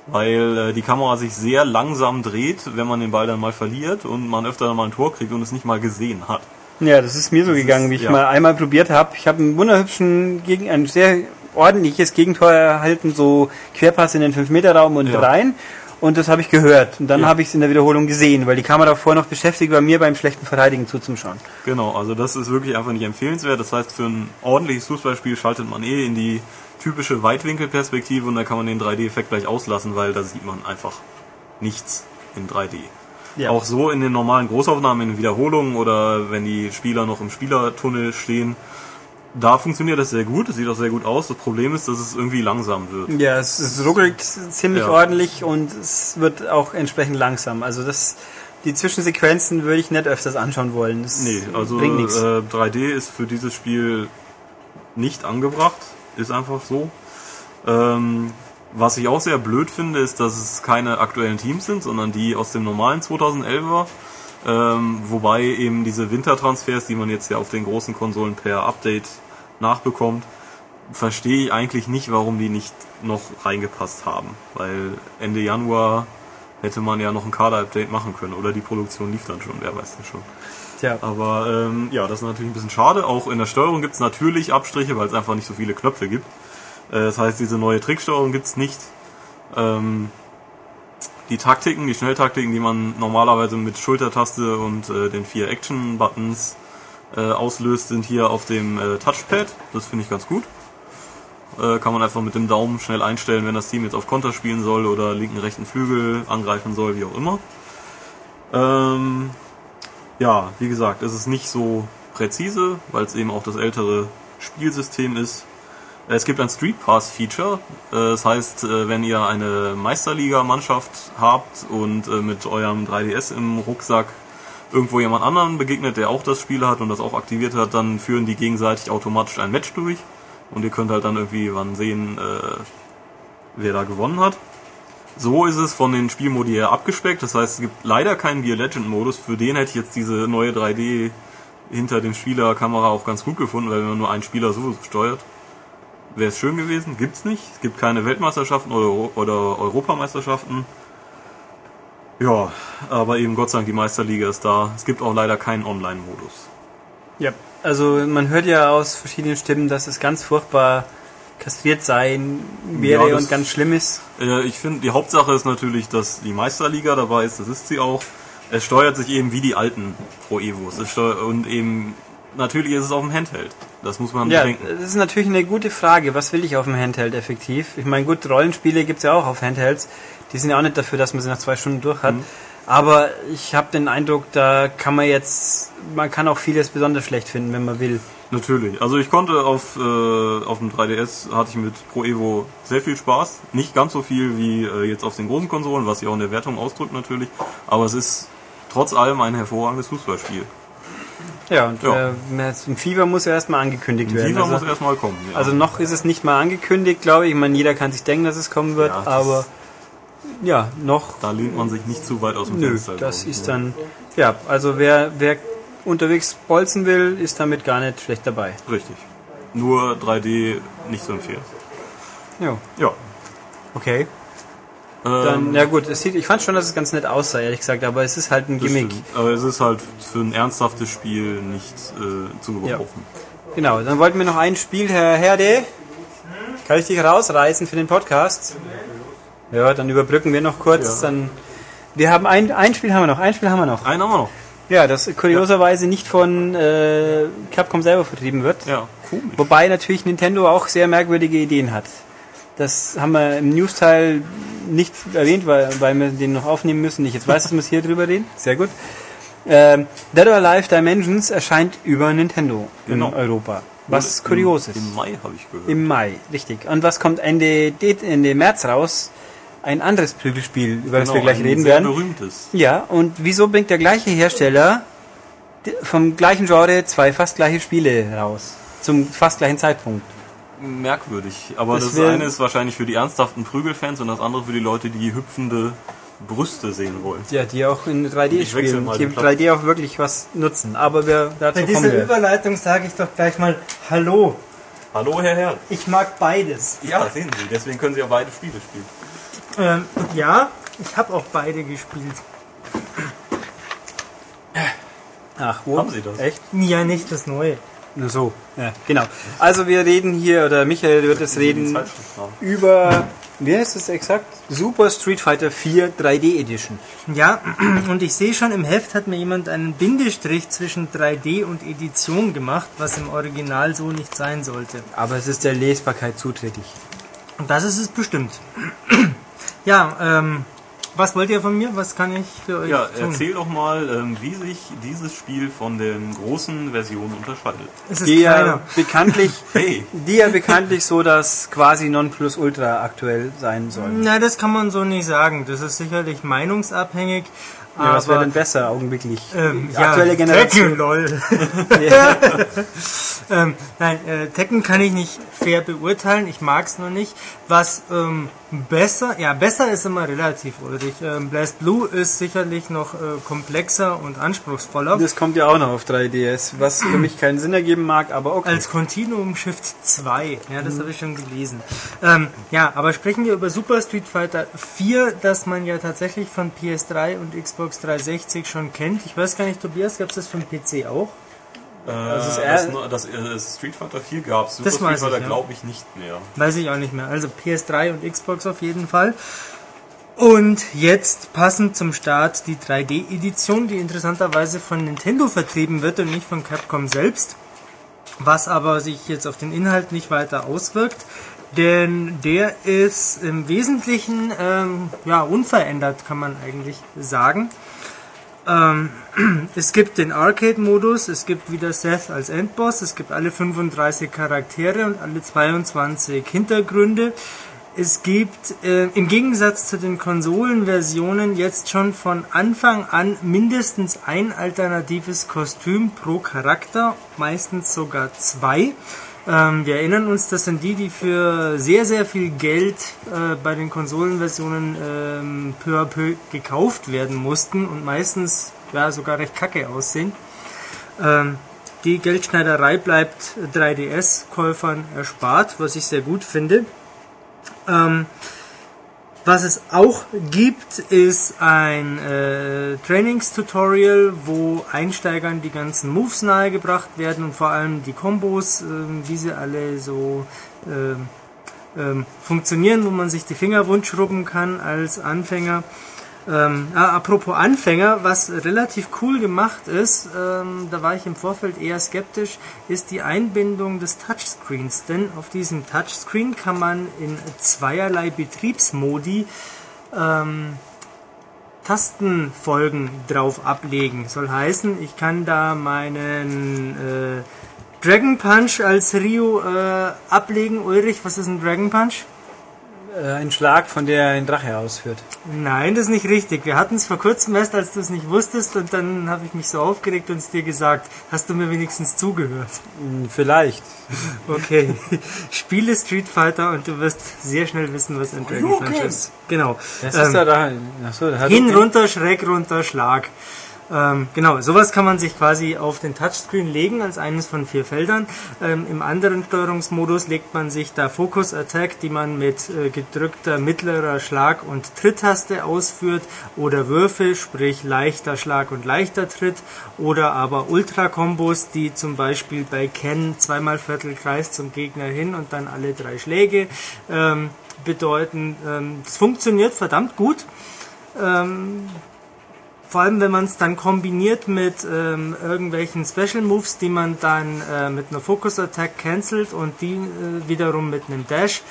weil äh, die Kamera sich sehr langsam dreht, wenn man den Ball dann mal verliert und man öfter mal ein Tor kriegt und es nicht mal gesehen hat. Ja, das ist mir so gegangen, wie ich ja. mal einmal probiert habe. Ich habe einen wunderhübschen, gegen ein sehr ordentliches Gegentor erhalten, so Querpass in den 5-Meter-Raum und Ja. rein. Und das habe ich gehört. Und dann Ja. habe ich es in der Wiederholung gesehen, weil die Kamera vorher noch beschäftigt war, mir beim schlechten Verteidigen zuzuschauen. Genau, also das ist wirklich einfach nicht empfehlenswert. Das heißt, für ein ordentliches Fußballspiel schaltet man eh in die typische Weitwinkelperspektive und da kann man den 3D-Effekt gleich auslassen, weil da sieht man einfach nichts in 3D. Ja. Auch so in den normalen Großaufnahmen, in den Wiederholungen oder wenn die Spieler noch im Spielertunnel stehen, da funktioniert das sehr gut, es sieht auch sehr gut aus. Das Problem ist, dass es irgendwie langsam wird. Ja, es, es ruckelt ziemlich Ja. ordentlich und es wird auch entsprechend langsam. Also das, die Zwischensequenzen würde ich nicht öfters anschauen wollen. Das Nee, also bringt nichts. äh, 3D ist für dieses Spiel nicht angebracht, ist einfach so. Ähm, was ich auch sehr blöd finde, ist, dass es keine aktuellen Teams sind, sondern die aus dem normalen 2011er. Ähm, wobei eben diese Wintertransfers, die man jetzt ja auf den großen Konsolen per Update nachbekommt, verstehe ich eigentlich nicht, warum die nicht noch reingepasst haben. Weil Ende Januar hätte man ja noch ein Kader-Update machen können oder die Produktion lief dann schon, wer weiß das schon. Tja, Aber ähm, ja, das ist natürlich ein bisschen schade. Auch in der Steuerung gibt es natürlich Abstriche, weil es einfach nicht so viele Knöpfe gibt. Äh, das heißt, diese neue Tricksteuerung gibt es nicht. Ähm, die Taktiken, die Schnelltaktiken, die man normalerweise mit Schultertaste und äh, den vier Action-Buttons äh, auslöst, sind hier auf dem äh, Touchpad. Das finde ich ganz gut. Äh, kann man einfach mit dem Daumen schnell einstellen, wenn das Team jetzt auf Konter spielen soll oder linken, rechten Flügel angreifen soll, wie auch immer. Ähm, ja, wie gesagt, es ist nicht so präzise, weil es eben auch das ältere Spielsystem ist. Es gibt ein Street Pass Feature. Äh, Das heißt, äh, wenn ihr eine Meisterliga-Mannschaft habt und äh, mit eurem 3DS im Rucksack irgendwo jemand anderen begegnet, der auch das Spiel hat und das auch aktiviert hat, dann führen die gegenseitig automatisch ein Match durch. Und ihr könnt halt dann irgendwie wann sehen, äh, wer da gewonnen hat. So ist es von den Spielmodi her abgespeckt. Das heißt, es gibt leider keinen Beer Legend Modus. Für den hätte ich jetzt diese neue 3D hinter dem Spielerkamera auch ganz gut gefunden, weil man nur einen Spieler so steuert, wäre es schön gewesen. Gibt's nicht. Es gibt keine Weltmeisterschaften oder, oder Europameisterschaften. Ja, aber eben Gott sei Dank die Meisterliga ist da. Es gibt auch leider keinen Online-Modus. ja. Also man hört ja aus verschiedenen Stimmen, dass es ganz furchtbar kastriert sein wäre Ja, und ganz schlimm ist. Äh, ich finde, die Hauptsache ist natürlich, dass die Meisterliga dabei ist. Das ist sie auch. Es steuert sich eben wie die alten Pro Evos. Und eben, natürlich ist es auf dem Handheld. Das muss man Ja, bedenken. das ist natürlich eine gute Frage. Was will ich auf dem Handheld effektiv? Ich meine, gut, Rollenspiele gibt's ja auch auf Handhelds. Die sind ja auch nicht dafür, dass man sie nach zwei Stunden durch hat. Aber ich habe den Eindruck, da kann man jetzt, man kann auch vieles besonders schlecht finden, wenn man will. Natürlich. Also ich konnte auf, äh, auf dem 3DS hatte ich mit Pro Evo sehr viel Spaß. Nicht ganz so viel wie äh, jetzt auf den großen Konsolen, was sich auch in der Wertung ausdrückt natürlich. Aber es ist trotz allem ein hervorragendes Fußballspiel. Ja, und Ja. Äh, ein Fever muss ja erstmal angekündigt werden. FIFA also, muss erstmal kommen. Ja. also noch ist es nicht mal angekündigt, glaube ich. Ich meine, jeder kann sich denken, dass es kommen wird, Ja, aber ja, noch da lehnt man sich nicht zu weit aus dem Nö, Fenster. das ist dann, ja, also wer, wer unterwegs bolzen will, ist damit gar nicht schlecht dabei. Richtig. Nur 3D nicht zu empfehlen. Ja, Ja. okay. Ähm, Dann, ja gut, es sieht, ich fand schon, dass es ganz nett aussah, ehrlich gesagt, aber es ist halt ein Gimmick. stimmt. Aber es ist halt für ein ernsthaftes Spiel nicht äh, zu gebrauchen. Genau, dann wollten wir noch ein Spiel, Herr Herde. Kann ich dich rausreißen für den Podcast? Ja, dann überbrücken wir noch kurz. Ja. Dann, wir haben ein, ein Spiel haben wir noch, ein Spiel haben wir noch. Einen haben wir noch. Ja, das kurioserweise nicht von äh, Capcom selber vertrieben wird. Ja, komisch. Wobei natürlich Nintendo auch sehr merkwürdige Ideen hat. Das haben wir im News-Teil nicht erwähnt, weil, weil wir den noch aufnehmen müssen. Ich jetzt weiß, dass wir es hier drüber reden. Sehr gut. Ähm, Dead or Alive Dimensions erscheint über Nintendo Genau. in Europa. Was Im- kurios ist. Im Mai habe ich gehört. Im Mai, richtig. Und was kommt Ende, De- Ende März raus? Ein anderes Prügelspiel, über das wir gleich Genau, ein reden sehr werden. berühmtes. Ja, und wieso bringt der gleiche Hersteller vom gleichen Genre zwei fast gleiche Spiele raus? Zum fast gleichen Zeitpunkt. Merkwürdig. Aber Das das, eine ist wahrscheinlich für die ernsthaften Prügelfans und das andere für die Leute, die hüpfende Brüste sehen wollen. Ja, die auch in 3D Ich wechsle spielen, die Platz. 3D auch wirklich was nutzen. Aber wir, dazu Bei kommen dieser wir. Überleitung sage ich doch gleich mal Hallo. Hallo, Herr Herr. Ich mag beides. Ja, sehen Sie. Deswegen können Sie ja beide Spiele spielen. Ähm, ja, ich habe auch beide gespielt. Ach, wo? Haben Sie das? Echt? Ja, nicht das Neue. Nur so. Ja, genau. Also wir reden hier, oder Michael wird es reden, über, wie heißt es exakt? Super Street Fighter 4 3D Edition. Ja, und ich sehe schon, im Heft hat mir jemand einen Bindestrich zwischen 3D und Edition gemacht, was im Original so nicht sein sollte. Aber es ist der Lesbarkeit zuträglich. Und das ist es bestimmt. Ja, ähm, was wollt ihr von mir? Was kann ich für euch Ja, tun? erzähl doch mal, ähm, wie sich dieses Spiel von den großen Versionen unterscheidet. Es ist Die ja bekanntlich, Hey, die ja bekanntlich so das quasi Nonplusultra aktuell sein sollen. Na, das kann man so nicht sagen. Das ist sicherlich meinungsabhängig. Ja, was wäre denn besser augenblicklich? Ähm, Die ja, aktuelle Generation. Tekken, lol. Ähm, nein, äh, Tekken kann ich nicht fair beurteilen. Ich mag es noch nicht. Was ähm, besser, ja, besser ist immer relativ, Ulrich. Ähm, Blast Blue ist sicherlich noch äh, komplexer und anspruchsvoller. Das kommt ja auch noch auf 3DS, was für mich keinen Sinn ergeben mag, aber okay. Als Continuum Shift 2. Ja, das habe ich schon gelesen. Ähm, ja, aber sprechen wir über Super Street Fighter 4, das man ja tatsächlich von PS3 und Xbox 360 schon kennt. Ich weiß gar nicht, Tobias, gab es das für den PC auch? Äh, Also das, eher- das, äh, Street Fighter 4 gab es. Super Das Street Fighter glaube ich nicht mehr. Weiß ich auch nicht mehr. Also PS3 und Xbox auf jeden Fall. Und jetzt passend zum Start die 3D-Edition, die interessanterweise von Nintendo vertrieben wird und nicht von Capcom selbst. Was aber sich jetzt auf den Inhalt nicht weiter auswirkt. Denn der ist im Wesentlichen ähm, ja, unverändert, kann man eigentlich sagen. Ähm, es gibt den Arcade-Modus, es gibt wieder Seth als Endboss, es gibt alle 35 Charaktere und alle 22 Hintergründe. Es gibt äh, im Gegensatz zu den Konsolenversionen jetzt schon von Anfang an mindestens ein alternatives Kostüm pro Charakter, meistens sogar zwei. Ähm, wir erinnern uns, das sind die, die für sehr, sehr viel Geld äh, bei den Konsolenversionen ähm, peu à peu gekauft werden mussten und meistens ja, sogar recht kacke aussehen. Ähm, die Geldschneiderei bleibt 3DS-Käufern erspart, was ich sehr gut finde. Ähm, was es auch gibt, ist ein äh, Trainingstutorial, wo Einsteigern die ganzen Moves nahegebracht werden und vor allem die Kombos, ähm, wie sie alle so ähm, funktionieren, wo man sich die Finger wund schrubben kann als Anfänger. Ähm, ah, apropos Anfänger, was relativ cool gemacht ist, ähm, da war ich im Vorfeld eher skeptisch, ist die Einbindung des Touchscreens. Denn auf diesem Touchscreen kann man in zweierlei Betriebsmodi ähm, Tastenfolgen drauf ablegen. Soll heißen, ich kann da meinen äh, Dragon Punch als Ryu äh, ablegen. Ulrich, was ist ein Dragon Punch? Äh, ein Schlag, von der ein Drache ausführt. Nein, das ist nicht richtig. Wir hatten es vor kurzem erst, als du es nicht wusstest, und dann habe ich mich so aufgeregt und es dir gesagt. Hast du mir wenigstens zugehört? Hm, Vielleicht. Okay. Spiele Street Fighter und du wirst sehr schnell wissen, was ein Dragon Punch ist. Genau. Das Ähm, ist da. Achso, da hat Hin, runter, schräg runter, Schlag. Ähm, genau, sowas kann man sich quasi auf den Touchscreen legen als eines von vier Feldern. Ähm, Im anderen Steuerungsmodus legt man sich da Focus Attack, die man mit äh, gedrückter mittlerer Schlag- und Tritttaste ausführt oder Würfe, sprich leichter Schlag und leichter Tritt oder aber Ultra-Kombos, die zum Beispiel bei Ken zweimal Viertelkreis zum Gegner hin und dann alle drei Schläge ähm, bedeuten. Ähm, das funktioniert verdammt gut. Ähm, vor allem, wenn man es dann kombiniert mit ähm, irgendwelchen Special Moves, die man dann äh, mit einer Focus Attack cancelt und die äh, wiederum mit einem Dash.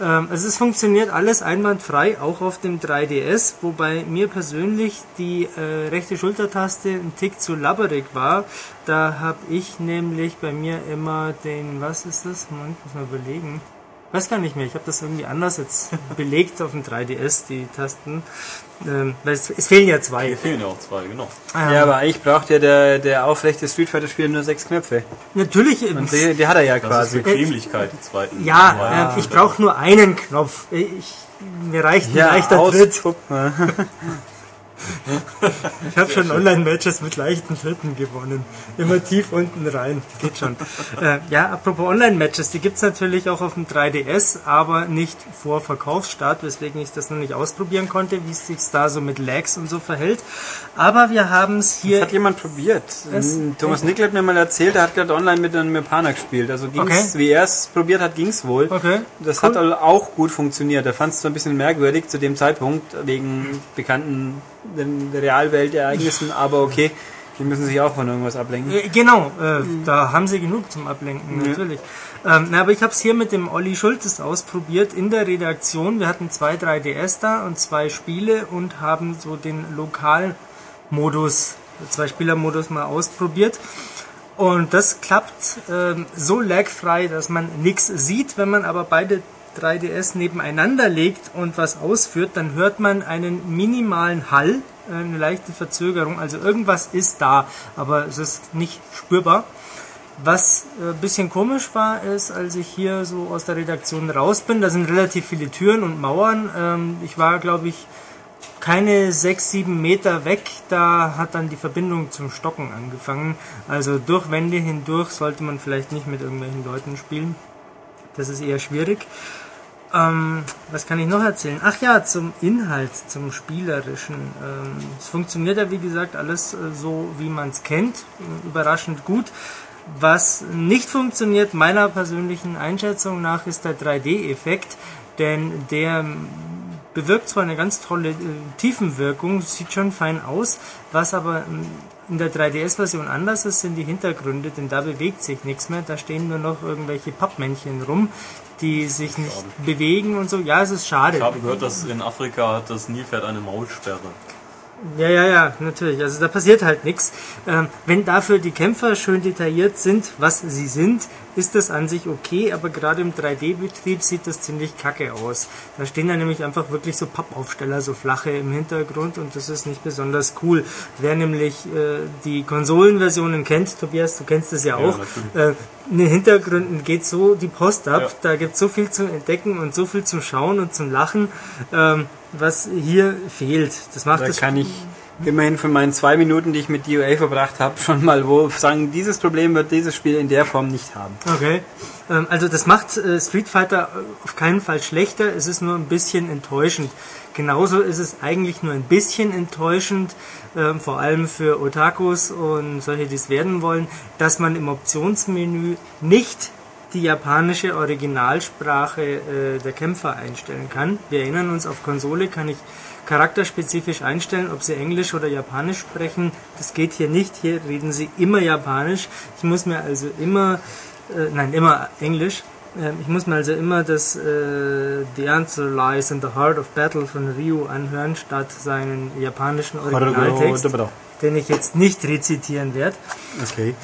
Ähm, also es funktioniert alles einwandfrei, auch auf dem 3DS, wobei mir persönlich die äh, rechte Schultertaste ein Tick zu labberig war. Da habe ich nämlich bei mir immer den, was ist das? Moment, muss mal überlegen. Weiß gar nicht mehr, ich habe das irgendwie anders jetzt belegt auf dem 3DS, die Tasten. Ähm, weil es, es fehlen ja zwei. Hier fehlen ja auch zwei, genau. Ja, aber eigentlich braucht ja der, der aufrechte Street Fighter Spieler nur sechs Knöpfe. Natürlich, Und die, die hat er ja Das quasi. ist Bequemlichkeit, die zweiten. ja, äh, ich brauche nur einen Knopf. Ich, mir reicht ein leichter aus- Tritt. Ich habe schon Online-Matches mit leichten Tritten gewonnen. Immer tief unten rein. Geht schon. äh, ja, apropos Online-Matches, die gibt's natürlich auch auf dem 3DS, aber nicht vor Verkaufsstart, weswegen ich das noch nicht ausprobieren konnte, wie es sich da so mit Lags und so verhält. Aber wir haben es Das hier. hat jemand probiert. Was? Ähm, Thomas Nickel hat mir mal erzählt, er hat gerade online mit einem Japaner gespielt. Also ging's, Okay. wie er es probiert hat, ging's wohl. Okay. Das cool. hat auch gut funktioniert. Er fand es zwar ein bisschen merkwürdig zu dem Zeitpunkt, wegen bekannten den- Realweltereignissen, aber okay, die müssen sich auch von irgendwas ablenken. Äh, Genau, äh, da haben sie genug zum Ablenken, natürlich. Ähm, na, aber ich habe es hier mit dem Olli Schultes ausprobiert in der Redaktion. Wir hatten zwei 3DS da und zwei Spiele und haben so den Lokalmodus, zwei Spielermodus mal ausprobiert. Und das klappt ähm, so lagfrei, dass man nichts sieht. Wenn man aber beide 3DS nebeneinander legt und was ausführt, dann hört man einen minimalen Hall, äh, eine leichte Verzögerung. Also irgendwas ist da, aber es ist nicht spürbar. Was ein bisschen komisch war, ist, als ich hier so aus der Redaktion raus bin, da sind relativ viele Türen und Mauern. Ähm, ich war, glaube ich, keine sechs, sieben Meter weg, da hat dann die Verbindung zum Stocken angefangen. Also durch Wände hindurch sollte man vielleicht nicht mit irgendwelchen Leuten spielen. Das ist eher schwierig. Ähm, was kann ich noch erzählen? Ach ja, zum Inhalt, zum Spielerischen. Ähm, es funktioniert ja, wie gesagt, alles äh, so, wie man es kennt. Überraschend gut. Was nicht funktioniert, meiner persönlichen Einschätzung nach, ist der 3D-Effekt, denn der bewirkt zwar eine ganz tolle äh, Tiefenwirkung, sieht schon fein aus, was aber ähm, in der 3DS-Version anders ist, sind die Hintergründe, denn da bewegt sich nichts mehr, da stehen nur noch irgendwelche Pappmännchen rum, die sich nicht Schade. bewegen und so. Ja, es ist schade. Ich habe gehört, dass in Afrika hat das Nilpferd eine Maulsperre. Ja, ja, ja, natürlich. Also da passiert halt nichts. Ähm, wenn dafür die Kämpfer schön detailliert sind, was sie sind, ist das an sich okay, aber gerade im 3D-Betrieb sieht das ziemlich kacke aus. Da stehen dann nämlich einfach wirklich so Pappaufsteller, so flache im Hintergrund und das ist nicht besonders cool. Wer nämlich äh, die Konsolenversionen kennt, Tobias, du kennst das ja auch, natürlich. äh, in den Hintergründen geht so die Post ab, Ja. da gibt es so viel zum Entdecken und so viel zum Schauen und zum Lachen, ähm, was hier fehlt. Das macht Da das kann ich immerhin von meinen zwei Minuten, die ich mit DOA verbracht habe, schon mal wo sagen, dieses Problem wird dieses Spiel in der Form nicht haben. Okay. Ähm, also das macht äh, Street Fighter äh, auf keinen Fall schlechter, es ist nur ein bisschen enttäuschend. Genauso ist es eigentlich nur ein bisschen enttäuschend, ähm, vor allem für Otakus und solche, die es werden wollen, dass man im Optionsmenü nicht die japanische Originalsprache äh, der Kämpfer einstellen kann. Wir erinnern uns, auf Konsole kann ich charakterspezifisch einstellen, ob sie Englisch oder Japanisch sprechen. Das geht hier nicht. Hier reden sie immer Japanisch. Ich muss mir also immer, äh, nein, immer Englisch. Ähm, ich muss mir also immer das äh, The Answer Lies in the Heart of Battle von Ryu anhören, statt seinen japanischen Originaltext, den ich jetzt nicht rezitieren werde. Okay.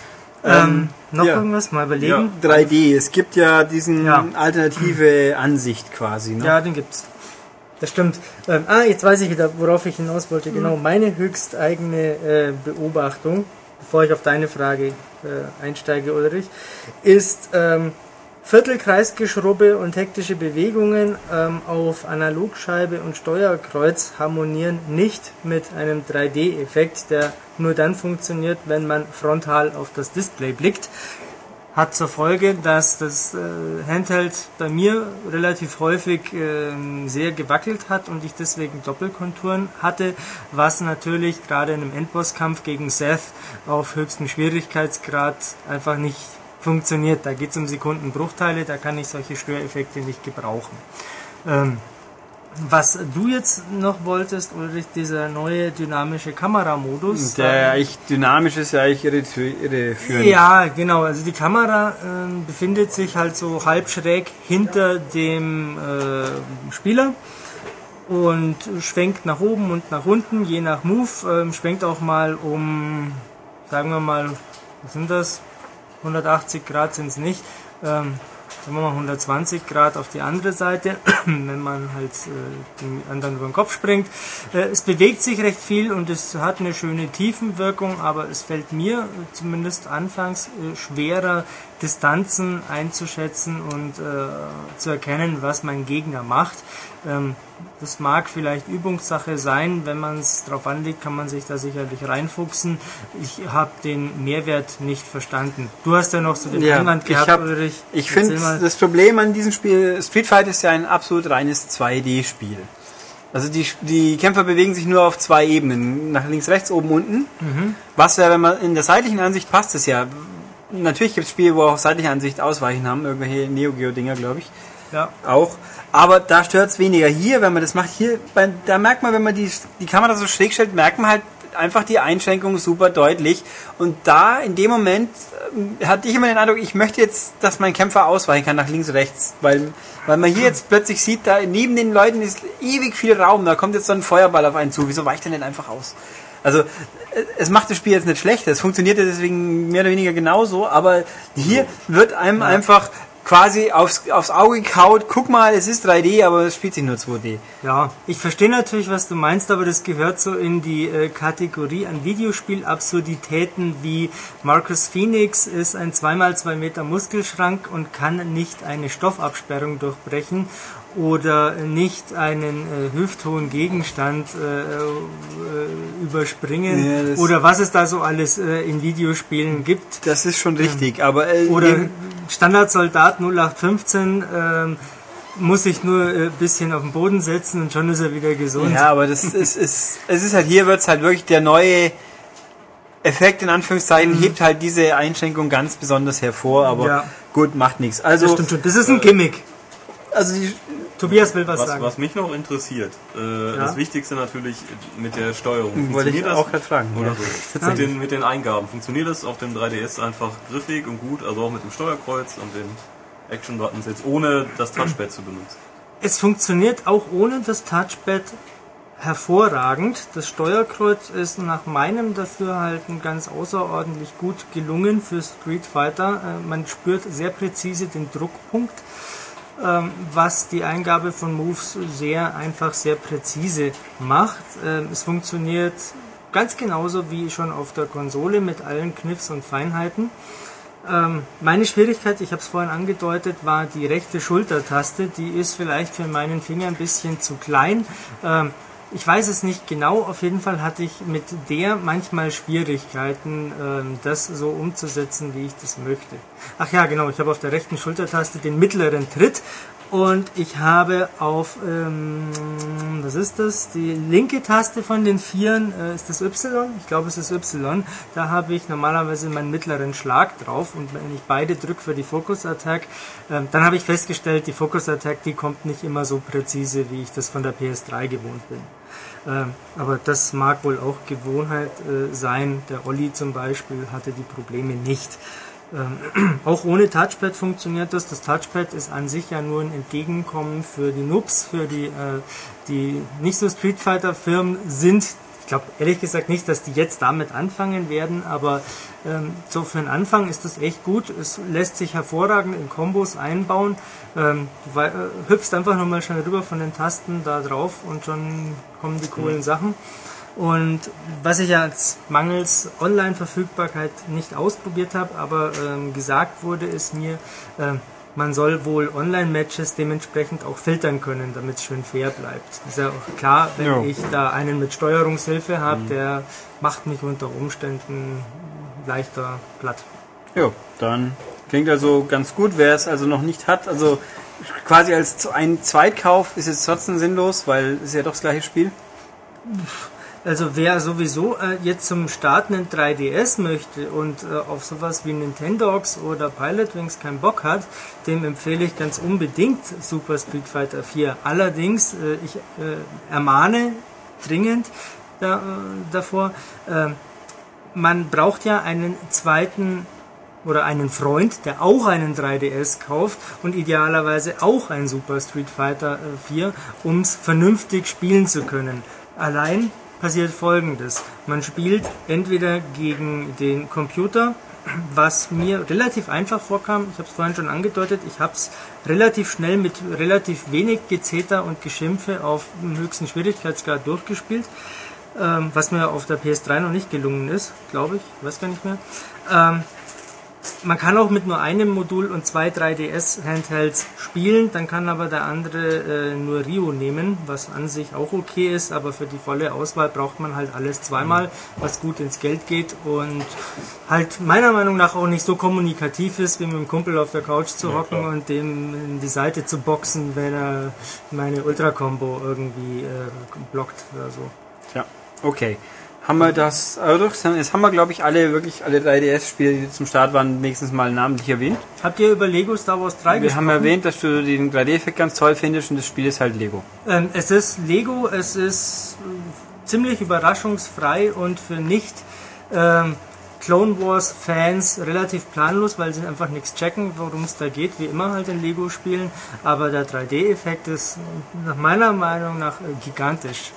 Ähm, noch ja. irgendwas? Mal überlegen. 3D. Es gibt ja diesen Ja. alternative Ansicht quasi. Ne? Ja, den gibt's. Das stimmt. Ähm, ah, jetzt weiß ich wieder, worauf ich hinaus wollte. Genau, meine höchsteigene äh, Beobachtung, bevor ich auf deine Frage äh, einsteige, Ulrich, ist ähm, Viertelkreisgeschrubbe und hektische Bewegungen ähm, auf Analogscheibe und Steuerkreuz harmonieren nicht mit einem 3D-Effekt, der nur dann funktioniert, wenn man frontal auf das Display blickt hat zur Folge, dass das äh, Handheld bei mir relativ häufig ähm, sehr gewackelt hat und ich deswegen Doppelkonturen hatte, was natürlich gerade in einem Endbosskampf gegen Seth auf höchstem Schwierigkeitsgrad einfach nicht funktioniert. Da geht es um Sekundenbruchteile, da kann ich solche Störeffekte nicht gebrauchen. Ähm, was du jetzt noch wolltest, Ulrich, dieser neue dynamische Kameramodus. Der eigentlich dynamisch ist ja eigentlich irre- irreführend. Ja, genau. Also die Kamera ähm, befindet sich halt so halb schräg hinter dem äh, Spieler und schwenkt nach oben und nach unten, je nach Move. Ähm, schwenkt auch mal um, sagen wir mal, was sind das? 180 Grad sind es nicht. Ähm, sagen wir mal 120 Grad auf die andere Seite, wenn man halt äh, den anderen über den Kopf springt. Äh, es bewegt sich recht viel und es hat eine schöne Tiefenwirkung, aber es fällt mir zumindest anfangs äh, schwerer, Distanzen einzuschätzen und äh, zu erkennen, was mein Gegner macht. Ähm, das mag vielleicht Übungssache sein, wenn man es drauf anlegt, kann man sich da sicherlich reinfuchsen. Ich habe den Mehrwert nicht verstanden. Du hast ja noch so den Ja, Einwand ich gehabt, hab- Ulrich. Ich finde, das Problem an diesem Spiel, Street Fighter ist ja ein absolut reines 2D-Spiel. Also die, die Kämpfer bewegen sich nur auf zwei Ebenen, nach links, rechts, oben, unten. Mhm. Was ja, wenn man in der seitlichen Ansicht passt es ja. Natürlich gibt es Spiele, wo auch seitliche Ansicht Ausweichen haben, irgendwelche Neo Geo Dinger, glaube ich, ja. auch. Aber da stört es weniger. Hier, wenn man das macht, hier, bei, da merkt man, wenn man die, die Kamera so schräg stellt, merkt man halt einfach die Einschränkung super deutlich. Und da, in dem Moment, ähm, hatte ich immer den Eindruck, ich möchte jetzt, dass mein Kämpfer ausweichen kann nach links, rechts. Weil, weil man hier jetzt plötzlich sieht, da neben den Leuten ist ewig viel Raum, da kommt jetzt so ein Feuerball auf einen zu. Wieso weicht er denn einfach aus? Also, äh, es macht das Spiel jetzt nicht schlechter, es funktioniert ja deswegen mehr oder weniger genauso, aber hier wird einem einfach quasi aufs, aufs Auge kaut, guck mal, es ist 3D, aber es spielt sich nur 2D. Ja, ich verstehe natürlich, was du meinst, aber das gehört so in die äh, Kategorie an Videospiel-Absurditäten wie Marcus Phoenix ist ein 2x2 Meter Muskelschrank und kann nicht eine Stoffabsperrung durchbrechen oder nicht einen äh, hüfthohen Gegenstand äh, äh, überspringen Ja, das- oder was es da so alles äh, in Videospielen gibt. Das ist schon richtig, aber äh, Oder Standardsoldat 0815 ähm, muss sich nur ein bisschen auf den Boden setzen und schon ist er wieder gesund. Ja, aber das ist, ist, es ist halt, hier wird's halt wirklich der neue Effekt in Anführungszeichen, hebt halt diese Einschränkung ganz besonders hervor, aber Ja. gut, macht nichts. das Also, stimmt schon. Das ist ein Gimmick. also die, Tobias will was, Was, sagen. was mich noch interessiert, äh, das Wichtigste natürlich mit der Steuerung. wollte ich Funktioniert auch gerade fragen. Oder Ja. so. Mit, den, mit den Eingaben. Funktioniert das auf dem 3DS einfach griffig und gut, also auch mit dem Steuerkreuz und den Action-Buttons jetzt, ohne das Touchpad zu benutzen? Es funktioniert auch ohne das Touchpad hervorragend. Das Steuerkreuz ist nach meinem Dafürhalten ganz außerordentlich gut gelungen für Street Fighter. Äh, Man spürt sehr präzise den Druckpunkt, was die Eingabe von Moves sehr einfach, sehr präzise macht. Ähm, Es funktioniert ganz genauso wie schon auf der Konsole mit allen Kniffs und Feinheiten. Ähm, meine Schwierigkeit, ich habe es vorhin angedeutet, war die rechte Schultertaste. Die ist vielleicht für meinen Finger ein bisschen zu klein. Ich weiß es nicht genau. Auf jeden Fall hatte ich mit der manchmal Schwierigkeiten, ähm, das so umzusetzen, wie ich das möchte. Ach ja, genau. Ich habe auf der rechten Schultertaste den mittleren Tritt und ich habe auf, ähm, was ist das? Die linke Taste von den Vieren, äh, ist das Y? Ich glaube, es ist Y. Da habe ich normalerweise meinen mittleren Schlag drauf und wenn ich beide drücke für die Focus Attack, ähm, dann habe ich festgestellt, die Focus Attack, die kommt nicht immer so präzise, wie ich das von der PS3 gewohnt bin. Ähm, aber das mag wohl auch Gewohnheit äh, sein. Der Olli zum Beispiel hatte die Probleme nicht. Ähm, auch ohne Touchpad funktioniert das. Das Touchpad ist an sich ja nur ein Entgegenkommen für die Noobs, für die, äh, die nicht so Street Fighter Firmen sind. Ich glaube ehrlich gesagt nicht, dass die jetzt damit anfangen werden, aber ähm, so für den Anfang ist das echt gut. Es lässt sich hervorragend in Kombos einbauen. Ähm, du äh, hüpfst einfach nochmal schnell rüber von den Tasten da drauf und schon kommen die coolen Sachen. Und was ich ja als mangels Online-Verfügbarkeit nicht ausprobiert habe, aber ähm, gesagt wurde, ist mir, ähm, man soll wohl Online-Matches dementsprechend auch filtern können, damit es schön fair bleibt. Ist ja auch klar, wenn Ja. ich da einen mit Steuerungshilfe habe, der macht mich unter Umständen leichter platt. ja, dann klingt also ganz gut. Wer es also noch nicht hat, also quasi als ein Zweitkauf ist es trotzdem sinnlos, weil es ist ja doch das gleiche Spiel. Also wer sowieso äh, jetzt zum Starten einen 3DS möchte und äh, auf sowas wie Nintendogs oder Pilot Wings keinen Bock hat, dem empfehle ich ganz unbedingt Super Street Fighter 4. Allerdings, äh, ich äh, ermahne dringend da, äh, davor, äh, man braucht ja einen zweiten oder einen Freund, der auch einen 3DS kauft und idealerweise auch ein Super Street Fighter äh, 4, um es vernünftig spielen zu können. Allein passiert folgendes. Man spielt entweder gegen den Computer, was mir relativ einfach vorkam, ich habe es vorhin schon angedeutet, ich habe es relativ schnell mit relativ wenig Gezeter und Geschimpfe auf dem höchsten Schwierigkeitsgrad durchgespielt, ähm, was mir auf der PS3 noch nicht gelungen ist, glaube ich, weiß gar nicht mehr. Ähm, man kann auch mit nur einem Modul und zwei 3DS-Handhelds spielen, dann kann aber der andere äh, nur Rio nehmen, was an sich auch okay ist, aber für die volle Auswahl braucht man halt alles zweimal, was gut ins Geld geht und halt meiner Meinung nach auch nicht so kommunikativ ist, wie mit dem Kumpel auf der Couch zu hocken klar. und dem in die Seite zu boxen, wenn er meine Ultra-Combo irgendwie äh, blockt oder so. Ja, okay. Haben wir das, also jetzt haben wir glaube ich alle, wirklich alle 3DS-Spiele, die zum Start waren, wenigstens mal namentlich erwähnt. Habt ihr über Lego Star Wars 3 Wir haben erwähnt, dass du den 3D-Effekt ganz toll findest und das Spiel ist halt Lego. Ähm, es ist Lego, es ist äh, ziemlich überraschungsfrei und für nicht ähm, Clone Wars Fans relativ planlos, weil sie einfach nichts checken, worum es da geht, wie immer halt in Lego Spielen. Aber der 3D-Effekt ist nach meiner Meinung nach äh, gigantisch.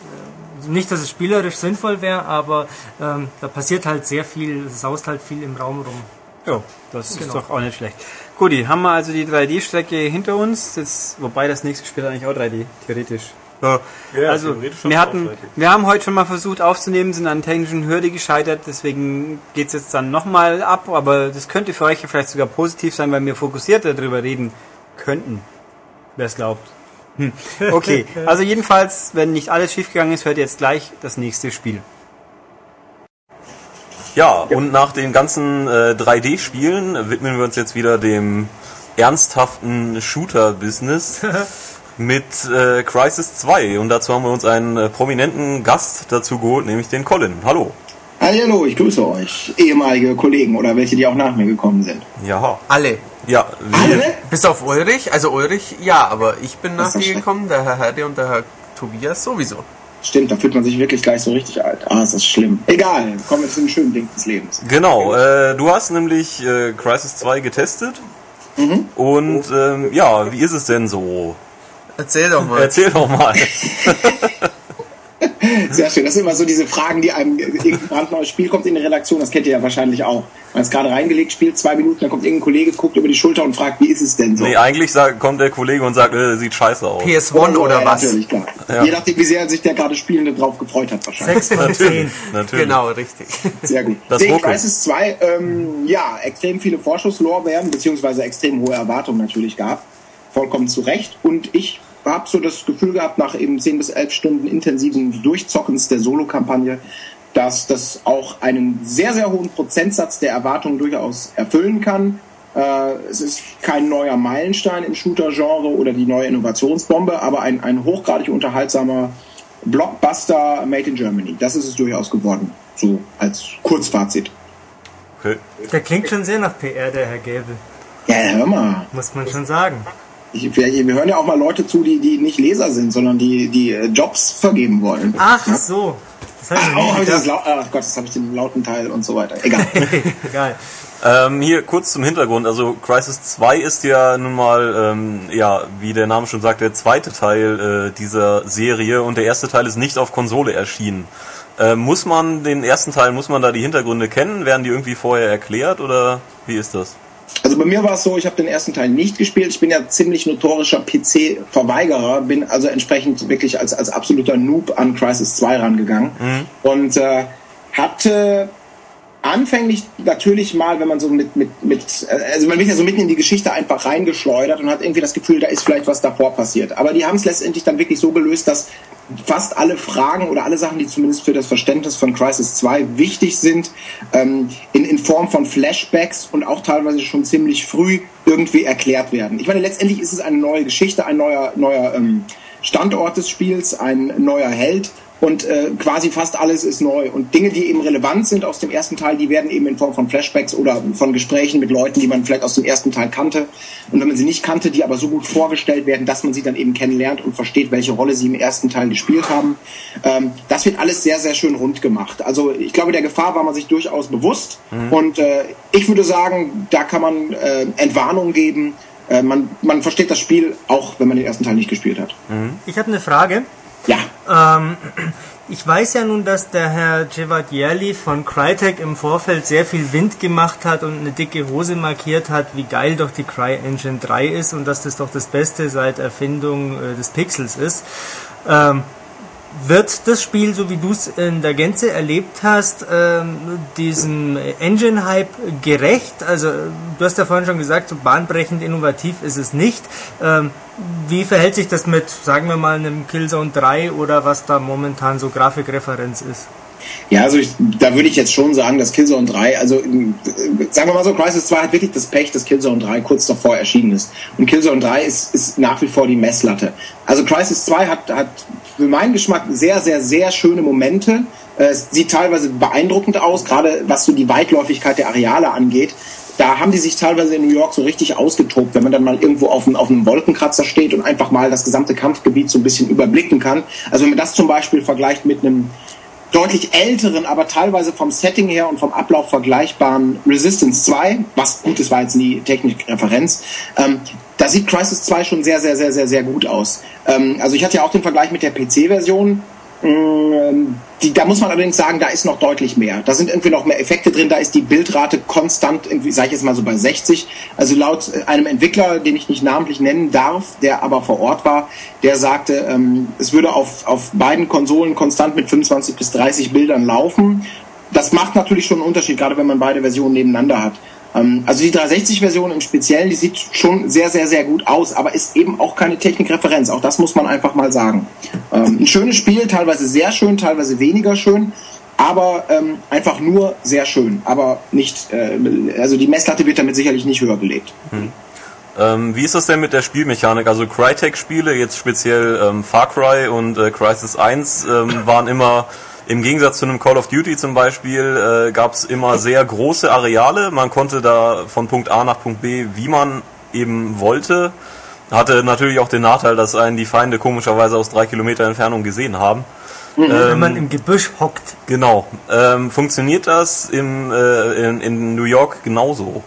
Äh, nicht, dass es spielerisch sinnvoll wäre, aber ähm, da passiert halt sehr viel, es saust halt viel im Raum rum. Ja, das ist Genau. doch auch nicht schlecht. Guti, haben wir also die 3D-Strecke hinter uns, das, wobei das nächste Spiel eigentlich auch 3D, theoretisch. So, Ja, also wir hatten, auch 3D. wir haben heute schon mal versucht aufzunehmen, sind an einer technischen Hürde gescheitert, deswegen geht's jetzt dann nochmal ab, aber das könnte für euch ja vielleicht sogar positiv sein, weil wir fokussierter darüber reden könnten, wer es glaubt. Hm. Okay, also jedenfalls, wenn nicht alles schiefgegangen ist, hört ihr jetzt gleich das nächste Spiel. Ja, und nach den ganzen äh, 3D-Spielen widmen wir uns jetzt wieder dem ernsthaften Shooter-Business mit äh, Crisis 2. Und dazu haben wir uns einen äh, prominenten Gast dazu geholt, nämlich den Colin. Hallo. Hallo, ich grüße euch, ehemalige Kollegen oder welche, die auch nach mir gekommen sind. Ja. Alle. Ja, wir, Alle? Bis auf Ulrich. Also Ulrich, ja, aber ich bin nach dir doch gekommen, der Herr Herde und der Herr Tobias sowieso. Stimmt, da fühlt man sich wirklich gleich so richtig alt. Ah, ist das schlimm. Egal, kommen wir zu den schönen Dingen des Lebens. genau. Äh, du hast nämlich äh, Crisis 2 getestet. Und ähm, ja, wie ist es denn so? Erzähl doch mal. Erzähl doch mal. Sehr schön. Das sind immer so diese Fragen, die einem irgendein brandneues Spiel kommt in die Redaktion. Das kennt ihr ja wahrscheinlich auch. Man ist gerade reingelegt, spielt zwei Minuten, dann kommt irgendein Kollege, guckt über die Schulter und fragt, wie ist es denn so? Nee, eigentlich sagt, kommt der Kollege und sagt, äh, sieht scheiße aus. PS1 Oh, oder ja, was? Natürlich, klar. Ja. Je nachdem, wie sehr sich der gerade Spielende drauf gefreut hat, wahrscheinlich. 6 von 10. Natürlich. Genau, richtig. Sehr gut. Das Ruckeln. Crisis 2, ähm, ja, extrem viele Vorschusslorbeeren, beziehungsweise extrem hohe Erwartungen natürlich gab. Vollkommen zu Recht. Und ich habe so das Gefühl gehabt, nach eben 10 bis 11 Stunden intensiven Durchzockens der Solo-Kampagne, dass das auch einen sehr, sehr hohen Prozentsatz der Erwartungen durchaus erfüllen kann. Äh, es ist kein neuer Meilenstein im Shooter-Genre oder die neue Innovationsbombe, aber ein, ein hochgradig unterhaltsamer Blockbuster made in Germany. Das ist es durchaus geworden. So als Kurzfazit. Okay. Der klingt schon sehr nach PR, der Herr Gäbel. Ja, hör mal. Muss man schon sagen. Ich, wir, wir hören ja auch mal Leute zu, die, die nicht Leser sind, sondern die, die äh, Jobs vergeben wollen. Ach so. Das habe ich Ach, oh, das laut, ach Gott, das habe ich den lauten Teil und so weiter. Egal. Egal. Ähm, hier kurz zum Hintergrund. Also Crisis 2 ist ja nun mal, ähm, ja, wie der Name schon sagt, der zweite Teil äh, dieser Serie und der erste Teil ist nicht auf Konsole erschienen. Äh, muss man den ersten Teil, muss man da die Hintergründe kennen? Werden die irgendwie vorher erklärt oder wie ist das? Also bei mir war es so, ich habe den ersten Teil nicht gespielt. Ich bin ja ziemlich notorischer PC-Verweigerer, bin also entsprechend wirklich als, als absoluter Noob an Crisis 2 rangegangen und äh, hatte anfänglich natürlich mal, wenn man so mit, mit, mit, also man wird ja so mitten in die Geschichte einfach reingeschleudert und hat irgendwie das Gefühl, da ist vielleicht was davor passiert. Aber die haben es letztendlich dann wirklich so gelöst, dass fast alle Fragen oder alle Sachen, die zumindest für das Verständnis von Crisis 2 wichtig sind, ähm, in, in Form von Flashbacks und auch teilweise schon ziemlich früh irgendwie erklärt werden. Ich meine, letztendlich ist es eine neue Geschichte, ein neuer, neuer ähm, Standort des Spiels, ein neuer Held und äh, quasi fast alles ist neu. Und Dinge, die eben relevant sind aus dem ersten Teil, die werden eben in Form von Flashbacks oder von Gesprächen mit Leuten, die man vielleicht aus dem ersten Teil kannte. Und wenn man sie nicht kannte, die aber so gut vorgestellt werden, dass man sie dann eben kennenlernt und versteht, welche Rolle sie im ersten Teil gespielt haben. Ähm, das wird alles sehr, sehr schön rund gemacht. Also ich glaube, der Gefahr war man sich durchaus bewusst. Und äh, ich würde sagen, da kann man äh, Entwarnung geben. Äh, man, man versteht das Spiel auch, wenn man den ersten Teil nicht gespielt hat. Ich habe eine Frage. Ja. Ähm, ich weiß ja nun, dass der Herr Cevadielli von Crytek im Vorfeld sehr viel Wind gemacht hat und eine dicke Hose markiert hat, wie geil doch die CryEngine 3 ist und dass das doch das Beste seit Erfindung äh, des Pixels ist. Ähm, wird das Spiel, so wie du es in der Gänze erlebt hast, ähm, diesem Engine-Hype gerecht? Also du hast ja vorhin schon gesagt, so bahnbrechend innovativ ist es nicht. Ähm, wie verhält sich das mit, sagen wir mal, einem Killzone 3 oder was da momentan so Grafikreferenz ist? Ja, also ich, da würde ich jetzt schon sagen, dass Killzone 3, also äh, sagen wir mal so, Crisis 2 hat wirklich das Pech, dass Killzone 3 kurz davor erschienen ist. Und Killzone 3 ist, ist nach wie vor die Messlatte. Also Crisis 2 hat, hat für meinen Geschmack sehr, sehr, sehr schöne Momente. Äh, Es sieht teilweise beeindruckend aus, gerade was so die Weitläufigkeit der Areale angeht. Da haben die sich teilweise in New York so richtig ausgetobt, wenn man dann mal irgendwo auf einem, auf einem Wolkenkratzer steht und einfach mal das gesamte Kampfgebiet so ein bisschen überblicken kann. Also wenn man das zum Beispiel vergleicht mit einem deutlich älteren, aber teilweise vom Setting her und vom Ablauf vergleichbaren Resistance 2, was gut ist, war jetzt nie technische Referenz, ähm, da sieht Crisis 2 schon sehr, sehr, sehr, sehr, sehr gut aus. Ähm, also ich hatte ja auch den Vergleich mit der PC-Version Die, da muss man allerdings sagen, da ist noch deutlich mehr. Da sind irgendwie noch mehr Effekte drin, da ist die Bildrate konstant, irgendwie, sag ich jetzt mal so bei 60. Also laut äh, einem Entwickler, den ich nicht namentlich nennen darf, der aber vor Ort war, der sagte, ähm, es würde auf, auf beiden Konsolen konstant mit 25 bis 30 Bildern laufen. Das macht natürlich schon einen Unterschied, gerade wenn man beide Versionen nebeneinander hat. Ähm, Also die 360-Version im Speziellen, die sieht schon sehr, sehr, sehr gut aus, aber ist eben auch keine Technikreferenz. Auch das muss man einfach mal sagen. Ähm, Ein schönes Spiel, teilweise sehr schön, teilweise weniger schön, aber ähm, einfach nur sehr schön. Aber nicht, äh, also die Messlatte wird damit sicherlich nicht höher gelegt. Ähm, wie ist das denn mit der Spielmechanik? Also Crytek-Spiele, jetzt speziell ähm, Far Cry und äh, Crisis 1, ähm, waren immer im Gegensatz zu einem Call of Duty zum Beispiel, äh, gab es immer sehr große Areale. Man konnte da von Punkt A nach Punkt B, wie man eben wollte. Hatte natürlich auch den Nachteil, dass einen die Feinde komischerweise aus drei Kilometer Entfernung gesehen haben. Wenn man im Gebüsch hockt. Genau. Ähm, funktioniert das im, äh, in, in New York genauso?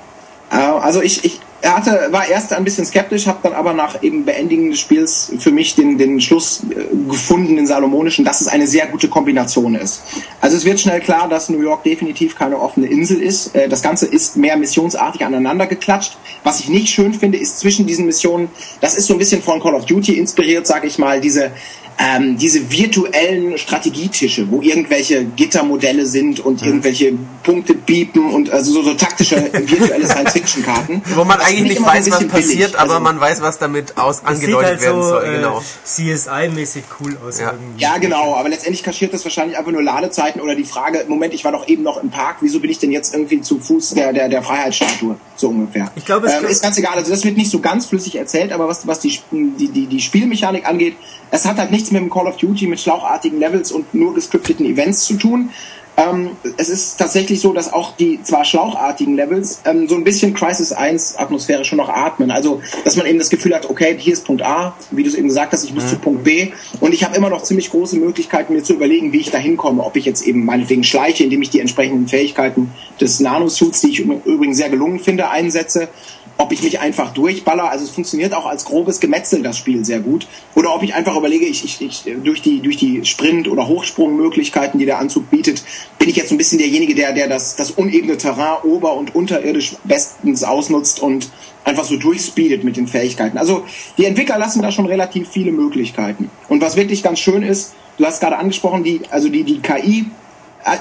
Äh, Also ich, ich hatte, war erst ein bisschen skeptisch, habe dann aber nach eben Beendigen des Spiels für mich den, den Schluss äh, gefunden, den Salomonischen, dass es eine sehr gute Kombination ist. Also es wird schnell klar, dass New York definitiv keine offene Insel ist. Äh, Das Ganze ist mehr missionsartig aneinander geklatscht. Was ich nicht schön finde, ist zwischen diesen Missionen, das ist so ein bisschen von Call of Duty inspiriert, sage ich mal, diese ähm, diese virtuellen Strategietische, wo irgendwelche Gittermodelle sind und irgendwelche Punkte biepen und also so, so taktische virtuelle Science-Fiction-Karten. Wo man eigentlich nicht weiß, was passiert, billig. aber Also- man weiß, was damit aus angedeutet halt werden so soll. äh, Genau. CSI-mäßig cool aus Ja. irgendwie. Ja, genau, aber letztendlich kaschiert das wahrscheinlich einfach nur Ladezeiten oder die Frage, Moment, ich war doch eben noch im Park, wieso bin ich denn jetzt irgendwie zu Fuß der, der, der Freiheitsstatue, so ungefähr. Ich glaube, es ähm, ist ganz egal, also das wird nicht so ganz flüssig erzählt, aber was, was die, die, die, die Spielmechanik angeht, es hat halt nichts mit dem Call of Duty, mit schlauchartigen Levels und nur gescripteten Events zu tun. Ähm, es ist tatsächlich so, dass auch die zwar schlauchartigen Levels ähm, so ein bisschen Crisis 1 Atmosphäre schon noch atmen. Also, dass man eben das Gefühl hat, okay, hier ist Punkt A, wie du es eben gesagt hast, ich muss zu Punkt B und ich habe immer noch ziemlich große Möglichkeiten, mir zu überlegen, wie ich da hinkomme. Ob ich jetzt eben meinetwegen schleiche, indem ich die entsprechenden Fähigkeiten des Nanosuits, die ich übrigens sehr gelungen finde, einsetze ob ich mich einfach durchballer, also es funktioniert auch als grobes Gemetzel das Spiel sehr gut, oder ob ich einfach überlege, ich, ich, ich durch die durch die Sprint- oder Hochsprungmöglichkeiten, die der Anzug bietet, bin ich jetzt so ein bisschen derjenige, der der das das unebene Terrain ober- und unterirdisch bestens ausnutzt und einfach so durchspeedet mit den Fähigkeiten. Also die Entwickler lassen da schon relativ viele Möglichkeiten. Und was wirklich ganz schön ist, du hast gerade angesprochen, die also die die KI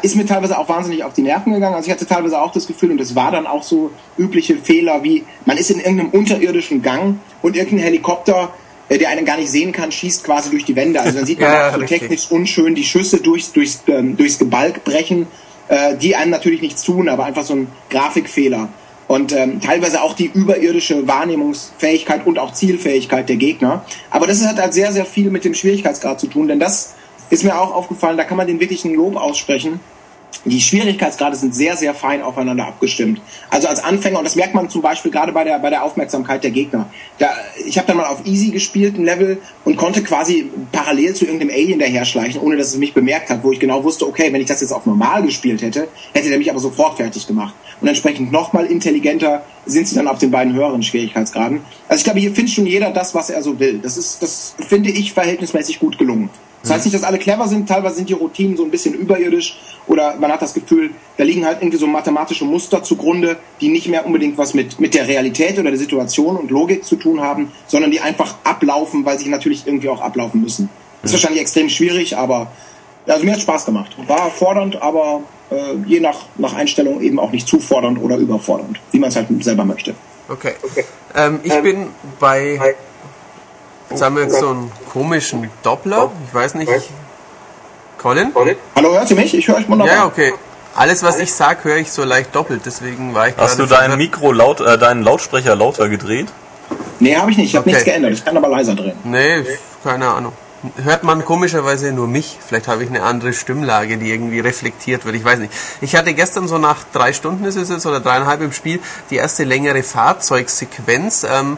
ist mir teilweise auch wahnsinnig auf die Nerven gegangen. Also ich hatte teilweise auch das Gefühl, und das war dann auch so übliche Fehler, wie man ist in irgendeinem unterirdischen Gang und irgendein Helikopter, äh, der einen gar nicht sehen kann, schießt quasi durch die Wände. Also dann sieht man Ja, auch so technisch unschön die Schüsse durchs, durchs, ähm, durchs Gebalk brechen, äh, die einem natürlich nichts tun, aber einfach so ein Grafikfehler. Und ähm, teilweise auch die überirdische Wahrnehmungsfähigkeit und auch Zielfähigkeit der Gegner. Aber das hat halt sehr, sehr viel mit dem Schwierigkeitsgrad zu tun, denn das ist mir auch aufgefallen, da kann man den wirklichen Lob aussprechen. Die Schwierigkeitsgrade sind sehr, sehr fein aufeinander abgestimmt. Also als Anfänger, und das merkt man zum Beispiel gerade bei der, bei der Aufmerksamkeit der Gegner. Da, ich habe dann mal auf Easy gespielt, ein Level, und konnte quasi parallel zu irgendeinem Alien daherschleichen, ohne dass es mich bemerkt hat, wo ich genau wusste, okay, wenn ich das jetzt auf normal gespielt hätte, hätte der mich aber sofort fertig gemacht. Und entsprechend nochmal intelligenter sind sie dann auf den beiden höheren Schwierigkeitsgraden. Also ich glaube, hier findet schon jeder das, was er so will. Das ist, das finde ich verhältnismäßig gut gelungen. Das heißt nicht, dass alle clever sind, teilweise sind die Routinen so ein bisschen überirdisch oder man hat das Gefühl, da liegen halt irgendwie so mathematische Muster zugrunde, die nicht mehr unbedingt was mit, mit der Realität oder der Situation und Logik zu tun haben, sondern die einfach ablaufen, weil sie natürlich irgendwie auch ablaufen müssen. Das ist wahrscheinlich extrem schwierig, aber also mir hat Spaß gemacht. War fordernd, aber äh, je nach, nach Einstellung eben auch nicht zu fordernd oder überfordernd, wie man es halt selber möchte. Okay. Ähm, ich bin bei, jetzt haben wir jetzt so einen komischen Doppler. Ich weiß nicht. Colin? Hallo, hört ihr mich? Ich höre euch wunderbar. Ja, okay. Alles, was ich sag, höre ich so leicht doppelt. Deswegen war ich Hast du dein. Mikro laut, äh, deinen Lautsprecher lauter gedreht? Nee, habe ich nicht. Ich habe Okay. nichts geändert. Ich kann aber leiser drehen. Nee, keine Ahnung. Hört man komischerweise nur mich. Vielleicht habe ich eine andere Stimmlage, die irgendwie reflektiert wird. Ich weiß nicht. Ich hatte gestern so nach drei Stunden ist es jetzt oder dreieinhalb im Spiel die erste längere Fahrzeugsequenz. Ähm,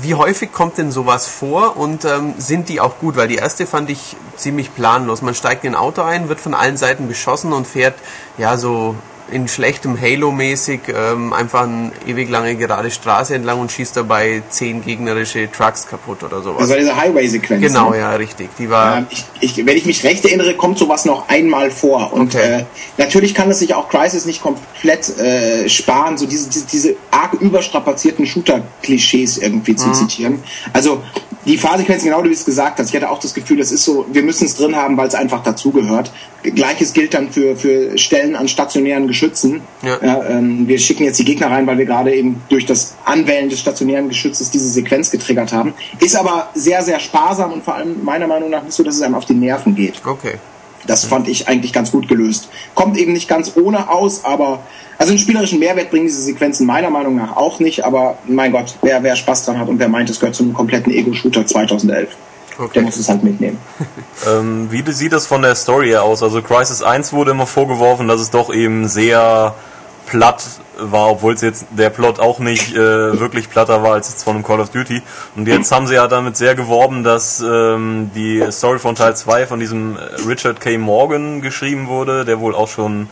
wie häufig kommt denn sowas vor und ähm, sind die auch gut? Weil die erste fand ich ziemlich planlos. Man steigt in ein Auto ein, wird von allen Seiten beschossen und fährt ja so in schlechtem Halo-mäßig ähm, einfach eine ewig lange gerade Straße entlang und schießt dabei zehn gegnerische Trucks kaputt oder sowas. Das war diese Highway-Sequenz. genau, ne? ja, richtig. Die war Ja, ich, ich, wenn ich mich recht erinnere, kommt sowas noch einmal vor. Und Okay. äh, natürlich kann es sich auch Crisis nicht komplett äh, sparen, so diese, diese, diese arg überstrapazierten Shooter-Klischees irgendwie Mhm. zu zitieren. Also die Fahrsequenzen, genau wie du es gesagt hast, ich hatte auch das Gefühl, das ist so, wir müssen es drin haben, weil es einfach dazugehört. Gleiches gilt dann für, für Stellen an stationären Geschützen. Ja. ähm, wir schicken jetzt die Gegner rein, weil wir gerade eben durch das Anwählen des stationären Geschützes diese Sequenz getriggert haben. Ist aber sehr, sehr sparsam und vor allem meiner Meinung nach nicht so, dass es einem auf die Nerven geht. okay. Das fand ich eigentlich ganz gut gelöst. Kommt eben nicht ganz ohne aus, aber also einen spielerischen Mehrwert bringen diese Sequenzen meiner Meinung nach auch nicht, aber mein Gott, wer, wer Spaß dran hat und wer meint, es gehört zu einem kompletten Ego-Shooter 2011, der Okay. muss es halt mitnehmen. Ähm, wie sieht das von der Story her aus? Also Crisis 1 wurde immer vorgeworfen, dass es doch eben sehr platt war, obwohl es jetzt der Plot auch nicht äh, wirklich platter war als jetzt von einem Call of Duty. Und jetzt haben sie ja damit sehr geworben, dass ähm, die Story von Teil 2 von diesem äh, Richard K. Morgan geschrieben wurde, der wohl auch schon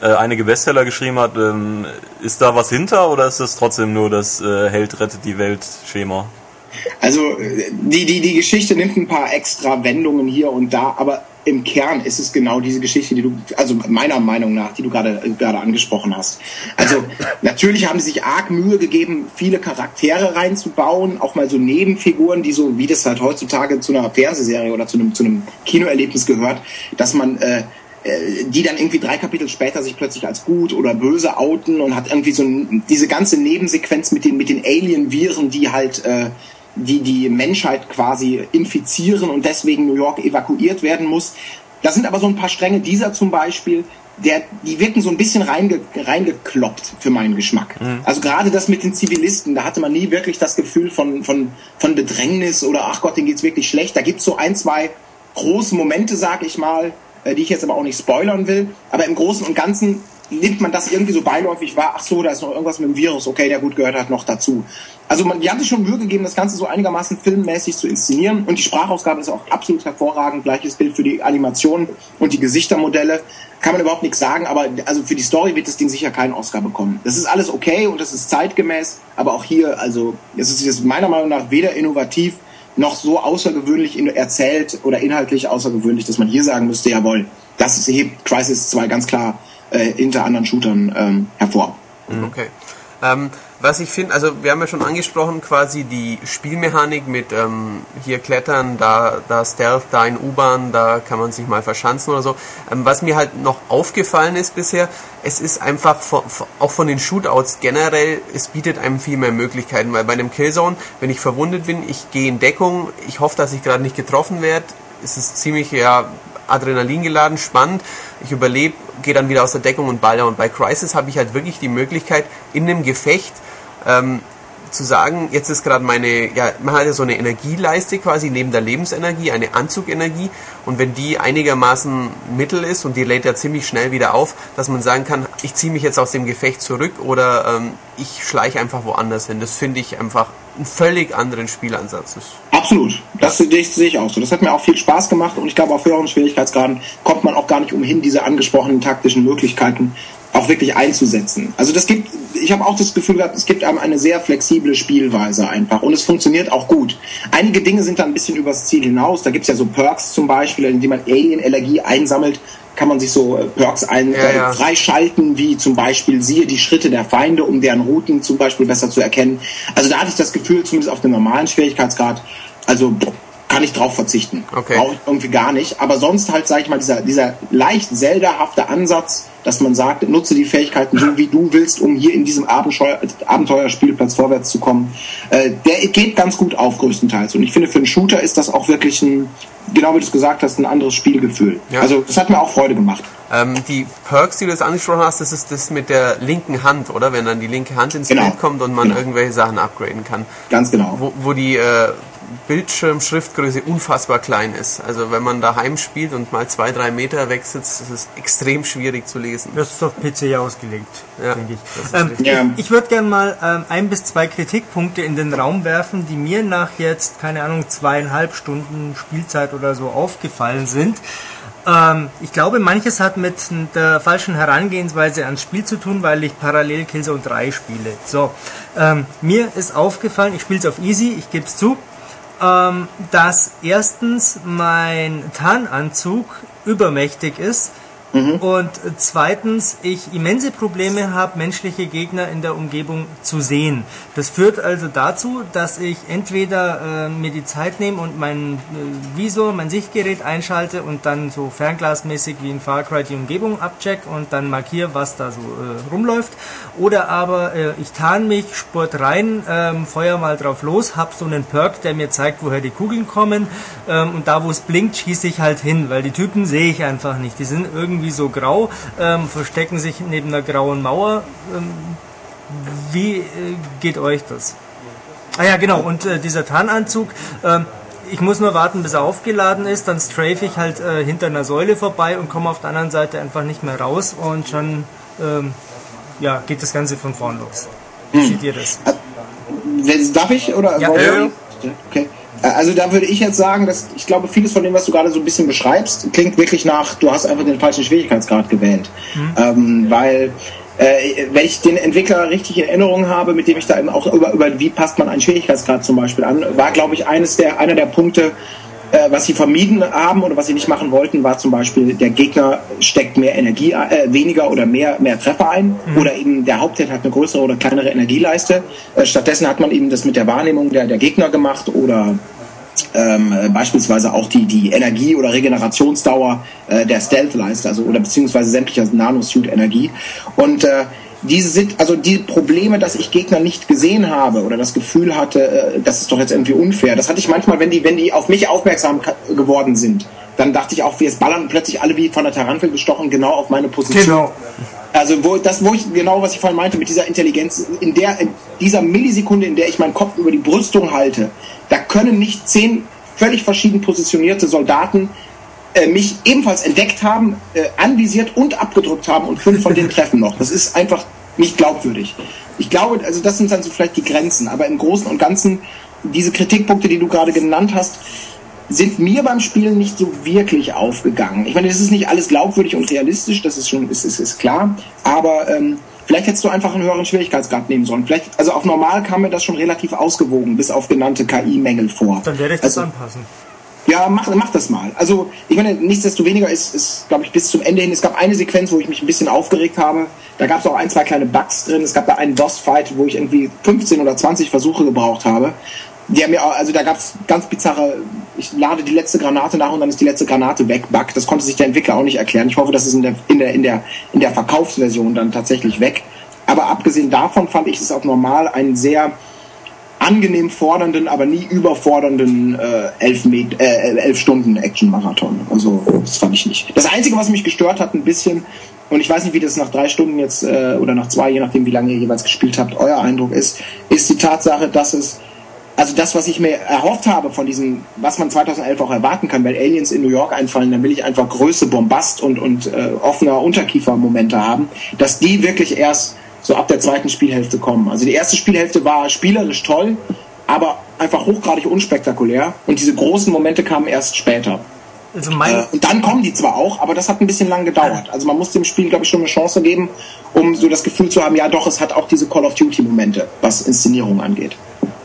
äh, einige Bestseller geschrieben hat. Ähm, ist da was hinter oder ist das trotzdem nur das äh, Held rettet die Welt Schema? Also äh, die, die, die Geschichte nimmt ein paar extra Wendungen hier und da, aber im Kern ist es genau diese Geschichte, die du, also meiner Meinung nach, die du gerade gerade angesprochen hast. Also natürlich haben sie sich arg Mühe gegeben, viele Charaktere reinzubauen, auch mal so Nebenfiguren, die so, wie das halt heutzutage zu einer Fernsehserie oder zu einem, zu einem Kinoerlebnis gehört, dass man äh, äh, die dann irgendwie drei Kapitel später sich plötzlich als gut oder böse outen und hat irgendwie so ein, diese ganze Nebensequenz mit den mit den Alien-Viren, die halt äh, die die Menschheit quasi infizieren und deswegen New York evakuiert werden muss. Da sind aber so ein paar Stränge, dieser zum Beispiel, der, die wirken so ein bisschen reinge, reingekloppt für meinen Geschmack. Also gerade das mit den Zivilisten, da hatte man nie wirklich das Gefühl von, von, von Bedrängnis oder ach Gott, denen geht's wirklich schlecht. Da gibt's so ein, zwei große Momente, sag ich mal, äh, die ich jetzt aber auch nicht spoilern will. Aber im Großen und Ganzen nimmt man das irgendwie so beiläufig wahr. Ach so, da ist noch irgendwas mit dem Virus. Okay, der gut gehört hat noch dazu. Also man, die haben sich schon Mühe gegeben, das Ganze so einigermaßen filmmäßig zu inszenieren. Und die Sprachausgabe ist auch absolut hervorragend. Gleiches Bild für die Animation und die Gesichtermodelle. Kann man überhaupt nichts sagen, aber also für die Story wird das Ding sicher keinen Oscar bekommen. Das ist alles okay und das ist zeitgemäß, aber auch hier, also es ist jetzt meiner Meinung nach weder innovativ noch so außergewöhnlich erzählt oder inhaltlich außergewöhnlich, dass man hier sagen müsste, jawohl, das ist- hebt Crisis 2 ganz klar äh, hinter anderen Shootern ähm, hervor. Okay. Ähm, was ich finde, also wir haben ja schon angesprochen, quasi die Spielmechanik mit ähm, hier Klettern, da, da Stealth, da in U-Bahn, da kann man sich mal verschanzen oder so. Ähm, was mir halt noch aufgefallen ist bisher, es ist einfach von, auch von den Shootouts generell, es bietet einem viel mehr Möglichkeiten, weil bei einem Killzone, wenn ich verwundet bin, ich gehe in Deckung, ich hoffe, dass ich gerade nicht getroffen werde, es ist ziemlich ja Adrenalin geladen, spannend. Ich überlebe, gehe dann wieder aus der Deckung und baller. Und bei Crisis habe ich halt wirklich die Möglichkeit, in einem Gefecht ähm, zu sagen, jetzt ist gerade meine, ja, man hat ja so eine Energieleiste quasi neben der Lebensenergie, eine Anzugenergie. Und wenn die einigermaßen mittel ist und die lädt ja ziemlich schnell wieder auf, dass man sagen kann, ich ziehe mich jetzt aus dem Gefecht zurück oder ähm, ich schleiche einfach woanders hin. Das finde ich einfach einen völlig anderen Spielansatz. Das Absolut, das sehe ich, auch so. Das hat mir auch viel Spaß gemacht und ich glaube, auf höheren Schwierigkeitsgraden kommt man auch gar nicht umhin, diese angesprochenen taktischen Möglichkeiten auch wirklich einzusetzen. Also das gibt, ich habe auch das Gefühl gehabt, es gibt einem eine sehr flexible Spielweise einfach und es funktioniert auch gut. Einige Dinge sind da ein bisschen übers Ziel hinaus. Da gibt's ja so Perks zum Beispiel, indem man Alien-Energie einsammelt, kann man sich so äh, Perks ein, Ja, ja. freischalten, wie zum Beispiel siehe die Schritte der Feinde, um deren Routen zum Beispiel besser zu erkennen. Also da hatte ich das Gefühl, zumindest auf dem normalen Schwierigkeitsgrad, also kann ich drauf verzichten. Okay. Brauche ich irgendwie gar nicht. Aber sonst halt, sage ich mal, dieser, dieser leicht Zelda-hafte Ansatz, dass man sagt, nutze die Fähigkeiten so, wie du willst, um hier in diesem Abenteuer, Abenteuerspielplatz vorwärts zu kommen, äh, der geht ganz gut auf größtenteils. Und ich finde, für einen Shooter ist das auch wirklich ein, genau wie du es gesagt hast, ein anderes Spielgefühl. Ja. Also das hat mir auch Freude gemacht. Ähm, die Perks, die du jetzt angesprochen hast, das ist das mit der linken Hand, oder? Wenn dann die linke Hand ins Genau. Bild kommt und man Genau. irgendwelche Sachen upgraden kann. Ganz genau. Wo, wo die äh, Bildschirmschriftgröße unfassbar klein ist. Also wenn man daheim spielt und mal zwei, drei Meter weg sitzt, ist es extrem schwierig zu lesen. Das ist auf PC ausgelegt, Ja, denke ich. Ähm. Ja. Ich würde gerne mal ähm, ein bis zwei Kritikpunkte in den Raum werfen, die mir nach jetzt, keine Ahnung, zweieinhalb Stunden Spielzeit oder so aufgefallen sind. Ähm, ich glaube, manches hat mit der falschen Herangehensweise ans Spiel zu tun, weil ich parallel Killzone 3 spiele. So, ähm, mir ist aufgefallen, ich spiele es auf Easy, ich gebe es zu, ähm, dass erstens mein Tarnanzug übermächtig ist und zweitens ich immense Probleme habe, menschliche Gegner in der Umgebung zu sehen. Das führt also dazu, dass ich entweder äh, mir die Zeit nehme und mein äh, Visor, mein Sichtgerät einschalte und dann so fernglasmäßig wie in Far Cry die Umgebung abcheck und dann markiere, was da so äh, rumläuft. Oder aber äh, ich tarn mich, spurt rein, ähm, feuer mal drauf los, hab so einen Perk, der mir zeigt, woher die Kugeln kommen ähm, und da, wo es blinkt, schieße ich halt hin, weil die Typen sehe ich einfach nicht. Die sind irgendwie so grau, ähm, verstecken sich neben einer grauen Mauer. Ähm, wie äh, geht euch das? Ah ja, genau, und äh, dieser Tarnanzug, ähm, ich muss nur warten, bis er aufgeladen ist, dann strafe ich halt äh, hinter einer Säule vorbei und komme auf der anderen Seite einfach nicht mehr raus und schon ähm, ja, geht das Ganze von vorn los. Wie seht ihr das? Wenn- Darf ich? Oder. Ja, Okay. Äh, Also da würde ich jetzt sagen, dass ich glaube, vieles von dem, was du gerade so ein bisschen beschreibst, klingt wirklich nach, du hast einfach den falschen Schwierigkeitsgrad gewählt. Ähm, weil äh, wenn ich den Entwickler richtig in Erinnerung habe, mit dem ich da eben auch über, über wie passt man einen Schwierigkeitsgrad zum Beispiel an, war glaube ich eines der einer der Punkte, äh, was sie vermieden haben oder was sie nicht machen wollten, war zum Beispiel, der Gegner steckt mehr Energie, äh, weniger oder mehr, mehr Treffer ein oder eben der Hauptheld hat eine größere oder kleinere Energieleiste. Äh, stattdessen hat man eben das mit der Wahrnehmung der, der Gegner gemacht oder ähm, äh, beispielsweise auch die, die Energie- oder Regenerationsdauer äh, der Stealth-Leiste, also oder beziehungsweise sämtlicher Nanosuit-Energie. Und äh, diese sind, also die Probleme, dass ich Gegner nicht gesehen habe oder das Gefühl hatte, äh, das ist doch jetzt irgendwie unfair. Das hatte ich manchmal, wenn die, wenn die auf mich aufmerksam geworden sind. Dann dachte ich auch, wir ballern plötzlich alle wie von der Tarantel gestochen genau auf meine Position. Genau. Also wo das, wo ich genau, was ich vorhin meinte mit dieser Intelligenz, in der in dieser Millisekunde, in der ich meinen Kopf über die Brüstung halte, da können nicht zehn völlig verschieden positionierte Soldaten äh, mich ebenfalls entdeckt haben, äh, anvisiert und abgedrückt haben und fünf von denen treffen noch. Das ist einfach nicht glaubwürdig. Ich glaube, also das sind dann so vielleicht die Grenzen, aber im Großen und Ganzen diese Kritikpunkte, die du gerade genannt hast, sind mir beim Spielen nicht so wirklich aufgegangen. Ich meine, es ist nicht alles glaubwürdig und realistisch, das ist schon, ist, ist, ist klar, aber ähm, vielleicht hättest du einfach einen höheren Schwierigkeitsgrad nehmen sollen. Vielleicht, also auf normal kam mir das schon relativ ausgewogen, bis auf genannte KI-Mängel vor. Dann werde ich das also, anpassen. Ja, mach, mach das mal. Also, ich meine, nichtsdestoweniger ist, ist glaube ich, bis zum Ende hin, es gab eine Sequenz, wo ich mich ein bisschen aufgeregt habe. Da gab es auch ein, zwei kleine Bugs drin. Es gab da einen Boss-Fight, wo ich irgendwie 15 oder 20 Versuche gebraucht habe. Die haben auch- also da gab es ganz bizarre, ich lade die letzte Granate nach und dann ist die letzte Granate weg, Bug. Das konnte sich der Entwickler auch nicht erklären. Ich hoffe, das ist in der, in der, in der, in der Verkaufsversion dann tatsächlich weg. Aber abgesehen davon fand ich es auch normal einen sehr angenehm fordernden, aber nie überfordernden äh, elf, Met äh, elf Stunden Action-Marathon. Also das fand ich nicht. Das Einzige, was mich gestört hat, ein bisschen, und ich weiß nicht, wie das nach drei Stunden jetzt äh, oder nach zwei, je nachdem, wie lange ihr jeweils gespielt habt, euer Eindruck ist, ist die Tatsache, dass es also das, was ich mir erhofft habe von diesem, was man 2011 auch erwarten kann, weil Aliens in New York einfallen, dann will ich einfach Größe, Bombast und, und äh, offener Unterkiefermomente haben, dass die wirklich erst so ab der zweiten Spielhälfte kommen. Also die erste Spielhälfte war spielerisch toll, aber einfach hochgradig unspektakulär und diese großen Momente kamen erst später. Also mein, Äh, und dann kommen die zwar auch, aber das hat ein bisschen lang gedauert. Also man muss dem Spiel, glaube ich, schon eine Chance geben, um so das Gefühl zu haben, ja doch, es hat auch diese Call of Duty-Momente, was Inszenierung angeht.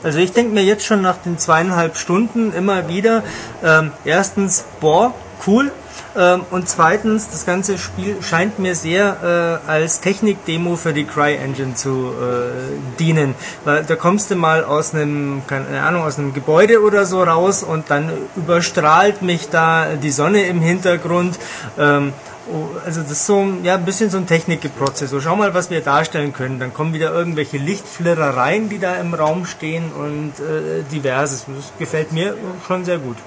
Also ich denke mir jetzt schon nach den zweieinhalb Stunden immer wieder, ähm, erstens, boah, cool. Ähm, und zweitens, das ganze Spiel scheint mir sehr äh, als Technik-Demo für die Cry-Engine zu äh, dienen. Weil da kommst du mal aus einem, keine Ahnung, aus einem Gebäude oder so raus und dann überstrahlt mich da die Sonne im Hintergrund. Ähm, Oh, also das ist so ja, ein bisschen so ein Technikgeprozess. So, schau mal, was wir darstellen können. Dann kommen wieder irgendwelche Lichtflirrereien, die da im Raum stehen und äh, diverses. Das gefällt mir schon sehr gut.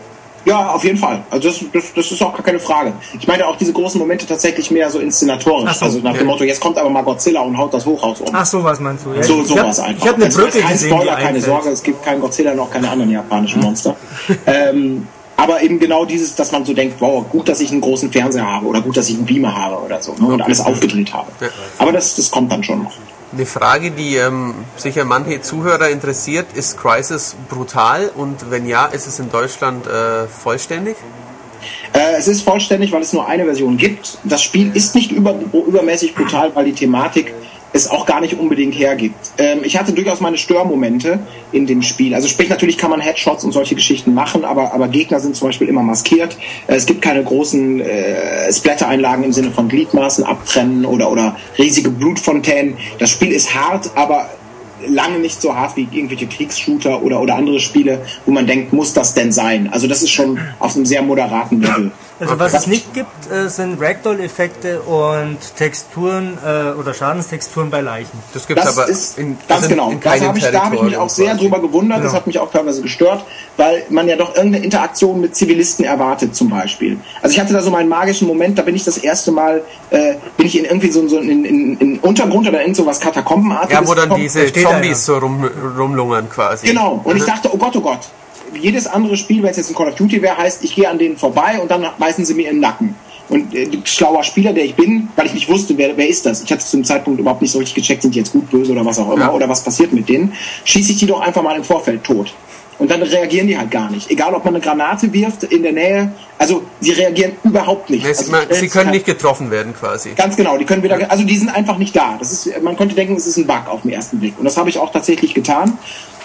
Ja, auf jeden Fall. Also das, das, das ist auch gar keine Frage. Ich meine auch diese großen Momente tatsächlich mehr so inszenatorisch. So, also nach ja. dem Motto, jetzt kommt aber mal Godzilla und haut das Hochhaus um. Ach so, was meinst du? Ja, so sowas einfach. Ich habe eine Also, Brücke kein gesehen, Spoiler, keine. Sorge, es gibt keinen Godzilla noch keine anderen japanischen Monster. ähm, aber eben genau dieses, dass man so denkt, wow, gut, dass ich einen großen Fernseher habe oder gut, dass ich einen Beamer habe oder so ne, und alles aufgedreht habe. Aber das, das kommt dann schon noch. Eine Frage, die ähm, sicher manche Zuhörer interessiert, ist Crisis brutal und wenn ja, ist es in Deutschland äh, vollständig? Äh, es ist vollständig, weil es nur eine Version gibt. Das Spiel ist nicht über, übermäßig brutal, weil die Thematik es auch gar nicht unbedingt hergibt. Ähm, ich hatte durchaus meine Störmomente in dem Spiel. Also sprich, natürlich kann man Headshots und solche Geschichten machen, aber, aber Gegner sind zum Beispiel immer maskiert. Äh, es gibt keine großen äh, Splatter-Einlagen im Sinne von Gliedmaßen abtrennen oder, oder riesige Blutfontänen. Das Spiel ist hart, aber lange nicht so hart wie irgendwelche Kriegsshooter oder, oder andere Spiele, wo man denkt, muss das denn sein? Also das ist schon auf einem sehr moderaten Level. Also was es nicht gibt, äh, sind Ragdoll-Effekte und Texturen äh, oder Schadenstexturen bei Leichen. Das gibt's Das aber ist in, ganz genau. in Das habe ich, da habe ich mich auch sehr drüber gewundert. Das Genau. hat mich auch teilweise gestört, weil man ja doch irgendeine Interaktion mit Zivilisten erwartet, zum Beispiel. Also ich hatte da so meinen magischen Moment. Da bin ich das erste Mal äh, bin ich in irgendwie so, so in, in, in Untergrund oder in so was Katakombenartiges. Ja, wo dann diese Zombies so rum, rumlungern quasi. Genau. Und ich Mhm. dachte, oh Gott, oh Gott. Jedes andere Spiel, wenn es jetzt ein Call of Duty wäre, heißt, ich gehe an denen vorbei und dann beißen sie mir in den Nacken. Und äh, schlauer Spieler, der ich bin, weil ich nicht wusste, wer, wer ist das. Ich hatte zu dem Zeitpunkt überhaupt nicht so richtig gecheckt, sind die jetzt gut, böse oder was auch immer, Ja. oder was passiert mit denen, schieße ich die doch einfach mal im Vorfeld tot. Und dann reagieren die halt gar nicht. Egal, ob man eine Granate wirft in der Nähe, also sie reagieren überhaupt nicht. Nee, sie- also, man, sie können halt- nicht getroffen werden quasi. Ganz genau, die können wieder, also die sind einfach nicht da. Das ist, man könnte denken, es ist ein Bug auf den ersten Blick. Und das habe ich auch tatsächlich getan,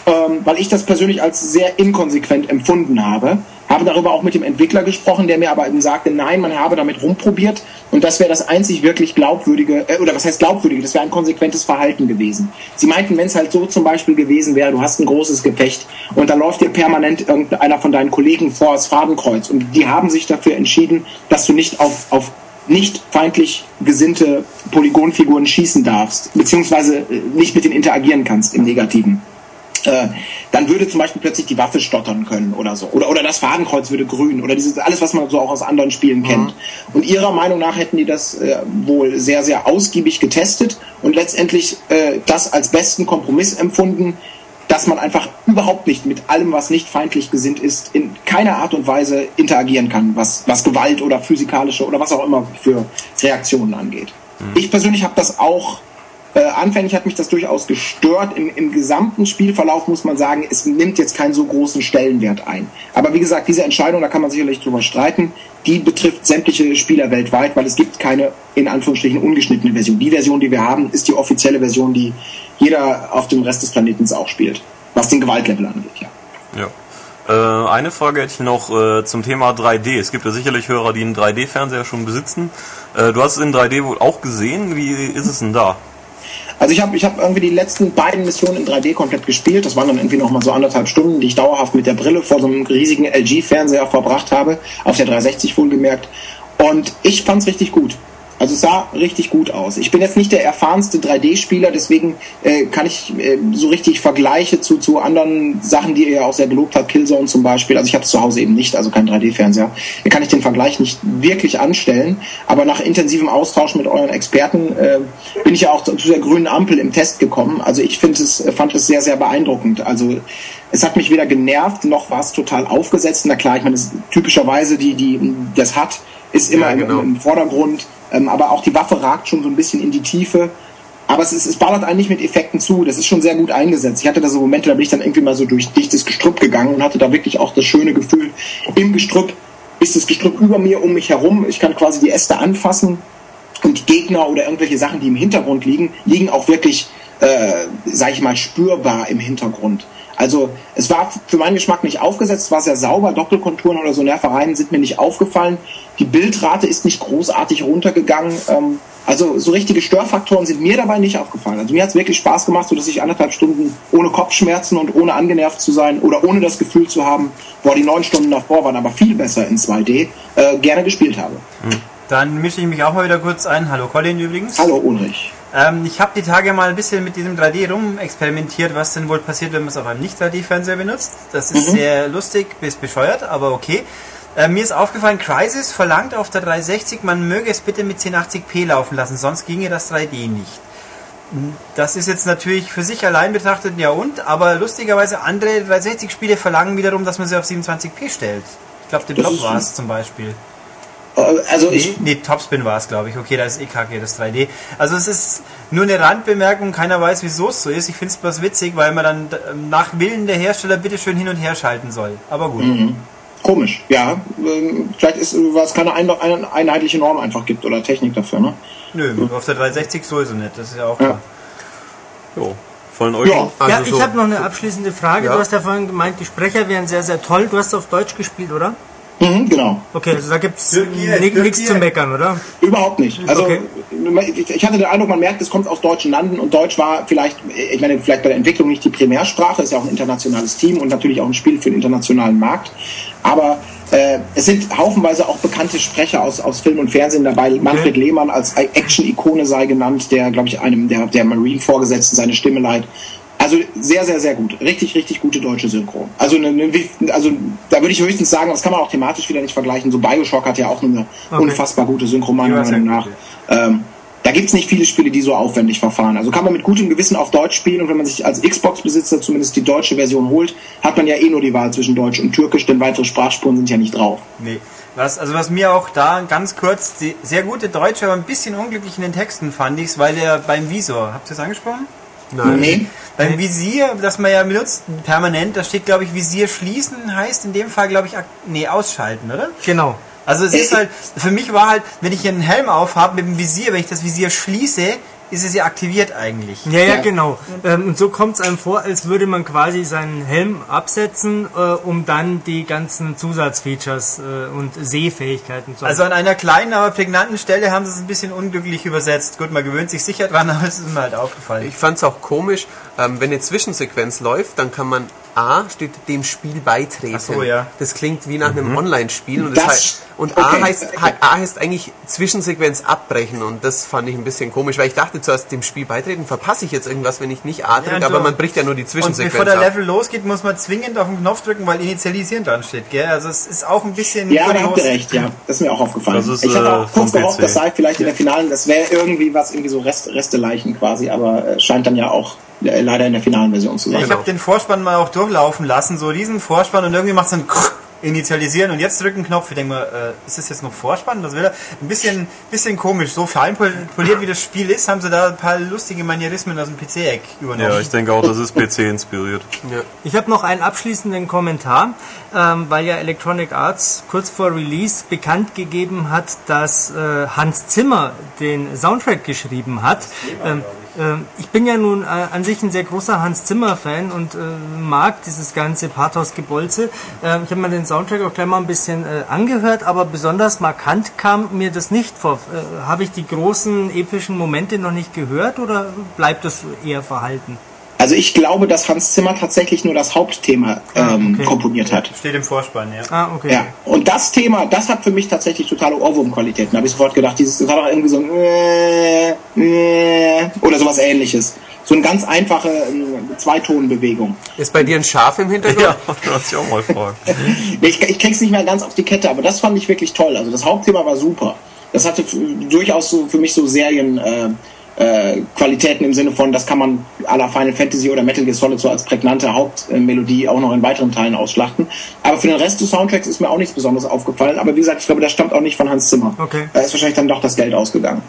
ähm, weil ich das persönlich als sehr inkonsequent empfunden habe. Habe darüber auch mit dem Entwickler gesprochen, der mir aber eben sagte, nein, man habe damit rumprobiert und das wäre das einzig wirklich glaubwürdige, äh, oder was heißt glaubwürdige, das wäre ein konsequentes Verhalten gewesen. Sie meinten, wenn es halt so zum Beispiel gewesen wäre, du hast ein großes Gefecht und da läuft dir permanent irgendeiner von deinen Kollegen vor das Fadenkreuz und die haben sich dafür entschieden, dass du nicht auf, auf nicht feindlich gesinnte Polygonfiguren schießen darfst, beziehungsweise äh, nicht mit denen interagieren kannst im Negativen. Äh, dann würde zum Beispiel plötzlich die Waffe stottern können oder so. Oder, oder das Fadenkreuz würde grün. Oder dieses, alles, was man so auch aus anderen Spielen kennt. Und ihrer Meinung nach hätten die das äh, wohl sehr, sehr ausgiebig getestet und letztendlich äh, das als besten Kompromiss empfunden, dass man einfach überhaupt nicht mit allem, was nicht feindlich gesinnt ist, in keiner Art und Weise interagieren kann, was, was Gewalt oder physikalische oder was auch immer für Reaktionen angeht. Ich persönlich habe das auch äh, anfänglich hat mich das durchaus gestört. Im, Im gesamten Spielverlauf muss man sagen, es nimmt jetzt keinen so großen Stellenwert ein. Aber wie gesagt, diese Entscheidung, da kann man sicherlich drüber streiten, die betrifft sämtliche Spieler weltweit, weil es gibt keine, in Anführungsstrichen, ungeschnittene Version. Die Version, die wir haben, ist die offizielle Version, die jeder auf dem Rest des Planetens auch spielt. Was den Gewaltlevel angeht, ja. Ja. Äh, eine Frage hätte ich noch äh, zum Thema 3D. Es gibt ja sicherlich Hörer, die einen 3D-Fernseher schon besitzen. Äh, du hast es in 3D wohl auch gesehen. Wie ist es denn da? Also ich habe ich hab irgendwie die letzten beiden Missionen in 3D komplett gespielt. Das waren dann irgendwie noch mal so anderthalb Stunden, die ich dauerhaft mit der Brille vor so einem riesigen LG-Fernseher verbracht habe, auf der 360 wohlgemerkt. Und ich fand's richtig gut. Also es sah richtig gut aus. Ich bin jetzt nicht der erfahrenste 3D-Spieler, deswegen äh, kann ich äh, so richtig Vergleiche zu, zu anderen Sachen, die ihr ja auch sehr gelobt habt, Killzone zum Beispiel. Also ich habe es zu Hause eben nicht, also kein 3D-Fernseher. Da kann ich den Vergleich nicht wirklich anstellen. Aber nach intensivem Austausch mit euren Experten äh, bin ich ja auch zu, zu der grünen Ampel im Test gekommen. Also ich finde es, fand es sehr, sehr beeindruckend. Also es hat mich weder genervt, noch war es total aufgesetzt. Na klar, ich meine, typischerweise die, die das hat, ist immer Ja, genau. im, im Vordergrund. Ähm, aber auch die Waffe ragt schon so ein bisschen in die Tiefe. Aber es, ist, es ballert eigentlich mit Effekten zu. Das ist schon sehr gut eingesetzt. Ich hatte da so Momente, da bin ich dann irgendwie mal so durch dichtes Gestrüpp gegangen und hatte da wirklich auch das schöne Gefühl, im Gestrüpp ist das Gestrüpp über mir, um mich herum. Ich kann quasi die Äste anfassen und Gegner oder irgendwelche Sachen, die im Hintergrund liegen, liegen auch wirklich, äh, sag ich mal, spürbar im Hintergrund. Also es war für meinen Geschmack nicht aufgesetzt, es war sehr sauber, Doppelkonturen oder so Nervereien sind mir nicht aufgefallen. Die Bildrate ist nicht großartig runtergegangen. Ähm, also so richtige Störfaktoren sind mir dabei nicht aufgefallen. Also mir hat es wirklich Spaß gemacht, sodass ich anderthalb Stunden ohne Kopfschmerzen und ohne angenervt zu sein oder ohne das Gefühl zu haben, boah, die neun Stunden davor waren aber viel besser in 2D, äh, gerne gespielt habe. Dann mische ich mich auch mal wieder kurz ein. Hallo Colin übrigens. Hallo Ulrich. Ähm, ich habe die Tage mal ein bisschen mit diesem 3D rumexperimentiert, was denn wohl passiert, wenn man es auf einem Nicht-3D-Fernseher benutzt. Das ist sehr lustig bis bescheuert, aber okay. Äh, mir ist aufgefallen, Crysis verlangt auf der 360, man möge es bitte mit 1080p laufen lassen, sonst ginge das 3D nicht. Das ist jetzt natürlich für sich allein betrachtet ja und, aber lustigerweise andere 360-Spiele verlangen wiederum, dass man sie auf 27p stellt. Ich glaube, Das Blob war es zum Beispiel. Äh, also Nee, ich, nee Topspin war es, glaube ich. Okay, da ist eh kacke, das 3D. Also es ist nur eine Randbemerkung, keiner weiß, wieso es so ist. Ich finde es bloß witzig, weil man dann ähm, nach Willen der Hersteller bitteschön hin und her schalten soll. Aber gut. Komisch, ja. Ähm, Vielleicht ist, weil es keine ein, eine einheitliche Norm einfach gibt oder Technik dafür, ne? Nö, auf der 360 sowieso nicht, das ist ja auch Ja. klar. Jo. Von euch? Ja. Also ja, ich so- habe noch eine abschließende Frage. Ja. Du hast ja vorhin gemeint, die Sprecher wären sehr, sehr toll. Du hast auf Deutsch gespielt, oder? Mhm, genau. Okay, also da gibt's Türkei, ni- nichts zu meckern, oder? Überhaupt nicht. Also Okay. ich, hatte den Eindruck, man merkt, es kommt aus deutschen Landen und Deutsch war vielleicht, ich meine, vielleicht bei der Entwicklung nicht die Primärsprache, ist ja auch ein internationales Team und natürlich auch ein Spiel für den internationalen Markt. Aber äh, es sind haufenweise auch bekannte Sprecher aus, aus Film und Fernsehen dabei. Manfred Lehmann als Action-Ikone sei genannt, der, glaube ich, einem der, der Marine-Vorgesetzten seine Stimme leiht. Also sehr, sehr, sehr gut. Richtig, richtig gute deutsche Synchro. Also, eine, eine, also da würde ich höchstens sagen, das kann man auch thematisch wieder nicht vergleichen. So Bioshock hat ja auch eine Okay. unfassbar gute Synchro, meiner Meinung nach. Ähm, da gibt's nicht viele Spiele, die so aufwendig verfahren. Also kann man mit gutem Gewissen auf Deutsch spielen und wenn man sich als Xbox-Besitzer zumindest die deutsche Version holt, hat man ja eh nur die Wahl zwischen Deutsch und Türkisch, denn weitere Sprachspuren sind ja nicht drauf. Nee. Was, also was mir auch da ganz kurz, die sehr gute Deutsche, aber ein bisschen unglücklich in den Texten fand ich's, weil der beim Visor, habt ihr das angesprochen? Nein. Nee? Beim Visier, das man ja benutzt permanent, da steht glaube ich Visier schließen, heißt in dem Fall glaube ich, nee, ausschalten, oder? Genau. Also es ist halt, für mich war halt, wenn ich einen Helm aufhabe mit dem Visier, wenn ich das Visier schließe, ist es ja aktiviert eigentlich. Ja, ja, genau. Ähm, und so kommt es einem vor, als würde man quasi seinen Helm absetzen, äh, um dann die ganzen Zusatzfeatures äh, und Sehfähigkeiten zu Also an einer kleinen, aber prägnanten Stelle haben sie es ein bisschen unglücklich übersetzt. Gut, man gewöhnt sich sicher dran, aber es ist mir halt aufgefallen. Ich fand es auch komisch, ähm, wenn eine Zwischensequenz läuft, dann kann man A steht dem Spiel beitreten. Ach so, ja. Das klingt wie nach einem Online-Spiel und, Das- das heißt, und okay. A, heißt, A heißt eigentlich Zwischensequenz abbrechen und das fand ich ein bisschen komisch, weil ich dachte zuerst, dem Spiel beitreten, verpasse ich jetzt irgendwas, wenn ich nicht A drücke, und aber man bricht ja nur die Und Zwischensequenz bevor der ab. Level losgeht, muss man zwingend auf den Knopf drücken, weil Initialisieren dran steht, gell? Also es ist auch ein bisschen Ja, da habt ihr recht, ja. Das ist mir auch aufgefallen. Ist, ich hatte äh, auch kurz gehofft, das sei vielleicht in der finalen, das wäre irgendwie was, irgendwie so Rest, Resteleichen quasi, aber äh, scheint dann ja auch leider in der finalen Version zu sein. ich habe den Vorspann mal auch durchlaufen lassen, so diesen Vorspann und irgendwie macht es dann initialisieren und jetzt drücken Knopf. Ich denke mal, äh, ist das jetzt noch Vorspann? Was will er? Ein bisschen, bisschen komisch. So fein pol- poliert wie das Spiel ist, haben sie da ein paar lustige Manierismen aus dem PC-Eck übernommen. Ja, ich denke auch, das ist PC inspiriert. Ja. Ich habe noch einen abschließenden Kommentar, ähm, weil ja Electronic Arts kurz vor Release bekannt gegeben hat, dass äh, Hans Zimmer den Soundtrack geschrieben hat. Ähm, ähm, ich bin ja nun äh, an sich ein sehr großer Hans Zimmer-Fan und äh, mag dieses ganze Pathos-Gebolze. Ähm, ich habe mir den Soundtrack auch gleich mal ein bisschen äh, angehört, aber besonders markant kam mir das nicht vor. Habe ich die großen epischen Momente noch nicht gehört oder bleibt das eher verhalten? Also ich glaube, dass Hans Zimmer tatsächlich nur das Hauptthema ähm, okay. komponiert hat. Steht im Vorspann, ja. Ah, okay. Ja, und das Thema, das hat für mich tatsächlich totale Ohrwurmqualitäten. Da habe ich sofort gedacht, dieses das hat auch irgendwie so ein äh, äh, oder sowas ähnliches. So eine ganz einfache ähm, Zweitonbewegung. Ist bei dir ein Schaf im Hintergrund? Ja, das ich auch mal fragen. Nee, Ich, ich krieg's nicht mehr ganz auf die Kette, aber das fand ich wirklich toll. Also das Hauptthema war super. Das hatte durchaus so für mich so Serien äh, äh, Qualitäten im Sinne von, das kann man à la Final Fantasy oder Metal Gear Solid so als prägnante Hauptmelodie auch noch in weiteren Teilen ausschlachten. Aber für den Rest des Soundtracks ist mir auch nichts Besonderes aufgefallen. Aber wie gesagt, ich glaube, das stammt auch nicht von Hans Zimmer. Okay. Da ist wahrscheinlich dann doch das Geld ausgegangen.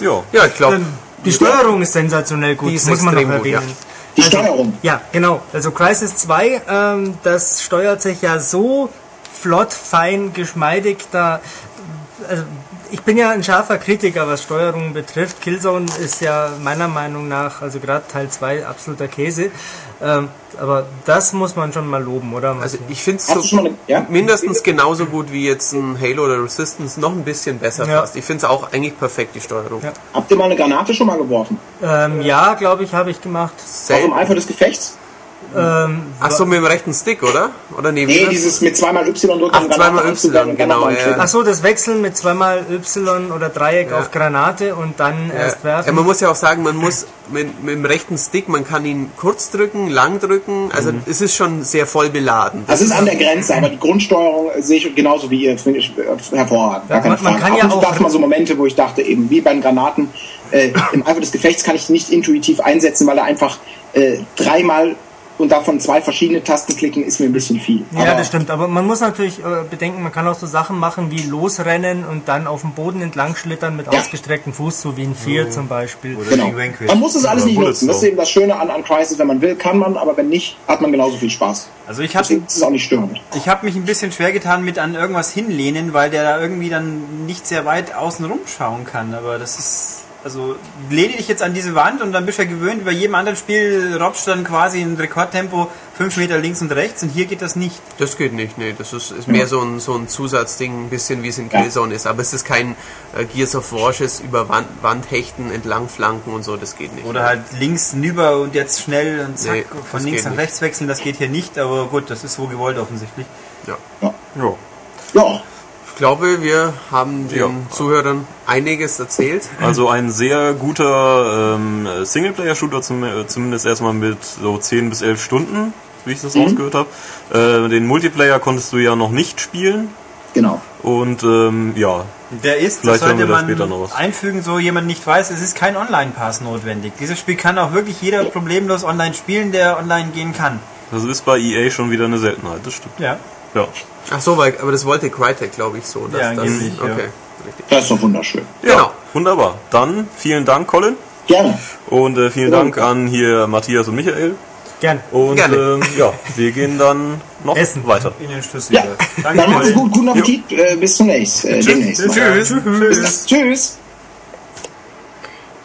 Ja, Ja, ich glaube, Die Steuerung ist sensationell gut, Die ist muss man noch extrem gut, erwähnen. Die Steuerung. Ja, genau. Also Crisis 2, ähm, das steuert sich ja so flott, fein, geschmeidig. Da, also ich bin ja ein scharfer Kritiker, was Steuerung betrifft. Killzone ist ja meiner Meinung nach, also gerade Teil 2, absoluter Käse. Ähm, aber das muss man schon mal loben, oder? also ich finde es so eine, ja? mindestens genauso gut wie jetzt ein Halo oder Resistance, noch ein bisschen besser Ja. fast. Ich finde es auch eigentlich perfekt, die Steuerung. Ja. Habt ihr mal eine Granate schon mal geworfen? ähm, ja, glaube ich, habe ich gemacht. Auch im Selten. Eifer des Gefechts? Ähm, Ach so, mit dem rechten Stick, oder? Oder nee, Nee, das? dieses mit zweimal Y drücken, Ach, zweimal Y, und dann genau, ja. ach so, das Wechseln mit zweimal Y oder Dreieck Ja. auf Granate und dann erst Ja, werfen. ja, man muss ja auch sagen, man muss mit, mit dem rechten Stick, man kann ihn kurz drücken, lang drücken, also Mhm. es ist schon sehr voll beladen. Das ist an der Grenze, aber die Grundsteuerung sehe ich genauso wie ihr, finde ich äh, hervorragend. Ja, man- man kann ja auch- es mal so Momente, wo ich dachte, eben wie beim Granaten, äh, im Eifer des Gefechts kann ich die nicht intuitiv einsetzen, weil er einfach äh, dreimal und davon zwei verschiedene Tasten klicken, ist mir ein bisschen viel. Ja, Aber- das stimmt. Aber man muss natürlich äh, bedenken, man kann auch so Sachen machen wie losrennen und dann auf dem Boden entlang schlittern mit Ja. ausgestrecktem Fuß, so wie in Fear zum Beispiel. Oder Genau. Man muss es alles nicht nutzen. Das ist eben das Schöne an, an Crisis. Wenn man will, kann man, aber wenn nicht, hat man genauso viel Spaß. Also ich habe Deswegen ist es auch nicht störend. ich hab mich ein bisschen schwer getan mit an irgendwas hinlehnen, weil der da irgendwie dann nicht sehr weit außen rumschauen kann. Aber das ist... Also lehne dich jetzt an diese Wand und dann bist du ja gewöhnt, bei jedem anderen Spiel robst du dann quasi in Rekordtempo fünf Meter links und rechts und hier geht das nicht. Das geht nicht, nee. Das ist, ist mehr so ein, so ein Zusatzding, ein bisschen wie es in Ja. Killzone ist. Aber es ist kein äh, Gears of Warsches über Wand, Wand hechten, entlang flanken und so, das geht nicht. Oder halt links hinüber und jetzt schnell und zack Nee, von links nach nicht. rechts wechseln, das geht hier nicht, aber gut, das ist so gewollt offensichtlich. Ja. Ja. Ja. ja. Ich glaube, wir haben den Ja. Zuhörern einiges erzählt. Also ein sehr guter ähm, Singleplayer-Shooter, zum, äh, zumindest erstmal mit so 10 bis 11 Stunden, wie ich das rausgehört habe. Äh, den Multiplayer konntest du ja noch nicht spielen. Genau. Und ähm, ja, Der ist, Vielleicht das sollte man später noch was. einfügen, so jemand nicht weiß, es ist kein Online-Pass notwendig. Dieses Spiel kann auch wirklich jeder problemlos online spielen, der online gehen kann. das ist bei EA schon wieder eine Seltenheit, das stimmt. Ja. Ja. Ach so, weil, aber das wollte Crytek, glaube ich, so. Dass Ja, das, ja. okay, richtig. Das ist doch wunderschön. ja, Genau. wunderbar. Dann vielen Dank, Colin. Gerne. Und äh, vielen Dank an hier Matthias und Michael. Gern. Und Gerne. ähm, ja, wir gehen dann noch Essen. weiter. In den Schlüssel. Ja, Danke. dann macht's gut. Guten Appetit. Äh, bis zum nächsten. Äh, demnächst. mal. Tschüss. Bis dann. Tschüss.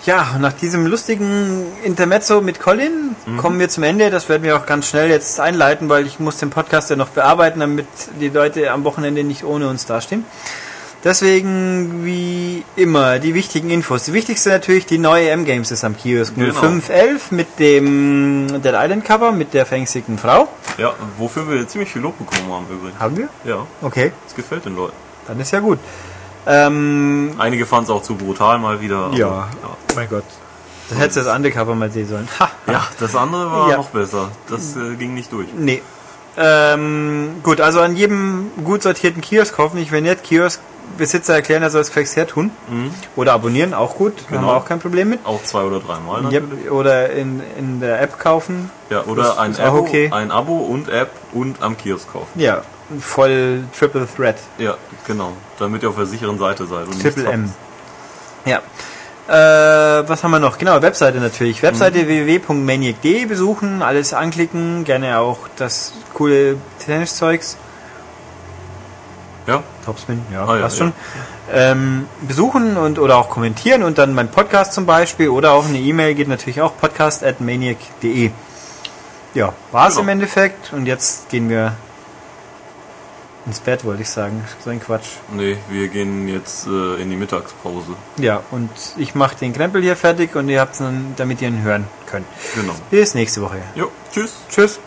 Ja, nach diesem lustigen Intermezzo mit Colin kommen wir zum Ende. Das werden wir auch ganz schnell jetzt einleiten, weil ich muss den Podcast ja noch bearbeiten, damit die Leute am Wochenende nicht ohne uns dastehen. Deswegen, wie immer, die wichtigen Infos. Die wichtigste natürlich, die neue M-Games ist am Kiosk. Genau. 0511 mit dem Dead Island Cover, mit der verängstigten Frau. Ja, wofür wir ziemlich viel Lob bekommen haben übrigens. Haben wir? Ja, Okay, es gefällt den Leuten. dann ist ja gut. Ähm, Einige fanden es auch zu brutal mal wieder. aber- Ja. mein Gott. Das hättest du das Undercover mal sehen sollen. Ja, das andere war Ja. noch besser. Das äh, ging nicht durch. Nee. Ähm, gut, also an jedem gut sortierten Kiosk hoffentlich, wenn nicht, Kioskbesitzer erklären, er soll es gefälligst her tun. Oder abonnieren, auch gut. Haben Genau. wir auch kein Problem mit. Auch zwei oder dreimal. Yep. Oder in, in der App kaufen. Ja, oder Das ein Abo, okay. ein Abo und App und am Kiosk kaufen. Ja, voll Triple Threat. Ja, genau. Damit ihr auf der sicheren Seite seid. Und Triple M. Ja. Äh, was haben wir noch? Genau, Webseite natürlich. Webseite Mhm. www.maniac.de besuchen, alles anklicken, gerne auch das coole Tenniszeugs. Ja, Topspin, ja, Ah, ja, passt ja. schon. Ähm, besuchen und oder auch kommentieren und dann mein Podcast zum Beispiel oder auch eine E-Mail geht natürlich auch podcast at maniac.de. Ja, war's Genau. im Endeffekt und jetzt gehen wir ins Bett, wollte ich sagen. So ein Quatsch. nee, wir gehen jetzt äh, in die Mittagspause. Ja, und ich mache den Krempel hier fertig und ihr habt's dann, damit ihr ihn hören könnt. Genau. Bis nächste Woche. Jo, tschüss. Tschüss.